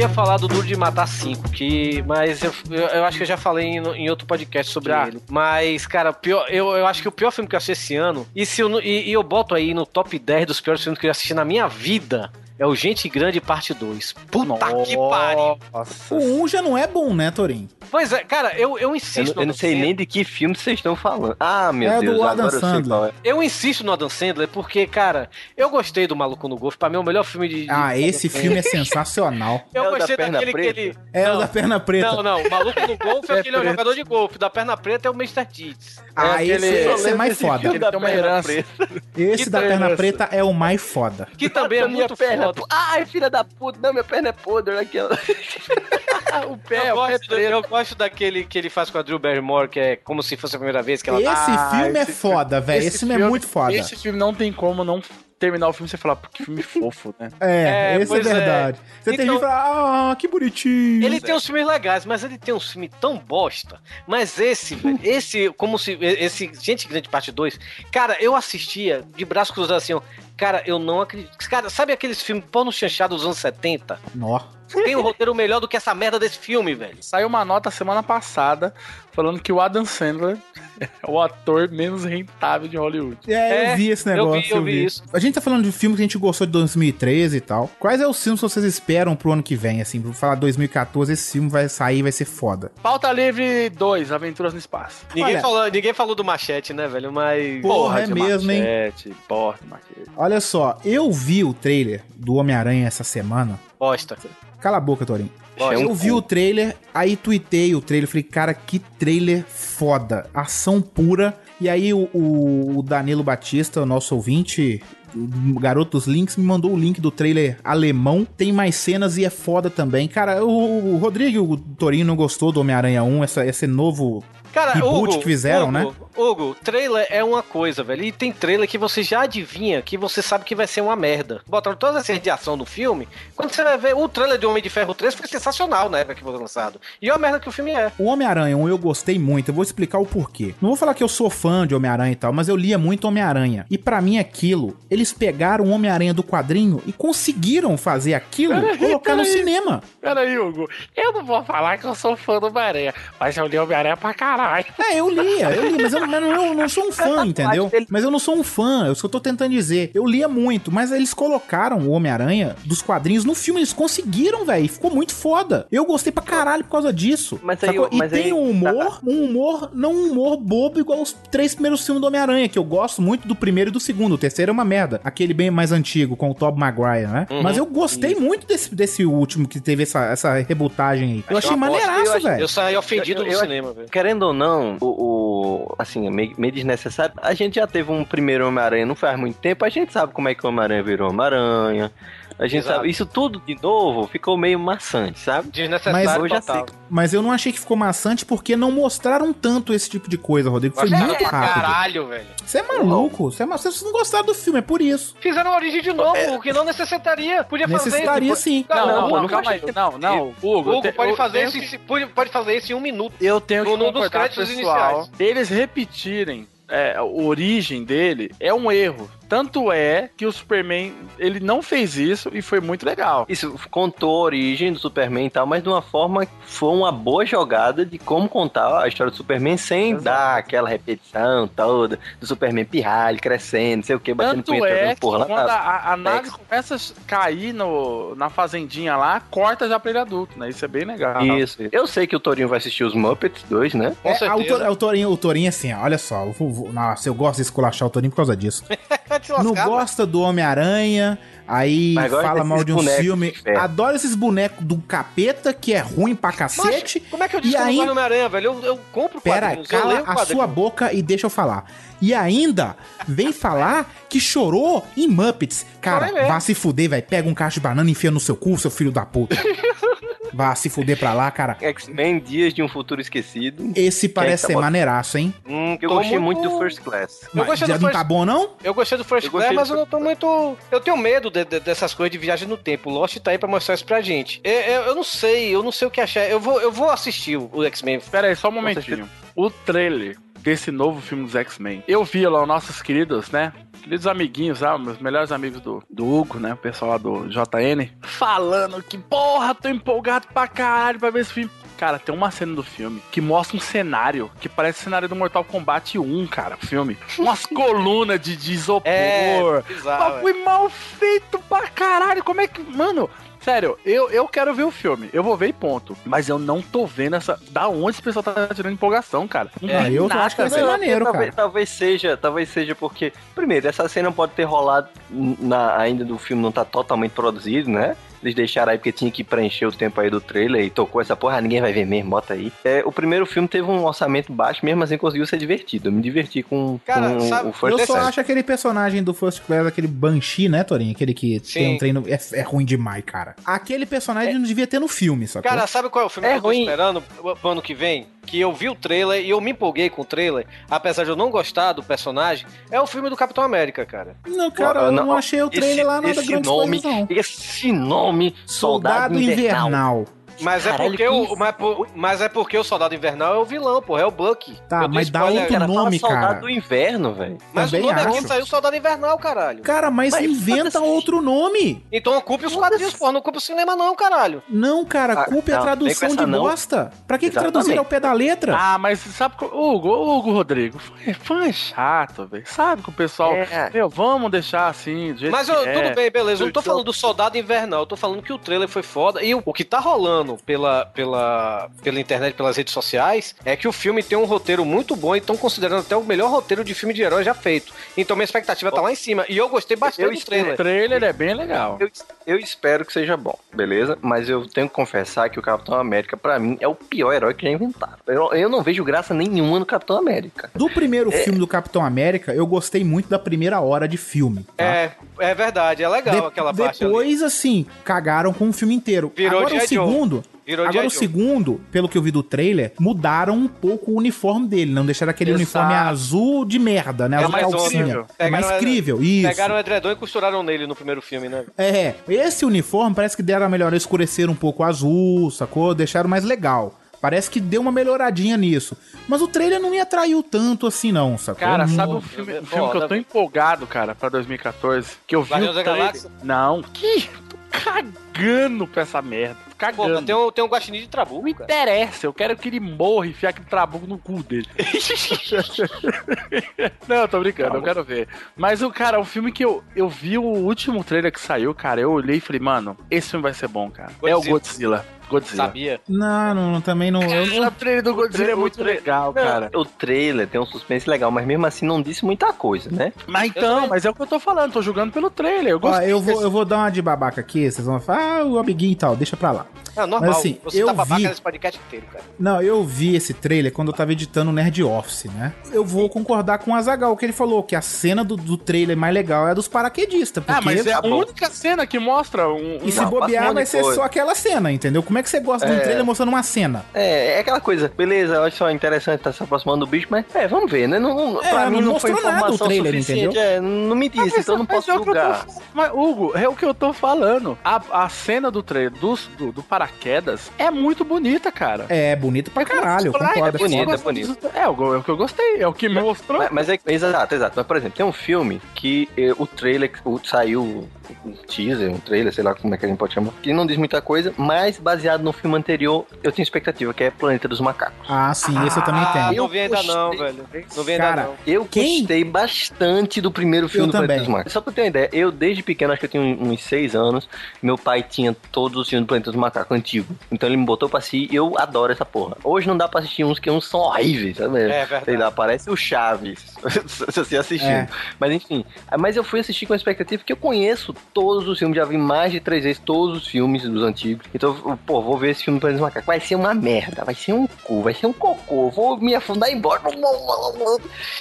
Speaker 2: Ia falar do Duro de Matar 5, que, mas eu, eu, eu acho que eu já falei em, em outro podcast sobre ele. Mas, cara, pior, eu, eu acho que o pior filme que eu assisti esse ano, e, se eu, e, e eu boto aí no top 10 dos piores filmes que eu assisti na minha vida, é o Gente Grande Parte 2. Puta que pariu!
Speaker 9: Nossa.
Speaker 1: O 1 já não é bom, né, Torin?
Speaker 2: Pois é, cara, eu, eu
Speaker 3: Eu,
Speaker 2: insisto.
Speaker 3: não- eu não sei nem de que filme vocês estão falando. Ah, meu
Speaker 1: É do
Speaker 3: Deus,
Speaker 1: Adam
Speaker 3: agora eu sei
Speaker 1: Sandler.
Speaker 3: qual é.
Speaker 2: Eu insisto no Adam Sandler porque, cara, eu gostei do Maluco no Golfe. Pra mim é o melhor filme de. de-
Speaker 1: Ah,
Speaker 2: de
Speaker 1: esse
Speaker 2: Adam
Speaker 1: filme é
Speaker 2: Sandler. <laughs>
Speaker 1: sensacional.
Speaker 2: Eu
Speaker 3: É o da
Speaker 2: gostei
Speaker 3: perna
Speaker 2: daquele que
Speaker 3: preta?
Speaker 2: ele.
Speaker 1: É o
Speaker 2: Não.
Speaker 1: da perna preta.
Speaker 2: Não, não. O Maluco no Golfe é,
Speaker 9: É
Speaker 2: aquele é o
Speaker 9: preto.
Speaker 2: jogador de golfe. Da perna preta é o Mr. Tits.
Speaker 1: Ah,
Speaker 9: É
Speaker 1: esse,
Speaker 9: aquele-
Speaker 1: esse é mais foda.
Speaker 3: filme
Speaker 9: Ele
Speaker 3: da
Speaker 9: tem uma
Speaker 3: perna
Speaker 9: herança.
Speaker 3: preta.
Speaker 1: Esse
Speaker 2: Que
Speaker 1: da perna preta é o mais foda.
Speaker 2: Que também é muito
Speaker 3: perna. Po- Ai, filha da puta, não, minha perna é podre, ó. <laughs>
Speaker 9: o pé,
Speaker 2: eu,
Speaker 9: o pé
Speaker 2: gosto, eu gosto daquele que ele faz com a Drew Barrymore, que é como se fosse a primeira vez que ela.
Speaker 1: Esse
Speaker 9: Ah,
Speaker 1: filme é
Speaker 9: esse
Speaker 1: foda, velho. Esse, filme é muito foda.
Speaker 9: Esse filme não tem como não terminar o filme e você falar, que filme fofo, né? <laughs>
Speaker 1: É,
Speaker 2: É,
Speaker 1: esse é
Speaker 2: é.
Speaker 1: verdade. Você
Speaker 2: Então-
Speaker 1: termina e fala, ah, que bonitinho.
Speaker 2: Ele tem uns filmes legais, mas ele tem uns filmes tão bosta. Mas esse, <laughs> esse, como se. Esse Gente Grande Parte 2, cara, eu assistia de braço cruzado assim, ó. Cara, eu não acredito. Cara, sabe aqueles filmes porno chanchado dos anos 70?
Speaker 1: Nó.
Speaker 2: tem um roteiro melhor do que essa merda desse filme, velho.
Speaker 9: Saiu uma nota semana passada falando que o Adam Sandler <laughs> é o ator menos rentável de Hollywood.
Speaker 1: É, eu vi esse negócio.
Speaker 2: Eu vi, eu vi isso.
Speaker 1: A gente tá falando de filme que a gente gostou de 2013 e tal. Quais é os filmes que vocês esperam pro ano que vem, assim? Pra falar 2014, esse filme vai sair vai ser foda.
Speaker 9: Pauta Livre 2, Aventuras no Espaço.
Speaker 2: Ninguém,
Speaker 1: Olha-
Speaker 2: falou, ninguém falou do Machete, né, velho? Mas.
Speaker 1: Porra, é
Speaker 9: de
Speaker 1: mesmo, hein?
Speaker 9: machete, Porra, de machete.
Speaker 1: Olha só, eu vi o trailer do Homem-Aranha essa semana.
Speaker 2: Bosta.
Speaker 1: Cala a boca, Torinho. Eu vi o trailer, aí tuitei o trailer, falei, cara, que trailer foda. Ação pura. E aí o, o- Danilo Batista, nosso ouvinte, o garoto dos links, me mandou o link do trailer alemão. Tem mais cenas e é foda também. Cara, o, o Rodrigo Torinho não gostou do Homem-Aranha 1, essa, esse novo
Speaker 2: Cara,
Speaker 1: reboot
Speaker 2: Hugo,
Speaker 1: que fizeram,
Speaker 2: Hugo,
Speaker 1: né?
Speaker 2: Hugo, trailer é uma coisa, velho. E tem trailer que você já adivinha que você sabe que vai ser uma merda. Botaram todas as cenas de ação no filme. Quando você vai ver o trailer de Homem de Ferro 3 foi sensacional na época que foi lançado. E é a merda que o filme é.
Speaker 1: O Homem-Aranha 1 eu gostei muito, eu vou explicar o porquê. Não vou falar que eu sou fã de Homem-Aranha e tal, mas eu lia muito Homem-Aranha. E pra mim aquilo, eles pegaram o Homem-Aranha do quadrinho e conseguiram fazer aquilo e
Speaker 9: Peraí,
Speaker 1: colocar no
Speaker 9: peraí.
Speaker 1: cinema.
Speaker 9: Peraí, Hugo. Eu não vou falar que eu sou fã do Homem-Aranha, mas eu li Homem-Aranha pra caralho.
Speaker 1: É, eu lia, eu li, mas eu, mas eu não sou um <laughs> fã, entendeu? Mas eu não sou um fã, é isso que eu tô tentando dizer. Eu lia muito, mas eles colocaram o Homem-Aranha dos quadrinhos no filme, eles conseguiram, velho, e ficou muito foda. Eu gostei pra caralho por causa disso.
Speaker 3: Mas aí eu- mas
Speaker 1: e tem
Speaker 3: aí-
Speaker 1: um humor, um humor, não um humor bobo igual os três primeiros filmes do Homem-Aranha, que eu gosto muito do primeiro e do segundo. O terceiro é uma merda. Aquele bem mais antigo, com o Tobey Maguire, né?
Speaker 2: Uhum.
Speaker 1: mas eu gostei muito desse, desse último que teve essa, essa rebutagem aí. Eu achei maneiraço,
Speaker 3: eu
Speaker 1: velho.
Speaker 2: Eu saí ofendido
Speaker 3: Eu-
Speaker 2: do
Speaker 3: eu-
Speaker 2: cinema, velho.
Speaker 3: Querendo ou não, o, o- assim, é meio, meio desnecessário. A gente já teve um primeiro Homem-Aranha não faz muito tempo, a gente sabe como é que o Homem-Aranha virou Homem-Aranha. A gente
Speaker 2: Exato.
Speaker 3: sabe, isso tudo de novo ficou meio maçante, sabe?
Speaker 2: Desnecessário
Speaker 1: Mas
Speaker 3: eu já
Speaker 2: total.
Speaker 3: sei.
Speaker 1: Mas eu não achei que ficou maçante porque não mostraram tanto esse tipo de coisa, Rodrigo. Foi
Speaker 2: Gostaram
Speaker 1: muito rápido.
Speaker 2: caralho, velho.
Speaker 1: Você é maluco? Você é ma- Vocês não gostaram do filme, é por isso.
Speaker 2: Fizeram a origem de novo, o que não necessitaria. Podia fazer
Speaker 1: Necessitaria
Speaker 2: isso.
Speaker 1: sim.
Speaker 9: Não, não,
Speaker 3: não,
Speaker 9: calma aí. Não, não, Hugo.
Speaker 2: Hugo,
Speaker 9: te-
Speaker 2: pode,
Speaker 9: eu
Speaker 2: fazer
Speaker 9: tenho
Speaker 2: isso,
Speaker 9: que-
Speaker 2: em- pode, fazer isso em um minuto.
Speaker 9: Eu tenho que
Speaker 2: No- dos créditos
Speaker 9: pessoal.
Speaker 2: iniciais.
Speaker 9: Eles repetirem é, a origem dele é um erro. Tanto é que o Superman, ele não fez isso e foi muito legal.
Speaker 3: Isso contou a origem do Superman e tal, mas de uma forma que foi uma boa jogada de como contar a história do Superman sem dar aquela repetição toda do Superman pirralho, crescendo, não sei o que, batendo
Speaker 9: Tanto
Speaker 3: punheta,
Speaker 9: é que
Speaker 3: porra
Speaker 9: quando a, a nave começa a cair no, na fazendinha lá, corta já pra ele adulto, né? Isso é bem legal.
Speaker 3: Isso. Eu sei que o Torinho vai assistir os Muppets 2, né?
Speaker 2: Com
Speaker 1: É,
Speaker 2: certeza.
Speaker 1: a- o, Tor- o Torinho, o Torinho, assim, olha só. eu vou- vou- nossa, eu gosto de esculachar o Torinho por causa disso. <laughs>
Speaker 2: Vai te lascar,
Speaker 1: não gosta do Homem-Aranha, aí
Speaker 3: Mas
Speaker 1: fala mal de um filme. Adora esses bonecos do capeta, que é ruim pra cacete.
Speaker 2: Como é que eu disse
Speaker 1: E
Speaker 2: que eu não
Speaker 1: aí-
Speaker 2: gosto do Homem-Aranha, velho? Eu, eu compro
Speaker 1: Pera, cala
Speaker 2: leio
Speaker 1: a sua boca e deixa eu falar. E ainda vem falar que chorou em Muppets. Cara,
Speaker 2: mesmo.
Speaker 1: vá se fuder, velho. Pega um cacho de banana e enfia no seu cu, seu filho da puta. <laughs> vá se fuder pra lá, cara.
Speaker 3: X-Men Dias de um Futuro Esquecido.
Speaker 1: Esse parece
Speaker 3: tá
Speaker 1: ser
Speaker 3: bom?
Speaker 1: maneiraço, hein?
Speaker 2: Hum,
Speaker 3: Eu gostei muito do
Speaker 2: muito-
Speaker 3: First Class.
Speaker 2: Eu gostei
Speaker 1: já
Speaker 2: do
Speaker 1: não
Speaker 2: First-
Speaker 1: tá bom, não?
Speaker 2: Eu gostei do First
Speaker 3: gostei
Speaker 2: Class, mas
Speaker 3: do
Speaker 2: eu não tô muito. Eu tenho medo de- de- dessas coisas de viagem no tempo. O Lost tá aí pra mostrar isso pra gente. Eu, eu- eu não sei, eu não sei o que achar. Eu vou, eu vou assistir o, o X-Men.
Speaker 9: Pera aí, só um momentinho. O trailer desse novo filme dos X-Men. Eu vi lá os nossos queridos, né? Queridos amiguinhos, ah, meus melhores amigos do, do Hugo, né? O pessoal lá do JN. Falando que, porra, tô empolgado pra caralho pra ver esse filme. Cara, tem uma cena do filme que mostra um cenário que parece o cenário do Mortal Kombat 1, cara, o filme. Umas <laughs> colunas de, de isopor.
Speaker 2: É, bizarro,
Speaker 9: Bagulho mal feito pra caralho. Como é que. Mano, sério, eu, eu quero ver o filme. Eu vou ver e ponto. Mas eu não tô vendo essa. Da onde esse pessoal tá tirando empolgação, cara? Não
Speaker 1: É, eu
Speaker 9: nada,
Speaker 1: acho que vai ser maneiro,
Speaker 3: talvez,
Speaker 1: cara.
Speaker 3: talvez seja, talvez seja porque, primeiro, essa cena pode ter rolado na, ainda do filme não tá totalmente produzido, né? Eles deixaram aí porque tinha que preencher o tempo aí do trailer e tocou essa porra, ah, ninguém vai ver mesmo, bota aí. É, o primeiro filme teve um orçamento baixo, mesmo assim conseguiu ser divertido. Eu me diverti com,
Speaker 2: Cara,
Speaker 3: com
Speaker 2: sabe,
Speaker 3: o First
Speaker 1: Eu só
Speaker 3: Class.
Speaker 1: acho aquele personagem do First Class, aquele Banshee, né, Torinho? Aquele que
Speaker 2: Sim.
Speaker 1: tem um treino. É, é ruim demais, cara. Aquele personagem não devia ter no filme, sacou?
Speaker 2: Cara, sabe qual é o filme
Speaker 3: É
Speaker 2: que eu tô
Speaker 3: ruim.
Speaker 2: esperando pro ano que vem? Que eu vi o trailer e eu me empolguei com o trailer, apesar de eu não gostar do personagem, é o filme do Capitão América, cara.
Speaker 1: não, cara, eu não, achei o trailer
Speaker 3: esse,
Speaker 1: lá nada
Speaker 3: esse
Speaker 1: grande
Speaker 3: nome,
Speaker 1: coisa, não.
Speaker 3: Esse nome,
Speaker 1: Soldado
Speaker 3: Soldado, Invernal.
Speaker 1: Invernal.
Speaker 2: Mas é,
Speaker 3: Caralho,
Speaker 2: porque
Speaker 3: que
Speaker 2: o, mas, mas é porque o Soldado Invernal é o vilão, porra, é o Bucky.
Speaker 1: Tá,
Speaker 2: Eu
Speaker 1: mas dá outro
Speaker 2: cara, fala
Speaker 1: nome,
Speaker 2: Soldado
Speaker 1: cara.
Speaker 3: do Inverno, velho.
Speaker 2: Mas
Speaker 1: Também
Speaker 2: o nome é
Speaker 1: acho.
Speaker 2: quando saiu o Soldado Invernal, caralho.
Speaker 1: Cara, mas,
Speaker 3: Mas
Speaker 1: inventa outro nome.
Speaker 2: Então ocupe os quadrinhos, porra, não ocupe o cinema não, caralho.
Speaker 1: Não, cara,
Speaker 3: Ah,
Speaker 1: culpe a
Speaker 3: não, com
Speaker 1: tradução de
Speaker 3: não.
Speaker 1: bosta. Pra que, que traduzir ao pé da letra?
Speaker 9: Ah, mas sabe que. Hugo, Hugo Rodrigo, fã- fã é chato, velho. Sabe que o pessoal.
Speaker 3: É.
Speaker 9: Meu, vamos deixar assim, do jeito
Speaker 2: Mas
Speaker 9: que
Speaker 2: eu-
Speaker 9: é.
Speaker 2: tudo bem, beleza. Eu não tô falando do Soldado Invernal, eu tô falando que o trailer foi foda. E o, o que tá rolando pela, pela, pela internet, pelas redes sociais, é que o filme tem um roteiro muito bom e estão considerando até o melhor roteiro de filme de herói já feito. Então minha expectativa tá lá em cima. E eu gostei bastante
Speaker 3: Eu
Speaker 2: do
Speaker 9: O
Speaker 2: trailer.
Speaker 9: trailer é bem legal.
Speaker 3: Eu, eu espero que seja bom, beleza? Mas eu tenho que confessar que o Capitão América, pra mim, é o pior herói que já inventaram. Eu, eu não vejo graça nenhuma no Capitão América.
Speaker 1: Do primeiro filme do Capitão América, eu gostei muito da primeira hora de filme. tá?
Speaker 2: É, é verdade, é legal
Speaker 1: De-
Speaker 2: aquela parte ali.
Speaker 1: Depois, assim, cagaram com o filme inteiro.
Speaker 2: Virou
Speaker 1: Agora o segundo.
Speaker 2: Virou
Speaker 1: agora o segundo, pelo que eu vi do trailer, mudaram um pouco o uniforme dele. Não deixaram aquele
Speaker 9: Exato.
Speaker 1: uniforme azul de merda, né?
Speaker 2: É
Speaker 1: Azul
Speaker 2: mais
Speaker 1: calcinha. É mais
Speaker 2: Pegaram-
Speaker 1: crível, isso.
Speaker 2: Pegaram o edredom e costuraram nele no primeiro filme, né?
Speaker 1: É, esse uniforme parece que deram a melhor, escureceram um pouco o azul, sacou? Deixaram mais legal. Parece que deu uma melhoradinha nisso. Mas o trailer não me atraiu tanto assim, não, sacou?
Speaker 9: Cara,
Speaker 1: Não-
Speaker 9: sabe um filme, um filme que eu tô empolgado, cara, pra 2014? Que eu vi
Speaker 2: Guardiões
Speaker 9: o
Speaker 2: da
Speaker 9: trailer...
Speaker 2: Galáxia?
Speaker 9: Não, que... Tô cagando pra essa merda.
Speaker 2: Pô,
Speaker 9: cagando.
Speaker 2: tem um, tem um guaxinim de trabuco,
Speaker 9: Não
Speaker 2: cara.
Speaker 9: interessa, eu quero que ele morra e enfiar aquele trabuco no cu dele. <laughs> Não, eu tô brincando, eu quero ver. Mas o cara, o filme que eu, eu vi o último trailer que saiu, cara, eu olhei e falei, mano, esse filme vai ser bom, cara. É o Godzilla. Godzilla.
Speaker 2: Sabia?
Speaker 1: Não, não, não, também não. eu-
Speaker 9: o trailer do Godzilla é muito legal, cara.
Speaker 3: O trailer tem um suspense legal, mas mesmo assim não disse muita coisa, né?
Speaker 9: Mas então, mas é o que eu tô falando, tô julgando pelo trailer. Eu gostei.
Speaker 1: eu vou,
Speaker 9: desse-
Speaker 1: eu vou dar uma de babaca aqui, vocês vão falar, ah, o amiguinho e tal, deixa pra lá.
Speaker 2: É normal.
Speaker 1: Mas, assim,
Speaker 2: Você
Speaker 1: eu
Speaker 2: tá babaca
Speaker 1: vi-
Speaker 2: nesse podcast inteiro, cara.
Speaker 1: Não, eu vi esse trailer quando eu tava editando o Nerd Office, né? Eu vou concordar com o Azagal, que ele falou que a cena do, do trailer mais legal é a dos paraquedistas.
Speaker 9: Ah,
Speaker 1: Porque
Speaker 9: mas é a única cena que mostra um.
Speaker 1: E se
Speaker 3: Não,
Speaker 1: bobear,
Speaker 3: um
Speaker 1: vai ser
Speaker 3: coisa.
Speaker 1: só aquela cena, entendeu? Como é que você gosta de um
Speaker 3: É.
Speaker 1: trailer mostrando uma cena?
Speaker 3: É, é aquela coisa, beleza, olha só, interessante tá se aproximando do bicho, mas é, vamos ver, né? Não, não,
Speaker 1: É,
Speaker 3: pra
Speaker 1: não
Speaker 3: mim não foi
Speaker 1: mostrou nada o
Speaker 3: informação
Speaker 1: trailer,
Speaker 3: suficiente, é, não me disse, então eu não
Speaker 9: Mas
Speaker 3: posso
Speaker 9: é o que eu tô
Speaker 3: julgar.
Speaker 9: fa- Mas, Hugo, é o que eu tô falando. A, a cena do trailer dos- do, do paraquedas é muito bonita, cara.
Speaker 1: É, bonito pra caralho, eu
Speaker 9: Cara,
Speaker 1: concordo.
Speaker 3: é bonito,
Speaker 1: foda.
Speaker 3: é bonito.
Speaker 9: É, o, é o que eu gostei, é o que me mostrou.
Speaker 3: Mas, mas é exato, exato. Mas, por exemplo, tem um filme que eh, o trailer o, saiu um teaser, um trailer, sei lá como é que a gente pode chamar, que não diz muita coisa, mas baseado no filme anterior, eu tenho expectativa, que é Planeta dos Macacos.
Speaker 1: Ah, sim, esse eu também
Speaker 2: Ah,
Speaker 1: tenho.
Speaker 2: não vi ainda não, velho. Não vi
Speaker 1: Cara,
Speaker 2: ainda não.
Speaker 3: Eu
Speaker 1: Quem?
Speaker 3: gostei bastante do primeiro filme
Speaker 1: Eu
Speaker 3: do Planeta
Speaker 1: também.
Speaker 3: dos Macacos. Só pra ter uma ideia, eu desde pequeno, acho que eu tinha uns seis anos, meu pai tinha todos os filmes do Planeta dos Macacos antigo. Então ele me botou pra assistir e eu adoro essa porra. Hoje não dá pra assistir uns que uns são horríveis, sabe?
Speaker 2: É verdade.
Speaker 3: Sei lá, parece o Chaves, <laughs> se você assistindo.
Speaker 1: É.
Speaker 3: Mas enfim, mas eu fui assistir com a expectativa porque eu conheço todos os filmes, já vi mais de três vezes todos os filmes dos antigos. Então, eu, pô, vou ver esse filme do Planeta dos Macacos. Vai ser uma merda, vai ser um cu, vai ser um cocô, vou me afundar e embora.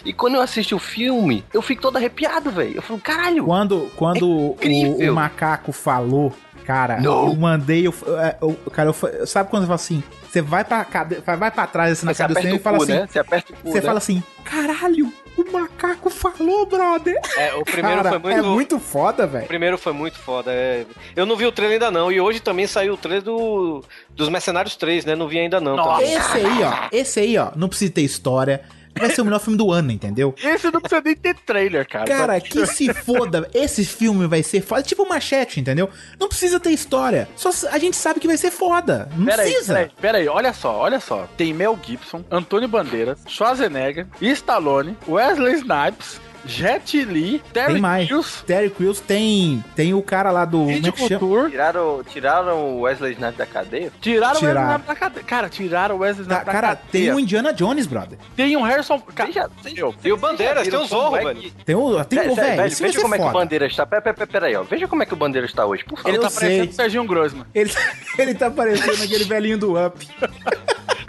Speaker 3: E quando eu assisto o filme, eu fico todo arrepiado, velho. Eu falo, caralho.
Speaker 1: Quando, quando o,
Speaker 3: incrível.
Speaker 1: o macaco falou, cara,
Speaker 3: Não.
Speaker 1: eu mandei. Eu, é, eu- cara, eu, sabe quando você fala assim? Você vai pra, cade- vai pra trás assim na
Speaker 3: Você
Speaker 1: cabeça e
Speaker 3: o
Speaker 1: fala
Speaker 3: cu,
Speaker 1: assim.
Speaker 3: né? Você aperta o cu,
Speaker 1: Você
Speaker 3: né?
Speaker 1: fala assim: caralho, o macaco falou, brother.
Speaker 2: É, o primeiro
Speaker 1: Cara,
Speaker 2: foi muito.
Speaker 1: É muito foda,
Speaker 2: O
Speaker 1: velho.
Speaker 2: primeiro foi muito foda. é. Eu não vi o trailer ainda não. E hoje também saiu o trailer do, dos Mercenários 3, né? Não vi ainda não.
Speaker 9: Nossa.
Speaker 2: também.
Speaker 1: Esse aí, ó. Esse aí, ó. Não precisa ter história. Vai ser o melhor filme do ano, entendeu?
Speaker 9: Esse não precisa nem ter trailer, cara.
Speaker 1: Cara, que se <laughs> foda. Esse filme vai ser foda. Tipo machete, entendeu? Não precisa ter história. Só a gente sabe que vai ser foda. Não
Speaker 9: Pera aí,
Speaker 1: precisa.
Speaker 9: pera aí, pera aí, olha só, olha só. Tem Mel Gibson, Antônio Bandeiras, Schwarzenegger, Stallone, Wesley Snipes, Jet Li, Terry
Speaker 1: Tem mais.
Speaker 9: Crews,
Speaker 1: Terry Crews tem, tem o cara lá do. Como é que chama?
Speaker 3: Tiraram, tiraram o Wesley Snipes da cadeia?
Speaker 9: tiraram o Wesley. Snipes da cadeia. Cara, tiraram o Wesley
Speaker 1: Tá,
Speaker 9: Snipes da
Speaker 1: cara,
Speaker 9: cadeia.
Speaker 1: tem o Indiana Jones, brother.
Speaker 9: Tem um Harrison... Cara,
Speaker 3: vocês-
Speaker 9: meu,
Speaker 2: E o Bandeiras, tem o Zorro,
Speaker 3: é
Speaker 2: velho.
Speaker 1: Tem o. Tem o velho.
Speaker 3: velho, veja
Speaker 1: ser
Speaker 3: como é que o
Speaker 1: foda.
Speaker 3: Bandeira está. Pera, pera, pera, pera aí, ó. Veja como é que o Bandeira está hoje, por favor.
Speaker 9: ele tá parecendo o Serginho Grossman.
Speaker 1: Ele, <laughs> ele tá parecendo aquele velhinho do Up.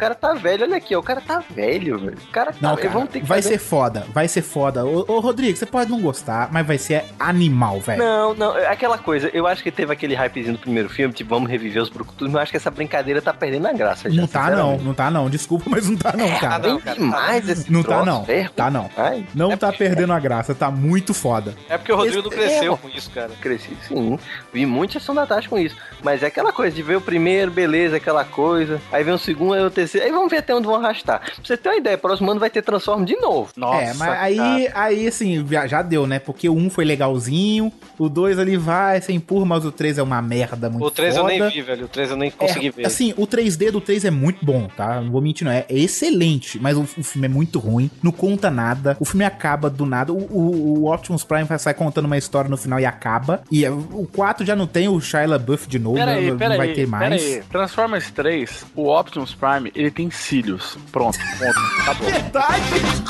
Speaker 3: Cara tá velho. Olha aqui, ó, o cara tá velho, velho. O cara tá
Speaker 1: Não,
Speaker 3: velho.
Speaker 1: cara,
Speaker 3: Vamos ter que
Speaker 1: vai
Speaker 3: fazer-
Speaker 1: ser foda, vai ser foda. Ô, ô, Rodrigo, você pode não gostar, mas vai ser animal, velho.
Speaker 3: Não, não, é aquela coisa, eu acho que teve aquele hypezinho do primeiro filme, tipo, vamos reviver os brucutus, mas eu acho que essa brincadeira tá perdendo a graça já,
Speaker 1: Não tá não, não tá não. Desculpa, mas não tá não, cara.
Speaker 3: Tem demais esse
Speaker 1: Não tá
Speaker 3: troço,
Speaker 1: não,
Speaker 3: velho.
Speaker 1: tá não.
Speaker 3: Ai.
Speaker 1: Não tá perdendo a graça, tá muito foda.
Speaker 2: É porque o Rodrigo não cresceu
Speaker 3: é,
Speaker 2: com isso, cara.
Speaker 3: Cresci, sim. Vi muita ação da Tati com isso. Mas é aquela coisa de ver o primeiro, beleza, aquela coisa. Aí vem o segundo, aí o terceiro. Aí vamos ver até onde vão arrastar. Pra você ter uma ideia, próximo ano vai ter Transform de novo.
Speaker 1: é, mas aí, aí assim, já- deu, né? Porque o 1 foi legalzinho, o 2 ali vai, você empurra, mas o 3 é uma merda muito
Speaker 2: O 3 eu nem vi, velho. O 3 eu nem consegui
Speaker 1: É,
Speaker 2: ver.
Speaker 1: Assim, o 3D do 3 é muito bom, tá? Não vou mentir, não. É, é excelente, mas o, o filme é muito ruim, não conta nada. O filme acaba do nada. O, o- o Optimus Prime vai sair contando uma história no final e acaba. E é, o 4 já não tem o Shia LaBeouf de novo,
Speaker 9: Pera
Speaker 1: né?
Speaker 9: aí,
Speaker 1: não
Speaker 9: pera
Speaker 1: vai
Speaker 9: aí,
Speaker 1: ter
Speaker 9: pera
Speaker 1: mais.
Speaker 9: aí. Transformers 3, o Optimus Prime, ele tem cílios. Pronto, ponto. Acabou.
Speaker 1: Verdade!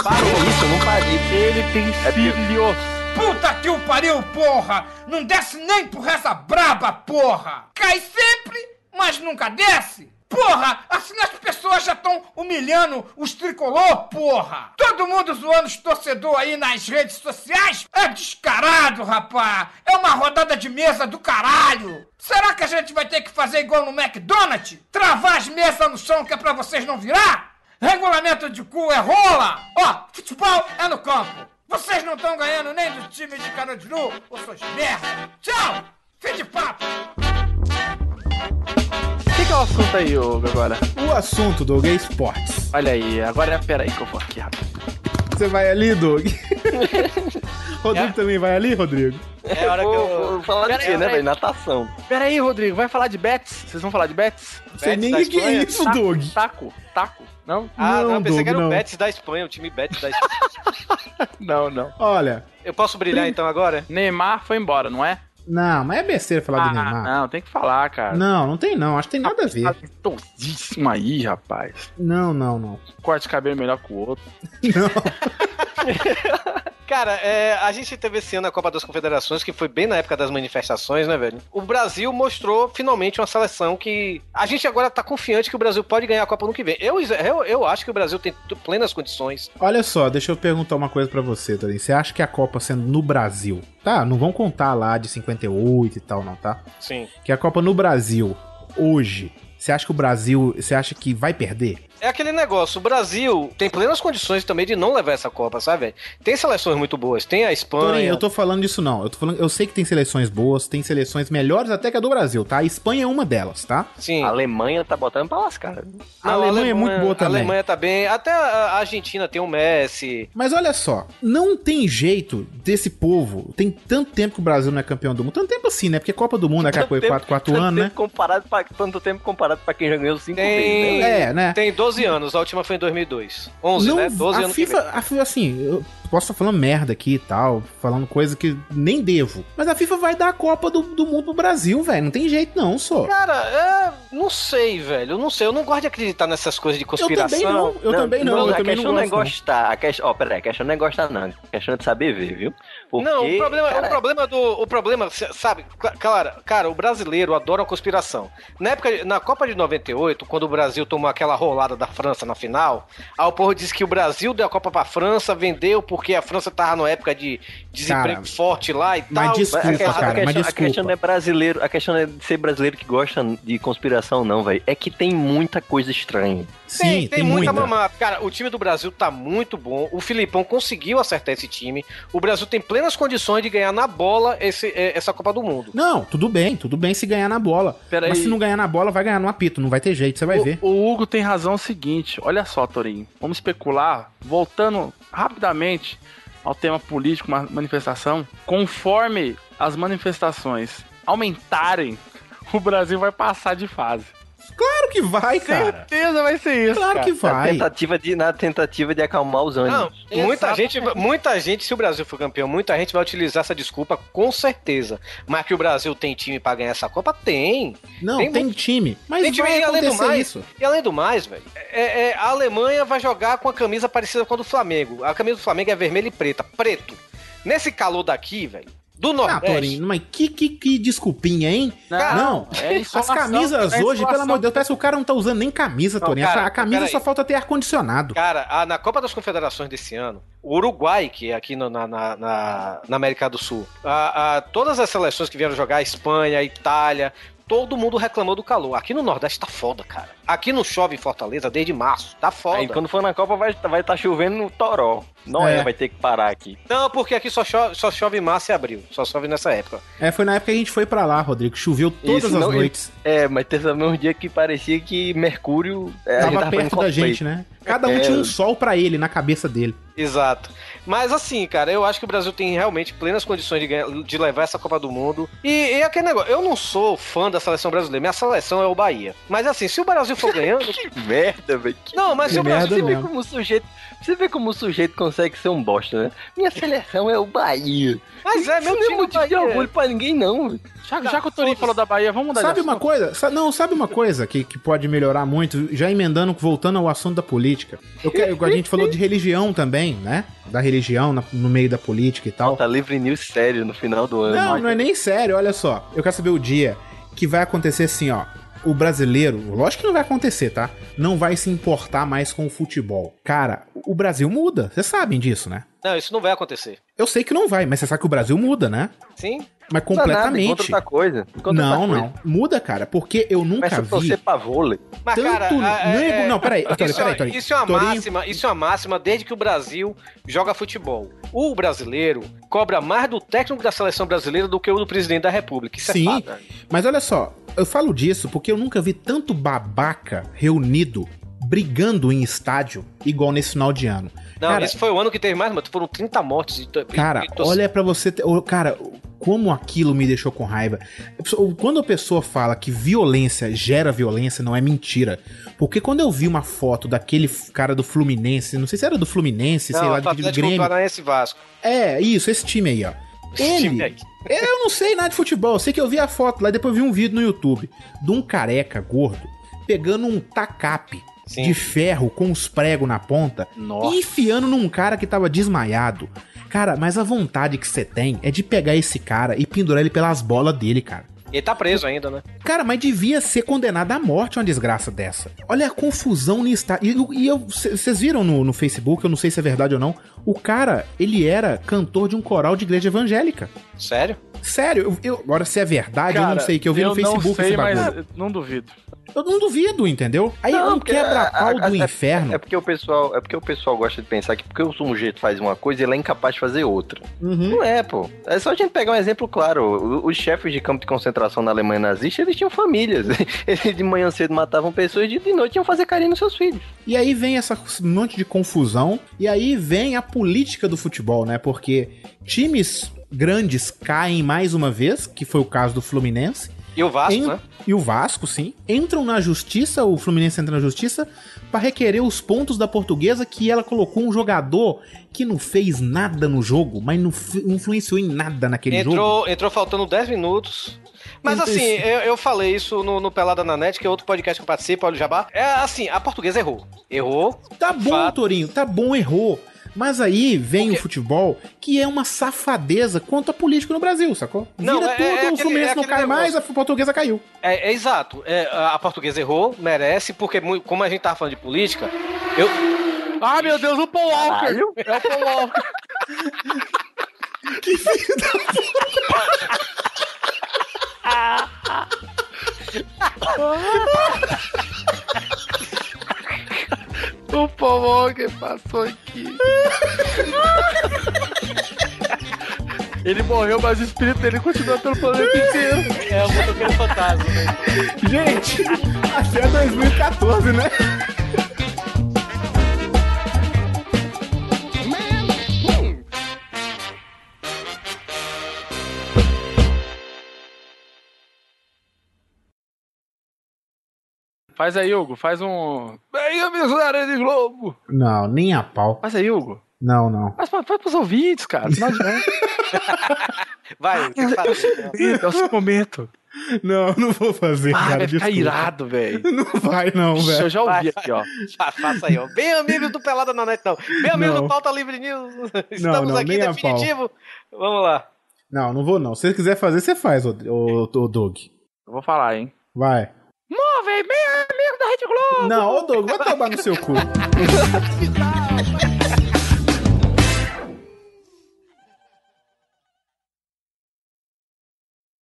Speaker 9: Parou.
Speaker 3: Isso, eu não parei.
Speaker 9: Ele tem cílios.
Speaker 14: Puta que o pariu, porra! Não desce nem por essa braba, porra! Cai sempre, mas nunca desce! Porra, assim as pessoas já estão humilhando os tricolor, porra! Todo mundo zoando os torcedor aí nas redes sociais? É descarado, rapá! É uma rodada de mesa do caralho! Será que a gente vai ter que fazer igual no McDonald's? Travar as mesas no chão que é pra vocês não virar? Regulamento de cu é rola! Ó, futebol é no campo! Vocês não estão ganhando nem do time de Carandiru, ô seus merda! Tchau! Fim de papo!
Speaker 9: O que, é o assunto aí, Hugo, agora?
Speaker 1: O assunto, Doug, é esportes.
Speaker 9: Olha aí, agora pera aí que eu vou aqui rápido.
Speaker 1: Você vai ali, Doug? <laughs> Rodrigo também vai ali, Rodrigo?
Speaker 2: É a hora que eu.
Speaker 3: Vou falar de
Speaker 9: Pera
Speaker 3: quê,
Speaker 9: aí,
Speaker 3: né, velho? Natação.
Speaker 9: Pera aí, Rodrigo, vai falar de bets? Vocês vão falar de bets?
Speaker 1: Não sei
Speaker 2: Betis
Speaker 1: nem o que, é isso,
Speaker 9: Taco,
Speaker 1: Doug.
Speaker 9: Taco, taco. Não?
Speaker 2: Ah, não,
Speaker 1: Não,
Speaker 2: eu pensei
Speaker 1: Doug,
Speaker 2: que era
Speaker 1: não.
Speaker 2: o Betis da Espanha, o time Betis da Espanha. <laughs>
Speaker 9: Não, não.
Speaker 1: Olha,
Speaker 2: Eu posso brilhar então agora?
Speaker 9: Neymar foi embora, não é?
Speaker 1: Não, mas é besteira falar
Speaker 9: Ah,
Speaker 1: Neymar.
Speaker 9: não, tem que falar, cara.
Speaker 1: Não, não tem não, acho que tem nada a ver.
Speaker 9: Todíssimo aí, rapaz.
Speaker 1: Não, não, não.
Speaker 9: Corte de cabelo melhor que o outro. <laughs> <laughs>
Speaker 2: Cara, é, a gente teve esse ano a Copa das Confederações, que foi bem na época das manifestações, né, velho? O Brasil mostrou finalmente uma seleção que. A gente agora tá confiante que o Brasil pode ganhar a Copa no que vem. Eu, eu, eu acho que o Brasil tem plenas condições.
Speaker 1: Olha só, deixa eu perguntar uma coisa pra você, Torinho. Você acha que a Copa sendo no Brasil, tá? Não vão contar lá de 58 e tal, não, tá?
Speaker 2: Sim.
Speaker 1: Que a Copa no Brasil, hoje, você acha que o Brasil, você acha que vai perder?
Speaker 2: É aquele negócio, o Brasil tem plenas condições também de não levar essa Copa, sabe, velho? Tem seleções muito boas, tem a Espanha.
Speaker 1: Torinho, eu tô falando disso não. Eu tô falando, eu sei que tem seleções boas, tem seleções melhores até que a do Brasil, tá? A Espanha é uma delas, tá?
Speaker 2: Sim.
Speaker 3: A Alemanha tá botando pra lascar.
Speaker 1: A Alemanha é muito boa também.
Speaker 2: A Alemanha tá bem. Até a Argentina tem o Messi.
Speaker 1: Mas olha só, não tem jeito desse povo. Tem tanto tempo que o Brasil não é campeão do mundo. Tanto tempo assim, né? Porque Copa do Mundo é aquela coisa 4, 4
Speaker 3: Tanto
Speaker 1: anos, né?
Speaker 3: tempo Comparado pra, tanto tempo comparado pra quem já ganhou cinco
Speaker 2: Tem,
Speaker 3: vezes, né?
Speaker 1: É, né?
Speaker 2: Tem 12 anos, a última foi em 2002. 11,
Speaker 1: Não,
Speaker 2: né? 12
Speaker 1: a
Speaker 2: anos
Speaker 1: FIFA, a FIFA, assim, eu posso estar falando merda aqui e tal, falando coisa que nem devo. Mas a FIFA vai dar a Copa do, do Mundo pro Brasil, velho. Não tem jeito, não, só.
Speaker 2: Cara, é, não sei, velho. Eu não sei. Eu não gosto de acreditar nessas coisas de conspiração.
Speaker 1: também não. Eu também não, eu
Speaker 3: a
Speaker 1: também
Speaker 3: questão
Speaker 1: não
Speaker 3: não é
Speaker 1: gosto, não.
Speaker 3: gostar. A questão, ó, peraí, a questão não é gostar, não. A questão é de saber ver, viu? Porque,
Speaker 2: não, o problema,
Speaker 3: cara,
Speaker 2: o problema do. O problema, sabe, cara, cara, o brasileiro adora uma conspiração. Na época, na Copa de 98, quando o Brasil tomou aquela rolada da França na final, aí o povo disse que o Brasil deu a Copa pra França, vendeu porque a França tava numa época de desemprego
Speaker 1: Cara,
Speaker 2: forte lá e
Speaker 1: mas
Speaker 2: tal.
Speaker 1: desculpa,
Speaker 3: a questão,
Speaker 1: cara,
Speaker 3: a questão,
Speaker 1: mas
Speaker 3: a questão não é brasileiro, a questão não é de ser brasileiro que gosta de conspiração, não, velho. É que tem muita coisa estranha.
Speaker 1: Sim,
Speaker 2: Tem, tem, muita
Speaker 1: muita.
Speaker 2: mamata. Cara, o time do Brasil tá muito bom. O Filipão conseguiu acertar esse time. O Brasil tem plenas condições de ganhar na bola esse, essa Copa do Mundo.
Speaker 1: Não, tudo bem, tudo bem se ganhar na bola.
Speaker 9: Pera
Speaker 1: Mas
Speaker 9: aí.
Speaker 1: se não ganhar na bola, vai ganhar no apito. Não vai ter jeito, você vai
Speaker 9: o,
Speaker 1: ver.
Speaker 9: o Hugo tem razão o seguinte, olha só, Torinho. Vamos especular, voltando rapidamente ao tema político, ma- manifestação. Conforme as manifestações aumentarem, <laughs> o Brasil vai passar de fase.
Speaker 1: Claro que vai, cara.
Speaker 9: Certeza vai ser isso.
Speaker 1: Claro
Speaker 9: cara.
Speaker 1: que
Speaker 3: Na
Speaker 1: vai.
Speaker 3: tentativa, de, na tentativa de acalmar os ânimos.
Speaker 2: Não, muita gente, muita gente, se o Brasil for campeão, muita gente vai utilizar essa desculpa com certeza. Mas que o Brasil tem time pra ganhar essa Copa, tem.
Speaker 1: Não,
Speaker 2: Tem
Speaker 1: tem,
Speaker 2: muito-
Speaker 1: time. Mas
Speaker 2: tem time
Speaker 1: vai
Speaker 2: e além do
Speaker 1: acontecer
Speaker 2: mais,
Speaker 1: isso.
Speaker 2: e além do mais, velho, é- é, a Alemanha vai jogar com a camisa parecida com a do Flamengo. A camisa do Flamengo é vermelha e preta, preto. Nesse calor daqui, velho, do
Speaker 1: Ah,
Speaker 2: Nordeste.
Speaker 1: Torinho, mas que, que, que desculpinha, hein?
Speaker 9: Não,
Speaker 1: Não,
Speaker 9: é
Speaker 1: as
Speaker 9: insolação,
Speaker 1: camisas
Speaker 9: é
Speaker 1: hoje, pelo amor de Deus, parece que o cara não tá usando nem camisa,
Speaker 2: Não,
Speaker 1: Torinho.
Speaker 2: cara,
Speaker 1: a camisa só falta ter ar-condicionado.
Speaker 2: Cara, a- na Copa das Confederações desse ano, o Uruguai, que é aqui no- na, na, na- na América do Sul, a- a- todas as seleções que vieram jogar, a Espanha, a Itália, todo mundo reclamou do calor. Aqui no Nordeste tá foda, cara. Aqui não chove em Fortaleza desde março, tá foda.
Speaker 3: Aí quando for na Copa vai estar vai tá chovendo no Toró. Não é.
Speaker 1: É.
Speaker 3: vai ter que parar aqui.
Speaker 2: Não, porque aqui só chove, só chove em março e abril. Só chove nessa época.
Speaker 1: É, foi na época que a gente foi pra lá, Rodrigo. Choveu todas
Speaker 3: Isso,
Speaker 1: as
Speaker 3: não-
Speaker 1: noites.
Speaker 3: É, mas teve também uns dias que parecia que Mercúrio é,
Speaker 1: Tava
Speaker 3: tava
Speaker 1: perto da gente, né? Cada um
Speaker 3: É.
Speaker 1: tinha um sol pra ele, na cabeça dele.
Speaker 2: Exato. Mas assim, cara, eu acho que o Brasil tem realmente plenas condições de, ganhar- de levar essa Copa do Mundo. E, e aquele negócio, eu não sou fã da seleção brasileira, minha seleção é o Bahia. Mas assim, se o Brasil for <laughs> ganhando.
Speaker 3: que merda, velho.
Speaker 2: Não, mas
Speaker 1: Que
Speaker 2: se o Brasil.
Speaker 3: Você vê como o sujeito. Você vê como o sujeito consegue ser um bosta, né? Minha seleção é o Bahia.
Speaker 2: Mas é, meu
Speaker 3: Isso não
Speaker 2: time
Speaker 3: é motivo de orgulho pra ninguém, não.
Speaker 9: Já, já que o Torinho falou da Bahia, vamos mudar de
Speaker 1: Sabe uma coisa? Sa- Não, sabe uma coisa que, que pode melhorar muito? Já emendando, voltando ao assunto da política. Eu quero, a gente falou de religião também, né? Da religião na- no meio da política e tal.
Speaker 3: Tá livre news sério no final do ano.
Speaker 1: Não, não é nem sério, olha só. Eu quero saber o dia que vai acontecer assim, ó. O brasileiro, lógico que não vai acontecer, tá? Não vai se importar mais com o futebol. Cara, o Brasil muda. Vocês sabem disso, né?
Speaker 2: Não, isso não vai acontecer.
Speaker 1: Eu sei que não vai, mas você sabe que o Brasil muda, né?
Speaker 2: Sim?
Speaker 1: Mas
Speaker 3: nada,
Speaker 1: completamente.
Speaker 3: encontra outra coisa.
Speaker 1: Não,
Speaker 3: outra
Speaker 1: não. Muda, cara, porque eu nunca
Speaker 3: Começa
Speaker 1: vi.
Speaker 3: torcer pra vôlei.
Speaker 2: Mas,
Speaker 1: Tanto
Speaker 2: cara, é-
Speaker 1: nego-
Speaker 2: é-
Speaker 1: não, peraí, peraí,
Speaker 2: é-
Speaker 1: Torinho.
Speaker 2: isso é uma
Speaker 1: Torinho.
Speaker 2: máxima, isso é uma máxima desde que o Brasil joga futebol. O brasileiro cobra mais do técnico da seleção brasileira do que o do presidente da república. Isso
Speaker 1: Sim,
Speaker 2: é fato.
Speaker 1: mas olha só, eu falo disso porque eu nunca vi tanto babaca reunido brigando em estádio igual nesse final de ano.
Speaker 2: Não,
Speaker 1: Cara,
Speaker 2: esse foi o ano que teve mais, mano. Foram 30 mortes.
Speaker 1: Cara, olha pra você. Cara, como aquilo me deixou com raiva. Quando a pessoa fala que violência gera violência, não é mentira. Porque quando eu vi uma foto daquele cara do Fluminense, não sei se era do Fluminense, sei
Speaker 2: Não,
Speaker 1: lá, do, Grêmio.
Speaker 2: Paranaense Vasco.
Speaker 1: É, isso, esse time aí, ó. Ele.
Speaker 2: aí.
Speaker 1: Eu não sei nada de futebol, eu sei que eu vi a foto lá e depois vi um vídeo no YouTube de um careca gordo pegando um tacape
Speaker 2: Sim.
Speaker 1: de ferro com os pregos na ponta
Speaker 9: Nossa.
Speaker 1: e enfiando num cara que tava desmaiado. Cara, mas a vontade que você tem é de pegar esse cara e pendurar ele pelas bolas dele, cara.
Speaker 2: Ele tá preso ainda, né?
Speaker 1: Cara, mas devia ser condenado à morte uma desgraça dessa. Olha a confusão no estádio. E eu- vocês viram no, no Facebook, eu não sei se é verdade ou não. O cara, ele era cantor de um coral de igreja evangélica.
Speaker 2: Sério?
Speaker 1: Sério, eu, eu- agora se é verdade, eu não sei, que eu vi no Facebook
Speaker 9: não sei,
Speaker 1: esse bagulho.
Speaker 9: mas não duvido.
Speaker 1: Eu não duvido, entendeu? Aí é um quebra-pau
Speaker 3: a- a-
Speaker 1: do
Speaker 3: é-
Speaker 1: inferno.
Speaker 3: É porque o pessoal, é porque o pessoal gosta de pensar que porque o sujeito faz uma coisa, ele é incapaz de fazer outra.
Speaker 1: Uhum.
Speaker 3: Não é, pô. É só a gente pegar um exemplo claro. Os chefes de campo de concentração na Alemanha nazista, eles tinham famílias. <laughs> Eles de manhã cedo matavam pessoas e de noite iam fazer carinho nos seus filhos.
Speaker 1: E aí vem essa monte de confusão. E aí vem a política do futebol, né? Porque times grandes caem mais uma vez, que foi o caso do Fluminense.
Speaker 2: E o Vasco, né?
Speaker 1: E o Vasco, sim. Entram na justiça, o Fluminense entra na justiça, para requerer os pontos da portuguesa que ela colocou um jogador que não fez nada no jogo, mas não influenciou em nada naquele jogo.
Speaker 2: Entrou, entrou faltando 10 minutos. Mas
Speaker 1: Entra
Speaker 2: assim, eu, eu falei isso no, no Pelada na Net, que é outro podcast que eu participo, olha o Jabá. É assim, a portuguesa errou. Errou.
Speaker 1: Tá bom,
Speaker 2: Fato.
Speaker 1: Torinho, tá bom, errou. Mas aí vem o futebol, que é uma safadeza contra a política no Brasil, sacou?
Speaker 2: Não,
Speaker 1: Vira
Speaker 2: é-
Speaker 1: tudo,
Speaker 2: é
Speaker 1: o
Speaker 2: aquele-
Speaker 1: Fluminense
Speaker 2: é
Speaker 1: não cai mais, a portuguesa caiu.
Speaker 2: É, é exato. É, a portuguesa errou, merece, porque como a gente tava falando de política, eu.
Speaker 9: Ah, meu Deus, o Paul Walker!
Speaker 3: Caralho.
Speaker 9: É o Paul Walker. <laughs>
Speaker 1: Que filho da <laughs> <laughs>
Speaker 9: O Paul Walker passou aqui. Ele morreu, mas o espírito dele continua pelo planeta inteiro.
Speaker 2: É o motoqueiro fantasma, né?
Speaker 1: Gente, até 2014, né?
Speaker 9: Faz aí, Hugo, faz um. Bem, amizária de Globo!
Speaker 1: Não, nem a pau.
Speaker 9: Faz aí, Hugo.
Speaker 1: Não, não.
Speaker 9: Faz, pra- faz pros ouvintes, cara. De ano.
Speaker 2: Vai, fala.
Speaker 9: É o seu momento.
Speaker 1: Não, não vou fazer,
Speaker 9: Ah,
Speaker 1: cara.
Speaker 9: vai ficar
Speaker 1: desculpa.
Speaker 9: irado, velho. <laughs>
Speaker 1: Não vai, não, velho.
Speaker 9: Eu já ouvi
Speaker 2: Vai,
Speaker 9: aqui, ó. <laughs>
Speaker 2: Fa- Faça aí, ó. Bem amigos do Pelada na Net, não. Bem amigos
Speaker 1: Não.
Speaker 2: do Pauta Livre News. Estamos
Speaker 1: não,
Speaker 2: aqui,
Speaker 1: nem a pau.
Speaker 2: definitivo. Vamos lá.
Speaker 1: Não, não vou não. Se você quiser fazer, você faz, ô, ô, ô Doug.
Speaker 9: Eu vou falar, hein?
Speaker 1: Vai.
Speaker 9: Móveis, bem amigo da Rede Globo!
Speaker 1: Não, ô Doug, vai tomar no seu cu. <laughs>